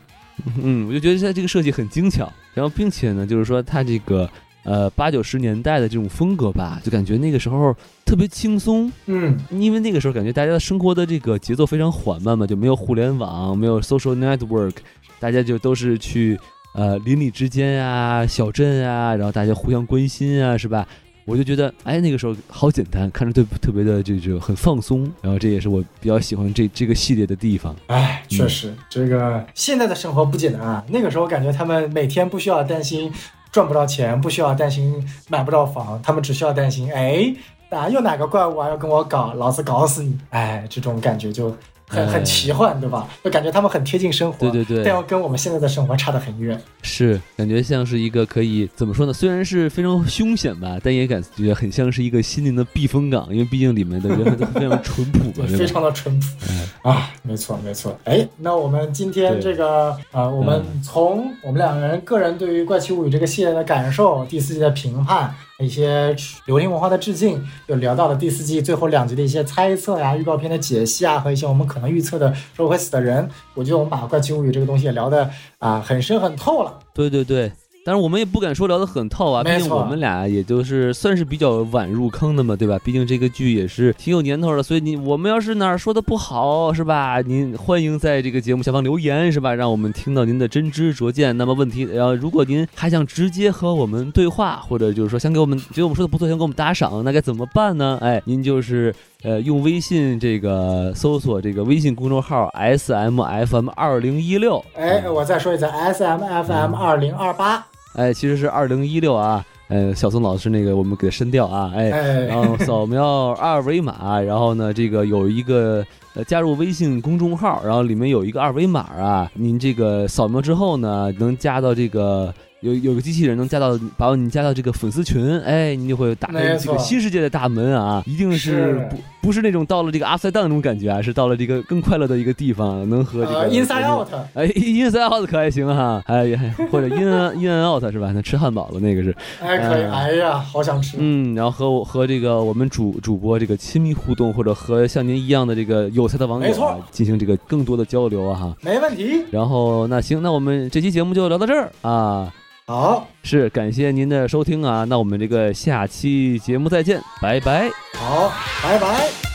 S2: 嗯，我就觉得他这个设计很精巧，然后并且呢，就是说它这个呃八九十年代的这种风格吧，就感觉那个时候特别轻松，
S1: 嗯，
S2: 因为那个时候感觉大家的生活的这个节奏非常缓慢嘛，就没有互联网，没有 social network，大家就都是去呃邻里之间啊、小镇啊，然后大家互相关心啊，是吧？我就觉得，哎，那个时候好简单，看着特特别的这就很放松，然后这也是我比较喜欢这这个系列的地方。
S1: 哎，确实，这个现在的生活不简单啊。那个时候感觉他们每天不需要担心赚不到钱，不需要担心买不到房，他们只需要担心，哎，哪有哪个怪物啊要跟我搞，老子搞死你！哎，这种感觉就很很奇幻，对吧？就感觉他们很贴近生活，
S2: 对对对
S1: 但又跟我们现在的生活差得很远。
S2: 是，感觉像是一个可以怎么说呢？虽然是非常凶险吧，但也感觉很像是一个心灵的避风港，因为毕竟里面的人都非常淳朴嘛，
S1: 非？常的淳朴
S2: 哎
S1: 啊，没错没错。哎，那我们今天这个呃，我们从我们两个人个人对于《怪奇物语》这个系列的感受、第四季的评判、一些流行文化的致敬，又聊到了第四季最后两集的一些猜测呀、预告片的解析啊，和一些我们可能预测的说会死的人。我觉得我们把《怪奇物语》这个东西也聊得啊、很深很透了。
S2: 对对对，但是我们也不敢说聊得很透啊，毕竟我们俩也就是算是比较晚入坑的嘛，对吧？毕竟这个剧也是挺有年头的，所以你我们要是哪儿说的不好，是吧？您欢迎在这个节目下方留言，是吧？让我们听到您的真知灼见。那么问题，然后如果您还想直接和我们对话，或者就是说想给我们觉得我们说的不错，想给我们打赏，那该怎么办呢？哎，您就是呃用微信这个搜索这个微信公众号 S M F M 二零一六，
S4: 哎，我再说一次，S M F M 二零二八，
S2: 哎，其实是二零一六啊，呃，小宋老师那个我们给删掉啊，哎，然
S4: 哎，
S2: 后扫描二维码，然后呢，这个有一个呃加入微信公众号，然后里面有一个二维码啊，您这个扫描之后呢，能加到这个。有有个机器人能加到把你加到这个粉丝群，哎，你就会打开这个新世界的大门啊！一定是
S4: 是
S2: 不不是那种到了这个 upside down 那种感觉啊，是到了这个更快乐的一个地方，能和这个
S4: 呃，Inside Out，
S2: 哎，inside out 可还行哈，哎呀，或者 in in and out 是吧？那吃汉堡的那个是，
S4: 哎，可以，
S2: 嗯
S4: 哎呀，好想吃，
S2: 嗯，然后和我和这个我们主主播这个亲密互动，或者和像您一样的这个有才的网友啊
S4: 没，
S2: 进行这个更多的交流啊哈。
S4: 没问题。
S2: 然后那行，那我们这期节目就聊到这儿啊，
S4: 好，
S2: 是感谢您的收听啊，那我们这个下期节目再见，拜拜。
S4: 好，拜拜。